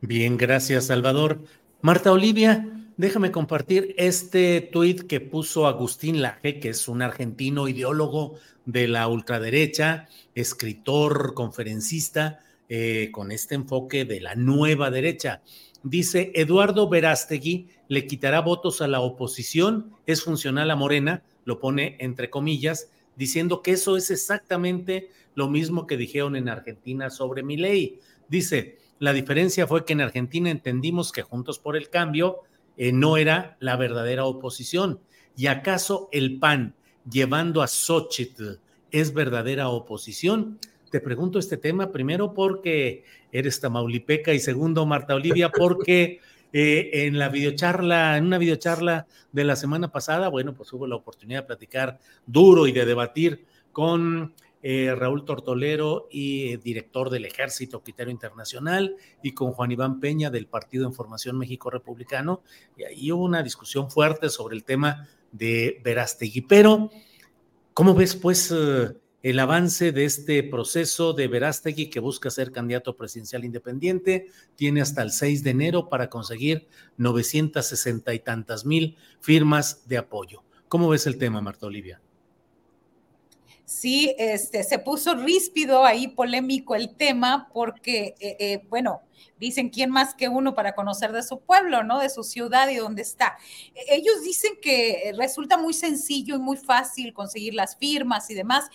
Bien, gracias, Salvador. Marta Olivia, déjame compartir este tuit que puso Agustín Laje, que es un argentino ideólogo de la ultraderecha, escritor, conferencista, eh, con este enfoque de la nueva derecha. Dice, Eduardo Verástegui le quitará votos a la oposición, es funcional a Morena, lo pone entre comillas, diciendo que eso es exactamente lo mismo que dijeron en Argentina sobre mi ley. Dice, la diferencia fue que en Argentina entendimos que Juntos por el Cambio eh, no era la verdadera oposición. ¿Y acaso el PAN llevando a Xochitl es verdadera oposición? Te pregunto este tema primero porque eres tamaulipeca y segundo, Marta Olivia, porque eh, en la videocharla, en una videocharla de la semana pasada, bueno, pues hubo la oportunidad de platicar duro y de debatir con eh, Raúl Tortolero y eh, director del Ejército Criterio Internacional, y con Juan Iván Peña del Partido en Formación México Republicano. Y ahí hubo una discusión fuerte sobre el tema de Verástegui. Pero, ¿cómo ves, pues, eh, el avance de este proceso de Verástegui que busca ser candidato presidencial independiente? Tiene hasta el 6 de enero para conseguir 960 y tantas mil firmas de apoyo. ¿Cómo ves el tema, Marta Olivia? Sí este, se puso ríspido ahí, polémico el tema, porque, eh, eh, bueno, dicen quién más que uno para conocer de su pueblo, ¿no? De su ciudad y dónde está. E, ellos dicen que resulta muy sencillo y muy fácil conseguir las firmas y demás.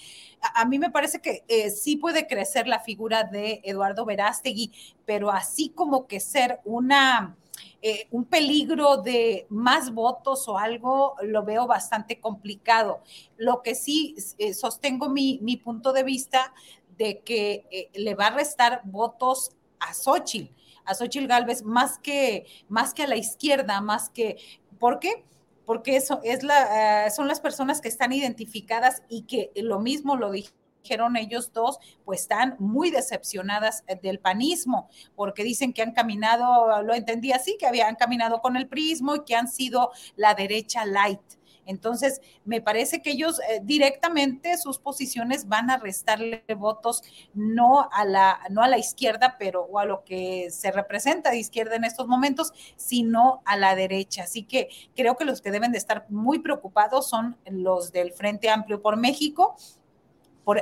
A, mí me parece que eh, sí puede crecer la figura de Eduardo Verástegui, pero así como que ser una eh, un peligro de más votos o algo, lo veo bastante complicado. Lo que sí eh, sostengo mi, punto de vista de que eh, le va a restar votos a Xochitl, a Xochitl Galvez, más que, más que a la izquierda, más que, ¿por qué? Porque eso es la, son las personas que están identificadas y que lo mismo lo dije dijeron ellos dos, pues están muy decepcionadas eh, del panismo, porque dicen que han caminado, lo entendí así, que habían caminado con el prismo y que han sido la derecha light. Entonces, me parece que ellos eh, directamente sus posiciones van a restarle votos no a la no a la izquierda, pero o a lo que se representa de izquierda en estos momentos, sino a la derecha. Así que creo que los que deben de estar muy preocupados son los del Frente Amplio por México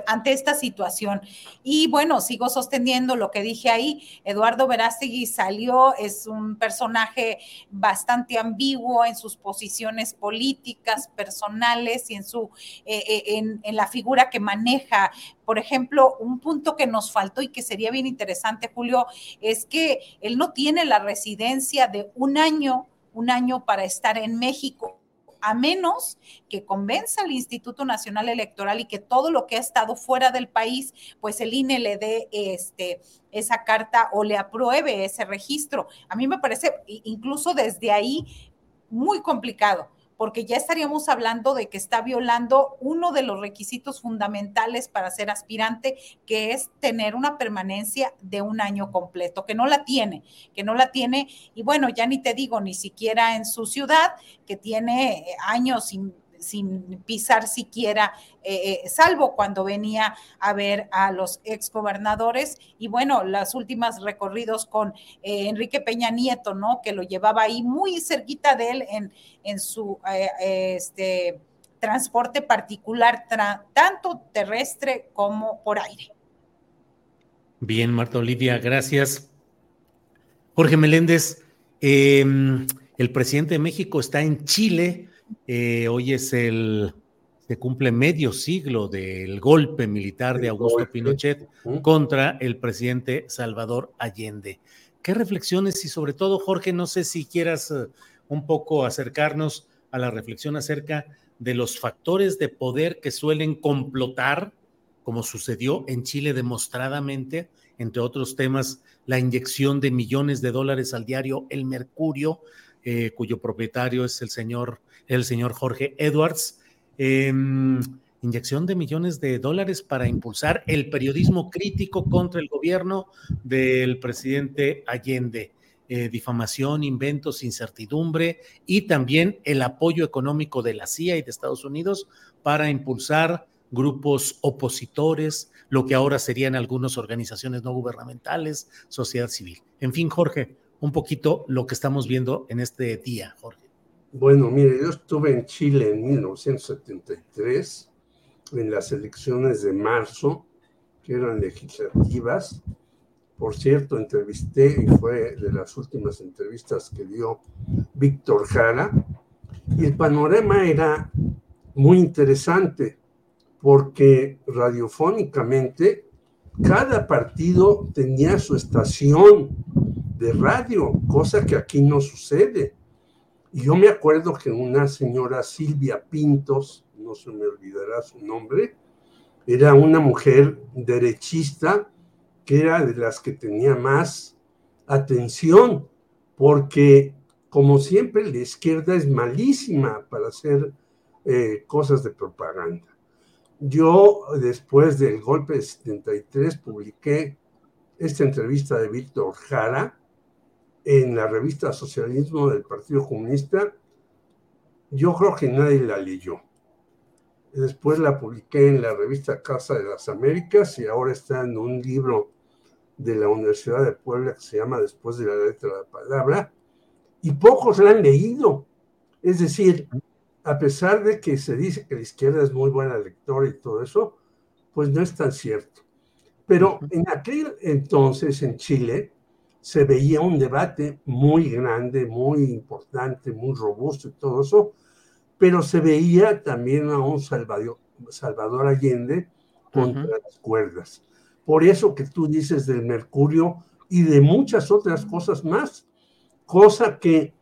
ante esta situación. Y bueno, sigo sosteniendo lo que dije ahí. Eduardo Verástegui salió, es un personaje bastante ambiguo en sus posiciones políticas, personales y en su eh, eh, en la figura que maneja. Por ejemplo, un punto que nos faltó y que sería bien interesante, Julio, es que él no tiene la residencia de un año, un año para estar en México a menos que convenza al Instituto Nacional Electoral y que todo lo que ha estado fuera del país, pues el INE le dé este, esa carta o le apruebe ese registro. A mí me parece incluso desde ahí muy complicado porque ya estaríamos hablando de que está violando uno de los requisitos fundamentales para ser aspirante, que es tener una permanencia de un año completo, que no la tiene, que no la tiene, y bueno, ya ni te digo, ni siquiera en su ciudad, que tiene años sin sin pisar siquiera, eh, eh, salvo cuando venía a ver a los exgobernadores. Y bueno, las últimas recorridos con eh, Enrique Peña Nieto, ¿no? Que lo llevaba ahí muy cerquita de él en, en su este, transporte particular, tanto terrestre como por aire. Bien, Marta Olivia, gracias. Jorge Meléndez, em, el presidente de México está en Chile eh, hoy es el, se cumple medio siglo del golpe militar de Augusto Pinochet contra el presidente Salvador Allende. ¿Qué reflexiones y sobre todo, Jorge, no sé si quieras eh, un poco acercarnos a la reflexión acerca de los factores de poder que suelen complotar, como sucedió en Chile demostradamente, entre otros temas, la inyección de millones de dólares al diario El Mercurio, eh, cuyo propietario es el señor el señor Jorge Edwards. Em, inyección de millones de dólares para impulsar el periodismo crítico contra el gobierno del presidente Allende. Eh, difamación, inventos, incertidumbre y también el apoyo económico de la CIA y de Estados Unidos para impulsar grupos opositores, lo que ahora serían algunas organizaciones no gubernamentales, sociedad civil. En fin, Jorge, un poquito lo que estamos viendo en este día, Jorge. Bueno, mire, yo estuve en Chile en 1973, en las elecciones de marzo, que eran legislativas. Por cierto, entrevisté, y fue de las últimas entrevistas que dio Víctor Jara, y el panorama era muy interesante, porque radiofónicamente cada partido tenía su estación de radio, cosa que aquí no sucede. Y yo me acuerdo que una señora Silvia Pintos, no se me olvidará su nombre, era una mujer derechista que era de las que tenía más atención, porque como siempre la izquierda es malísima para hacer eh, cosas de propaganda. Yo después del golpe de 73 publiqué esta entrevista de Víctor Jara, en la revista Socialismo del Partido Comunista, yo creo que nadie la leyó. Después la publiqué en la revista Casa de las Américas y ahora está en un libro de la Universidad de Puebla que se llama Después de la letra de la palabra, y pocos la han leído. Es decir, a pesar de que se dice que la izquierda es muy buena lectora y todo eso, pues no es tan cierto. Pero en aquel entonces en Chile, se veía un debate muy grande, muy importante, muy robusto y todo eso, pero se veía también a un Salvador, Salvador Allende contra las cuerdas. Por eso que tú dices del Mercurio y de muchas otras cosas más, cosa que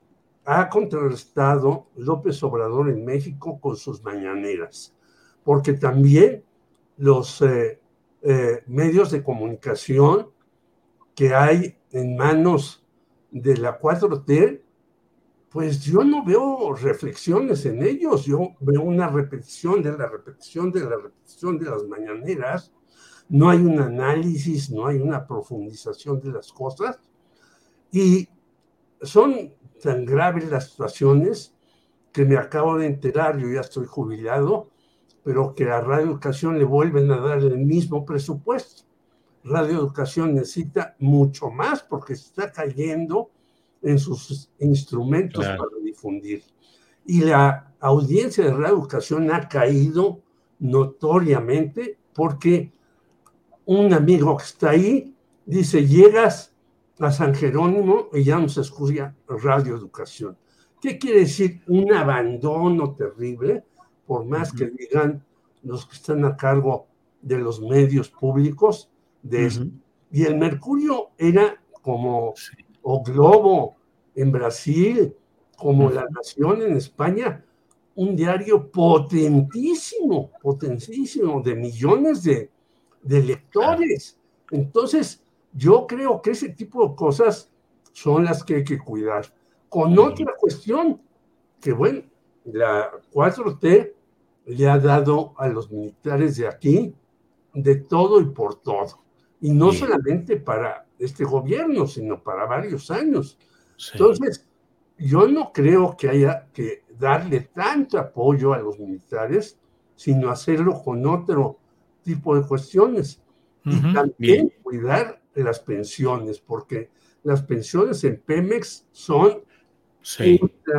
ha contrarrestado López Obrador en México con sus mañaneras, porque también los eh, eh, medios de comunicación que hay en manos de la 4T, pues yo no veo reflexiones en ellos, yo veo una repetición de la repetición de la repetición de las mañaneras, no hay un análisis, no hay una profundización de las cosas. Y son tan graves las situaciones que me acabo de enterar, yo ya estoy jubilado, pero que a Radio Educación le vuelven a dar el mismo presupuesto. Radio Educación necesita mucho más porque está cayendo en sus instrumentos para difundir. Y la audiencia de Radio Educación ha caído notoriamente porque un amigo que está ahí dice, llegas a San Jerónimo y ya no se escucha Radio Educación. ¿Qué quiere decir? Un abandono terrible, por más que digan los que están a cargo de los medios públicos. De Y el Mercurio era como o Globo en Brasil, como La Nación en España, un diario potentísimo, potentísimo, de millones de, lectores. Entonces, yo creo que ese tipo de cosas son las que hay que cuidar. Con otra cuestión, que bueno, la 4T le ha dado a los militares de aquí de todo y por todo. Y no solamente para este gobierno, sino para varios años. Entonces, yo no creo que haya que darle tanto apoyo a los militares, sino hacerlo con otro tipo de cuestiones. Y también cuidar las pensiones, porque las pensiones en Pemex son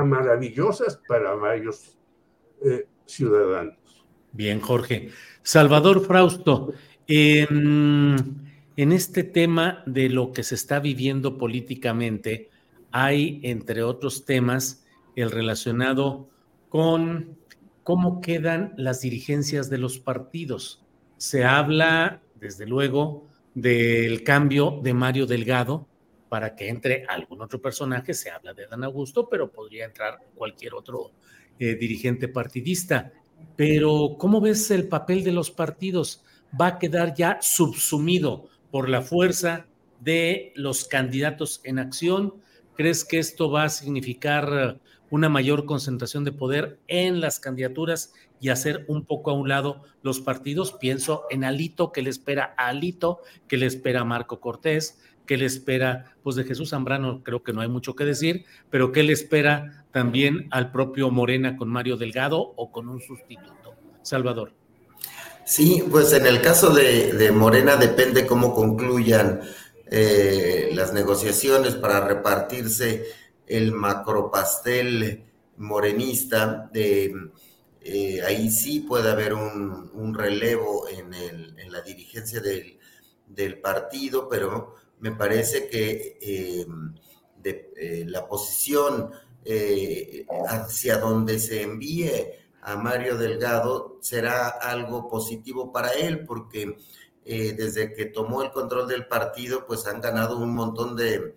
maravillosas para varios eh, ciudadanos. Bien, Jorge. Salvador Frausto, en este tema de lo que se está viviendo políticamente, hay, entre otros temas, el relacionado con cómo quedan las dirigencias de los partidos. Se habla, desde luego, del cambio de Mario Delgado para que entre algún otro personaje. Se habla de Dan Augusto, pero podría entrar cualquier otro eh, dirigente partidista. Pero, ¿cómo ves el papel de los partidos? ¿Va a quedar ya subsumido por la fuerza de los candidatos en acción? ¿Crees que esto va a significar una mayor concentración de poder en las candidaturas y hacer un poco a un lado los partidos? Pienso en Alito, que le espera a Alito, que le espera a Marco Cortés, que le espera, pues de Jesús Zambrano creo que no hay mucho que decir, pero que le espera también al propio Morena con Mario Delgado o con un sustituto. Salvador. Sí, pues en el caso de Morena depende cómo concluyan eh, las negociaciones para repartirse el macropastel morenista, de, eh, ahí sí puede haber un, relevo en, la dirigencia del, partido, pero me parece que eh, la posición hacia donde se envíe a Mario Delgado será algo positivo para él, porque eh, desde que tomó el control del partido, pues han ganado un montón de,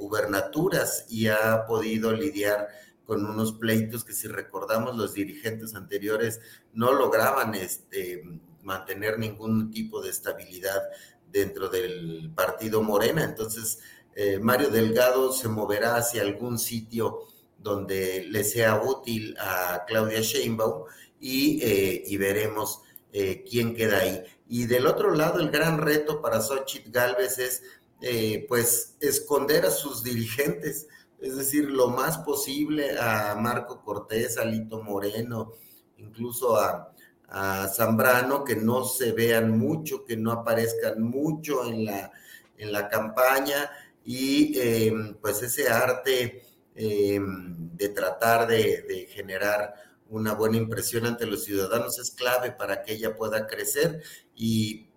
gubernaturas y ha podido lidiar con unos pleitos que si recordamos los dirigentes anteriores no lograban este, mantener ningún tipo de estabilidad dentro del partido Morena. Entonces, eh, Mario Delgado se moverá hacia algún sitio donde le sea útil a Claudia Sheinbaum y, eh, y veremos quién queda ahí. Y del otro lado, el gran reto para Xochitl Galvez es, eh, pues, esconder a sus dirigentes, es decir, lo más posible a Marco Cortés, a Lito Moreno, incluso a, Zambrano, que no se vean mucho, que no aparezcan mucho en la, en la campaña y pues ese arte em, de tratar de, generar una buena impresión ante los ciudadanos es clave para que ella pueda crecer y,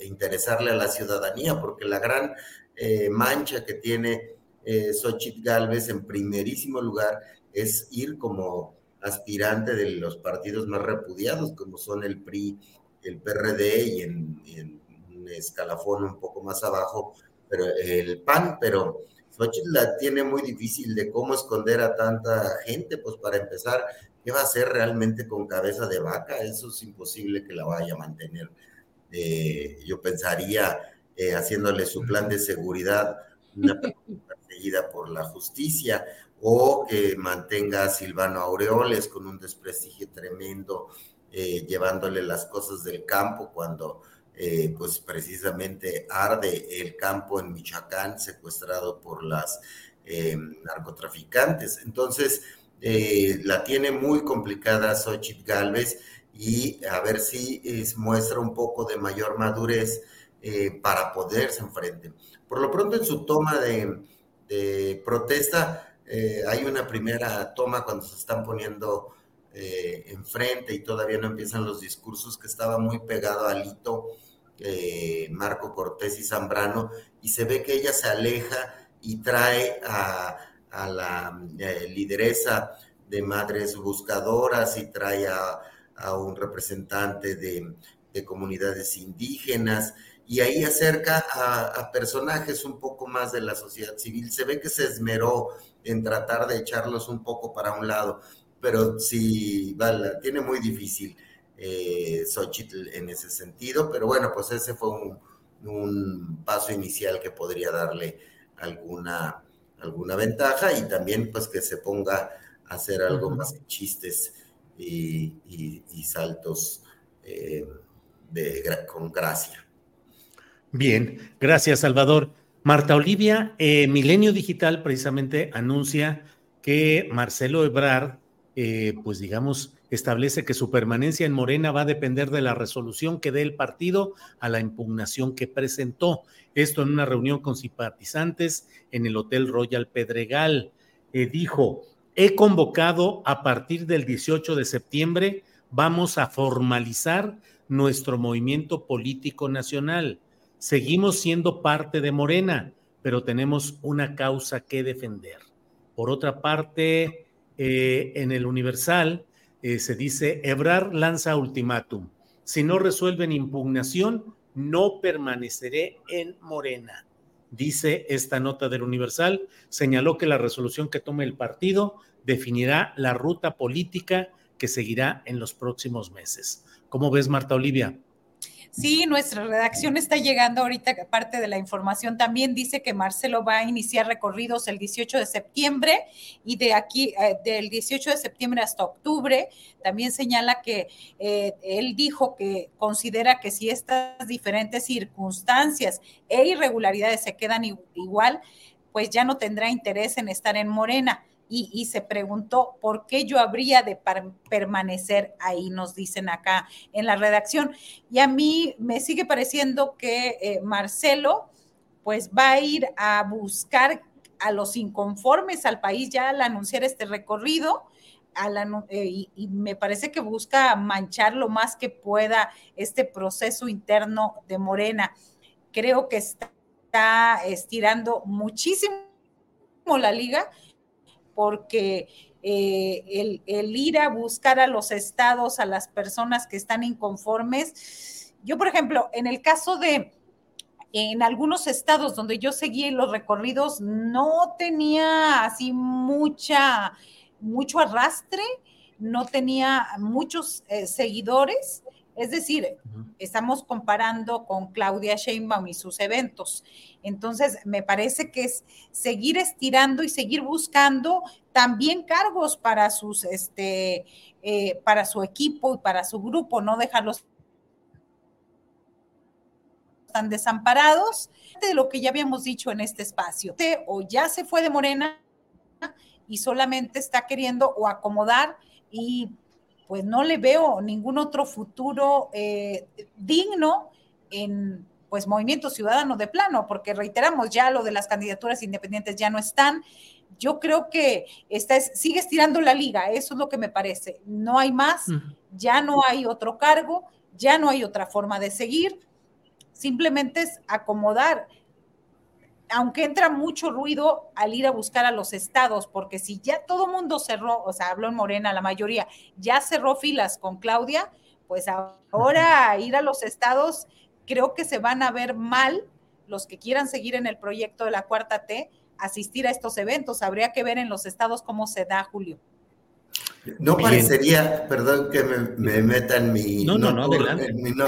interesarle a la ciudadanía, porque la gran eh, mancha que tiene eh, Xochitl Galvez en primerísimo lugar es ir como aspirante de los partidos más repudiados, como son el PRI, el PRD y en, en un escalafón un poco más abajo, pero el PAN, pero Xochitl la tiene muy difícil de cómo esconder a tanta gente, pues para empezar, ¿qué va a hacer realmente con cabeza de vaca? Eso es imposible que la vaya a mantener. Eh, yo pensaría eh, haciéndole su plan de seguridad, una seguida por la justicia, o que mantenga a Silvano Aureoles con un desprestigio tremendo, eh, llevándole las cosas del campo cuando eh, pues precisamente arde el campo en Michoacán secuestrado por las eh, narcotraficantes. Entonces, la tiene muy complicada Xochitl Galvez y a ver si muestra un poco de mayor madurez para poderse enfrentar. Por lo pronto, en su toma de protesta, eh, hay una primera toma cuando se están poniendo eh, enfrente y todavía no empiezan los discursos que estaba muy pegado a Lito, eh, Marco Cortés y Zambrano, y se ve que ella se aleja y trae a, la lideresa de Madres Buscadoras y trae a, un representante de, de comunidades indígenas y ahí acerca a, personajes un poco más de la sociedad civil. Se ve que se esmeró en tratar de echarlos un poco para un lado, pero sí, vale, tiene muy difícil eh, Xochitl en ese sentido, pero bueno, pues ese fue un, paso inicial que podría darle alguna, alguna ventaja y también pues que se ponga a hacer algo más de chistes y, saltos eh, de, con gracia. Bien, gracias Salvador. Marta Olivia, eh, Milenio Digital precisamente anuncia que Marcelo Ebrard, eh, pues digamos, establece que su permanencia en Morena va a depender de la resolución que dé el partido a la impugnación que presentó. Esto en una reunión con simpatizantes en el Hotel Royal Pedregal. Eh, dijo, he convocado a partir del 18 de septiembre, vamos a formalizar nuestro movimiento político nacional Seguimos siendo parte de Morena, pero tenemos una causa que defender. Por otra parte, eh, en el Universal eh, se dice, Ebrar lanza ultimátum. Si no resuelven impugnación, no permaneceré en Morena. Dice esta nota del Universal, señaló que la resolución que tome el partido definirá la ruta política que seguirá en los próximos meses. ¿Cómo ves, Marta Olivia? Sí, nuestra redacción está llegando ahorita, parte de la información también dice que Marcelo va a iniciar recorridos el 18 de septiembre y de aquí, eh, del 18 de septiembre hasta octubre, también señala que eh, él dijo que considera que si estas diferentes circunstancias e irregularidades se quedan igual, pues ya no tendrá interés en estar en Morena y, se preguntó por qué yo habría de permanecer ahí, nos dicen acá en la redacción. Y a mí me sigue pareciendo que eh, Marcelo pues va a ir a buscar a los inconformes al país ya al anunciar este recorrido. Eh, y, me parece que busca manchar lo más que pueda este proceso interno de Morena. Creo que está estirando muchísimo la liga porque eh, el, ir a buscar a los estados, a las personas que están inconformes, yo, por ejemplo, en el caso de, en algunos estados donde yo seguí los recorridos, no tenía así mucha, mucho arrastre, no tenía muchos eh, seguidores, es decir, estamos comparando con Claudia Sheinbaum y sus eventos. Entonces, me parece que es seguir estirando y seguir buscando también cargos para sus, este, eh, para su equipo y para su grupo, no dejarlos tan desamparados de lo que ya habíamos dicho en este espacio. O ya se fue de Morena y solamente está queriendo o acomodar y pues no le veo ningún otro futuro eh, digno en pues Movimiento Ciudadano de plano, porque reiteramos ya lo de las candidaturas independientes ya no están. Yo creo que está, sigue estirando la liga, eso es lo que me parece. No hay más, ya no hay otro cargo, ya no hay otra forma de seguir, simplemente es acomodar aunque entra mucho ruido al ir a buscar a los estados, porque si ya todo mundo cerró, o sea, habló en Morena, la mayoría, ya cerró filas con Claudia, pues ahora ir a los estados, creo que se van a ver mal los que quieran seguir en el proyecto de la cuarta T, asistir a estos eventos. Habría que ver en los estados cómo se da, Julio. No parecería, perdón que me, meta en mi no,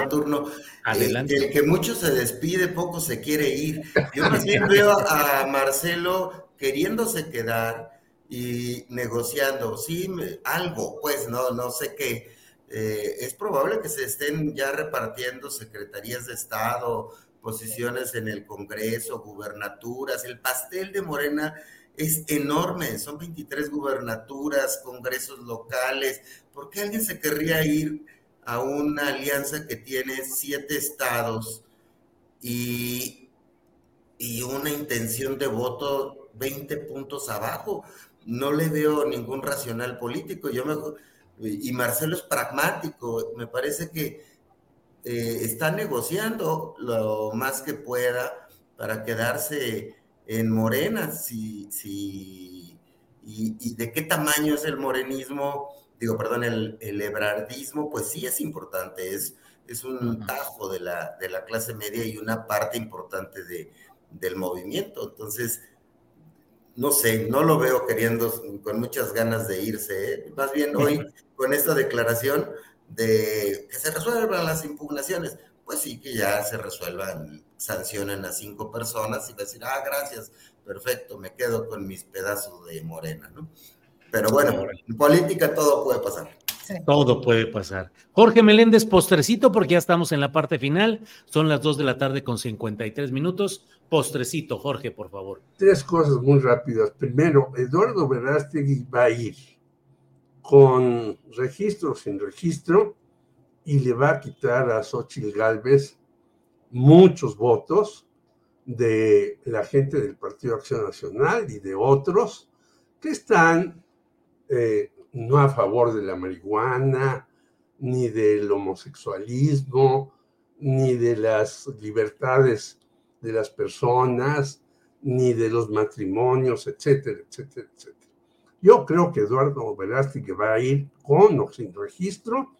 turno, Adelante. El, que mucho se despide, poco se quiere ir. Yo también veo a Marcelo queriéndose quedar y negociando, sí, algo, pues no, no sé qué. Eh, es probable que se estén ya repartiendo secretarías de Estado, posiciones en el Congreso, gubernaturas. El pastel de Morena es enorme, son 23 gubernaturas, congresos locales. ¿Por qué alguien se querría ir a una alianza que tiene siete estados y, y una intención de voto 20 puntos abajo? No le veo ningún racional político. Yo me, y Marcelo es pragmático, me parece que eh, está negociando lo más que pueda para quedarse en Morena, si, si, y, de qué tamaño es el morenismo, digo, perdón, el, el ebrardismo, pues sí es importante, es, es un tajo de la, de la clase media y una parte importante de, del movimiento. Entonces, no sé, no lo veo queriendo con muchas ganas de irse. ¿eh? Más bien hoy, con esta declaración de que se resuelvan las impugnaciones, pues sí que ya se resuelvan, sancionen a cinco personas y decir, ah, gracias, perfecto, me quedo con mis pedazos de morena, ¿no? Pero bueno, en política todo puede pasar. Todo puede pasar. Jorge Meléndez, postrecito, porque ya estamos en la parte final. Son las 2 de la tarde con 53 minutos. Postrecito, Jorge, por favor. Tres cosas muy rápidas. Primero, Eduardo Verástegui va a ir con registro o sin registro y le va a quitar a Xochitl Galvez muchos votos de la gente del Partido Acción Nacional y de otros que están eh, no a favor de la marihuana, ni del homosexualismo, ni de las libertades de las personas, ni de los matrimonios, etcétera, etcétera, etcétera. Yo creo que Eduardo que va a ir con o sin registro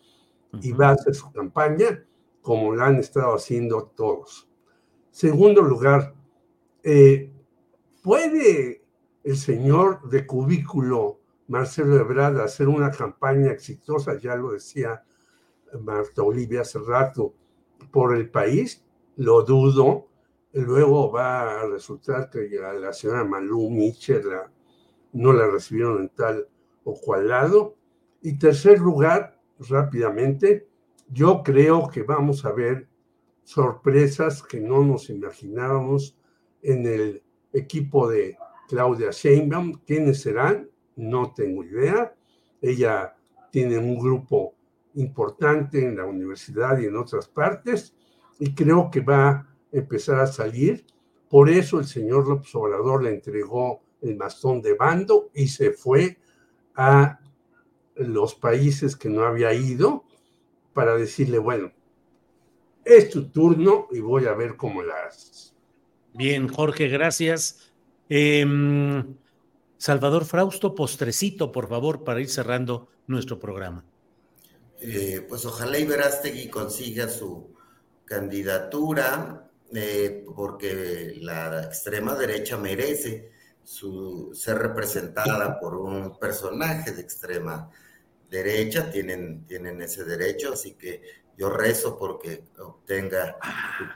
y va a hacer su campaña como la han estado haciendo todos. Segundo lugar, eh, ¿puede el señor de cubículo Marcelo Ebrard hacer una campaña exitosa, ya lo decía Marta Olivia hace rato, por el país, lo dudo. Luego va a resultar que la señora Malú Mitchell no la recibieron en tal o cual lado. Y tercer lugar, rápidamente, yo creo que vamos a ver sorpresas que no nos imaginábamos en el equipo de Claudia Sheinbaum. ¿Quiénes serán? no tengo idea. Ella tiene un grupo importante en la universidad y en otras partes y creo que va a empezar a salir. Por eso el señor López Obrador le entregó el bastón de bando y se fue a los países que no había ido para decirle, bueno, es tu turno y voy a ver cómo la haces. Bien, Jorge, gracias. Eh, Salvador Frausto, postrecito, por favor, para ir cerrando nuestro programa. Eh, pues ojalá Iberastegui consiga su candidatura, eh, porque la extrema derecha merece ser representada por un personaje de extrema derecha, tienen, tienen ese derecho, así que yo rezo porque obtenga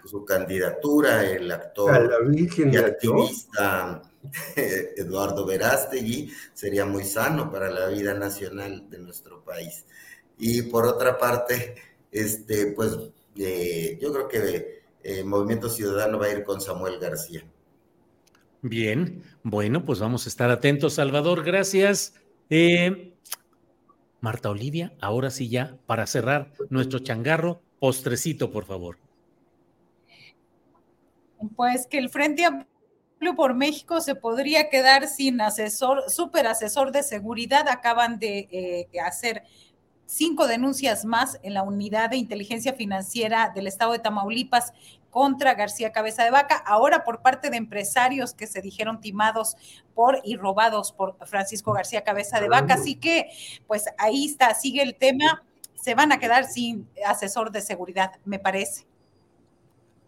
su, candidatura, el actor y activista Eduardo Verástegui, sería muy sano para la vida nacional de nuestro país. Y por otra parte, este, pues eh, yo creo que eh, Movimiento Ciudadano va a ir con Samuel García. Bien, bueno, pues vamos a estar atentos, Salvador, gracias. Eh, Marta Olivia, ahora sí ya, para cerrar nuestro changarro, postrecito, por favor. Pues que el Frente Amplio por México se podría quedar sin asesor, super asesor de seguridad. Acaban de eh, hacer cinco denuncias más en la unidad de inteligencia financiera del estado de Tamaulipas contra García Cabeza de Vaca, ahora por parte de empresarios que se dijeron timados por y robados por Francisco García Cabeza de Vaca. Así que, pues ahí está, sigue el tema. Se van a quedar sin asesor de seguridad, me parece.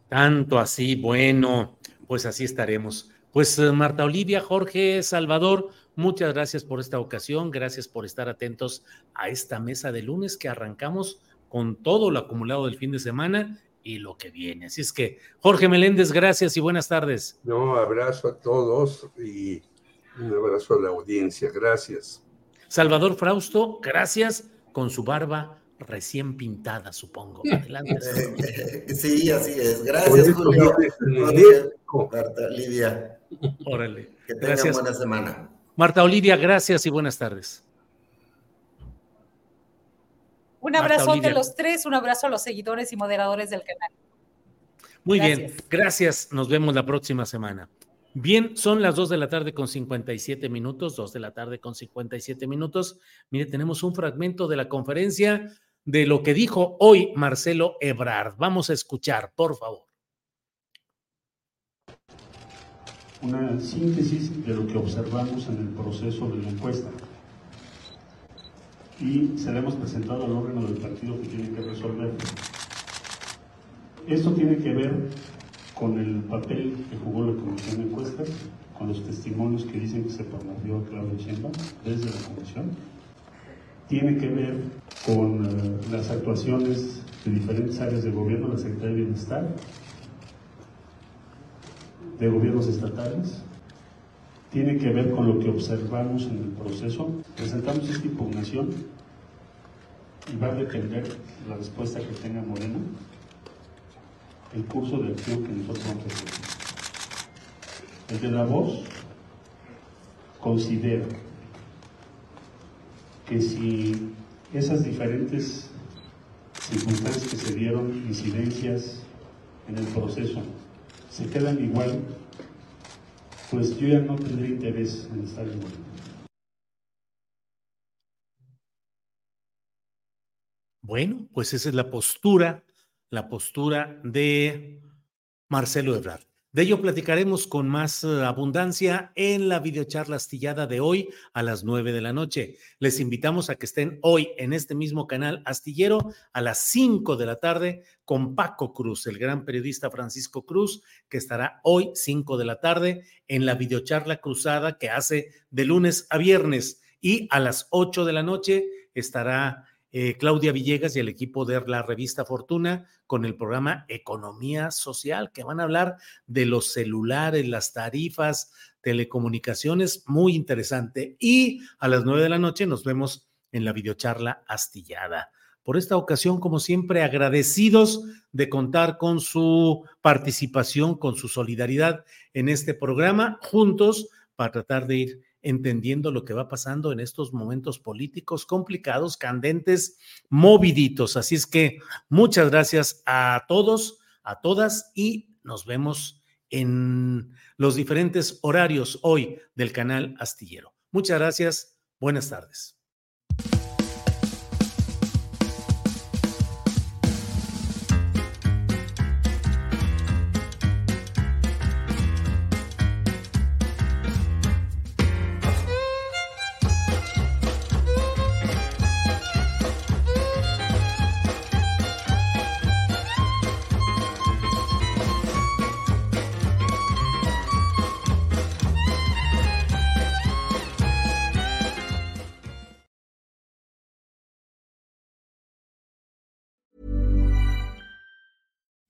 Tanto así, bueno, pues así estaremos. Pues eh, Marta Olivia, Jorge, Salvador, muchas gracias por esta ocasión, gracias por estar atentos a esta mesa de lunes que arrancamos con todo lo acumulado del fin de semana y lo que viene. Así es que, Jorge Meléndez, gracias y buenas tardes. No, abrazo a todos y Un abrazo a la audiencia, gracias. Salvador Frausto, gracias con su barba recién pintada, supongo. Adelante. Sí, así es. Gracias, Julio. Marta Lidia. Órale. Que tengan Gracias. buena semana. Marta Olivia, gracias y buenas tardes. Un abrazo a los tres, un abrazo a los seguidores y moderadores del canal. Muy bien, Gracias. gracias. Nos vemos la próxima semana. Bien, son las 2 de la tarde con 57 minutos, 2 de la tarde con 57 minutos. Mire, tenemos un fragmento de la conferencia de lo que dijo hoy Marcelo Ebrard. Vamos a escuchar, por favor. una síntesis de lo que observamos en el proceso de la encuesta. Y se la hemos presentado al órgano del partido que tiene que resolver. Esto tiene que ver con el papel que jugó la Comisión de Encuestas, con los testimonios que dicen que se promovió a Claudia Sheinbaum desde la Comisión. Tiene que ver con eh, las actuaciones de diferentes áreas de gobierno, la Secretaría de Bienestar, de gobiernos estatales, tiene que ver con lo que observamos en el proceso. Presentamos esta impugnación y va a depender la respuesta que tenga Morena, el curso de acción que nosotros vamos a. El de la voz considera que si esas diferentes circunstancias que se dieron, incidencias en el proceso, se quedan igual, pues yo ya no tendré interés en estar Morena. Bueno, pues esa es la postura, la postura de Marcelo Ebrard. De ello platicaremos con más eh, abundancia en la videocharla astillada de hoy a las 9 de la noche. Les invitamos a que estén hoy en este mismo canal astillero a las 5 de la tarde con Paco Cruz, el gran periodista Francisco Cruz, que estará hoy 5 de la tarde en la videocharla cruzada que hace de lunes a viernes. Y a las 8 de la noche estará eh, Claudia Villegas y el equipo de la revista Fortuna con el programa Economía Social, que van a hablar de los celulares, las tarifas, telecomunicaciones, muy interesante. Y a las nueve de la noche nos vemos en la videocharla astillada. Por esta ocasión, como siempre, agradecidos de contar con su participación, con su solidaridad en este programa, juntos para tratar de ir entendiendo lo que va pasando en estos momentos políticos complicados, candentes, moviditos. Así es que muchas gracias a todos, a todas y nos vemos en los diferentes horarios hoy del canal Astillero. Muchas gracias, buenas tardes.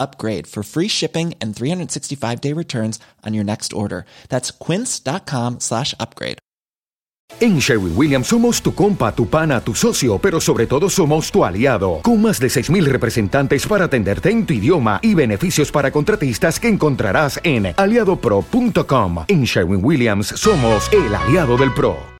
upgrade for free shipping and 365 day returns on your next order. That's quince.com slash upgrade. En Sherwin Williams somos tu compa, tu pana, tu socio, pero sobre todo somos tu aliado, con más de 6.000 representantes para atenderte en tu idioma y beneficios para contratistas que encontrarás en aliadopro.com. En Sherwin Williams somos el aliado del PRO.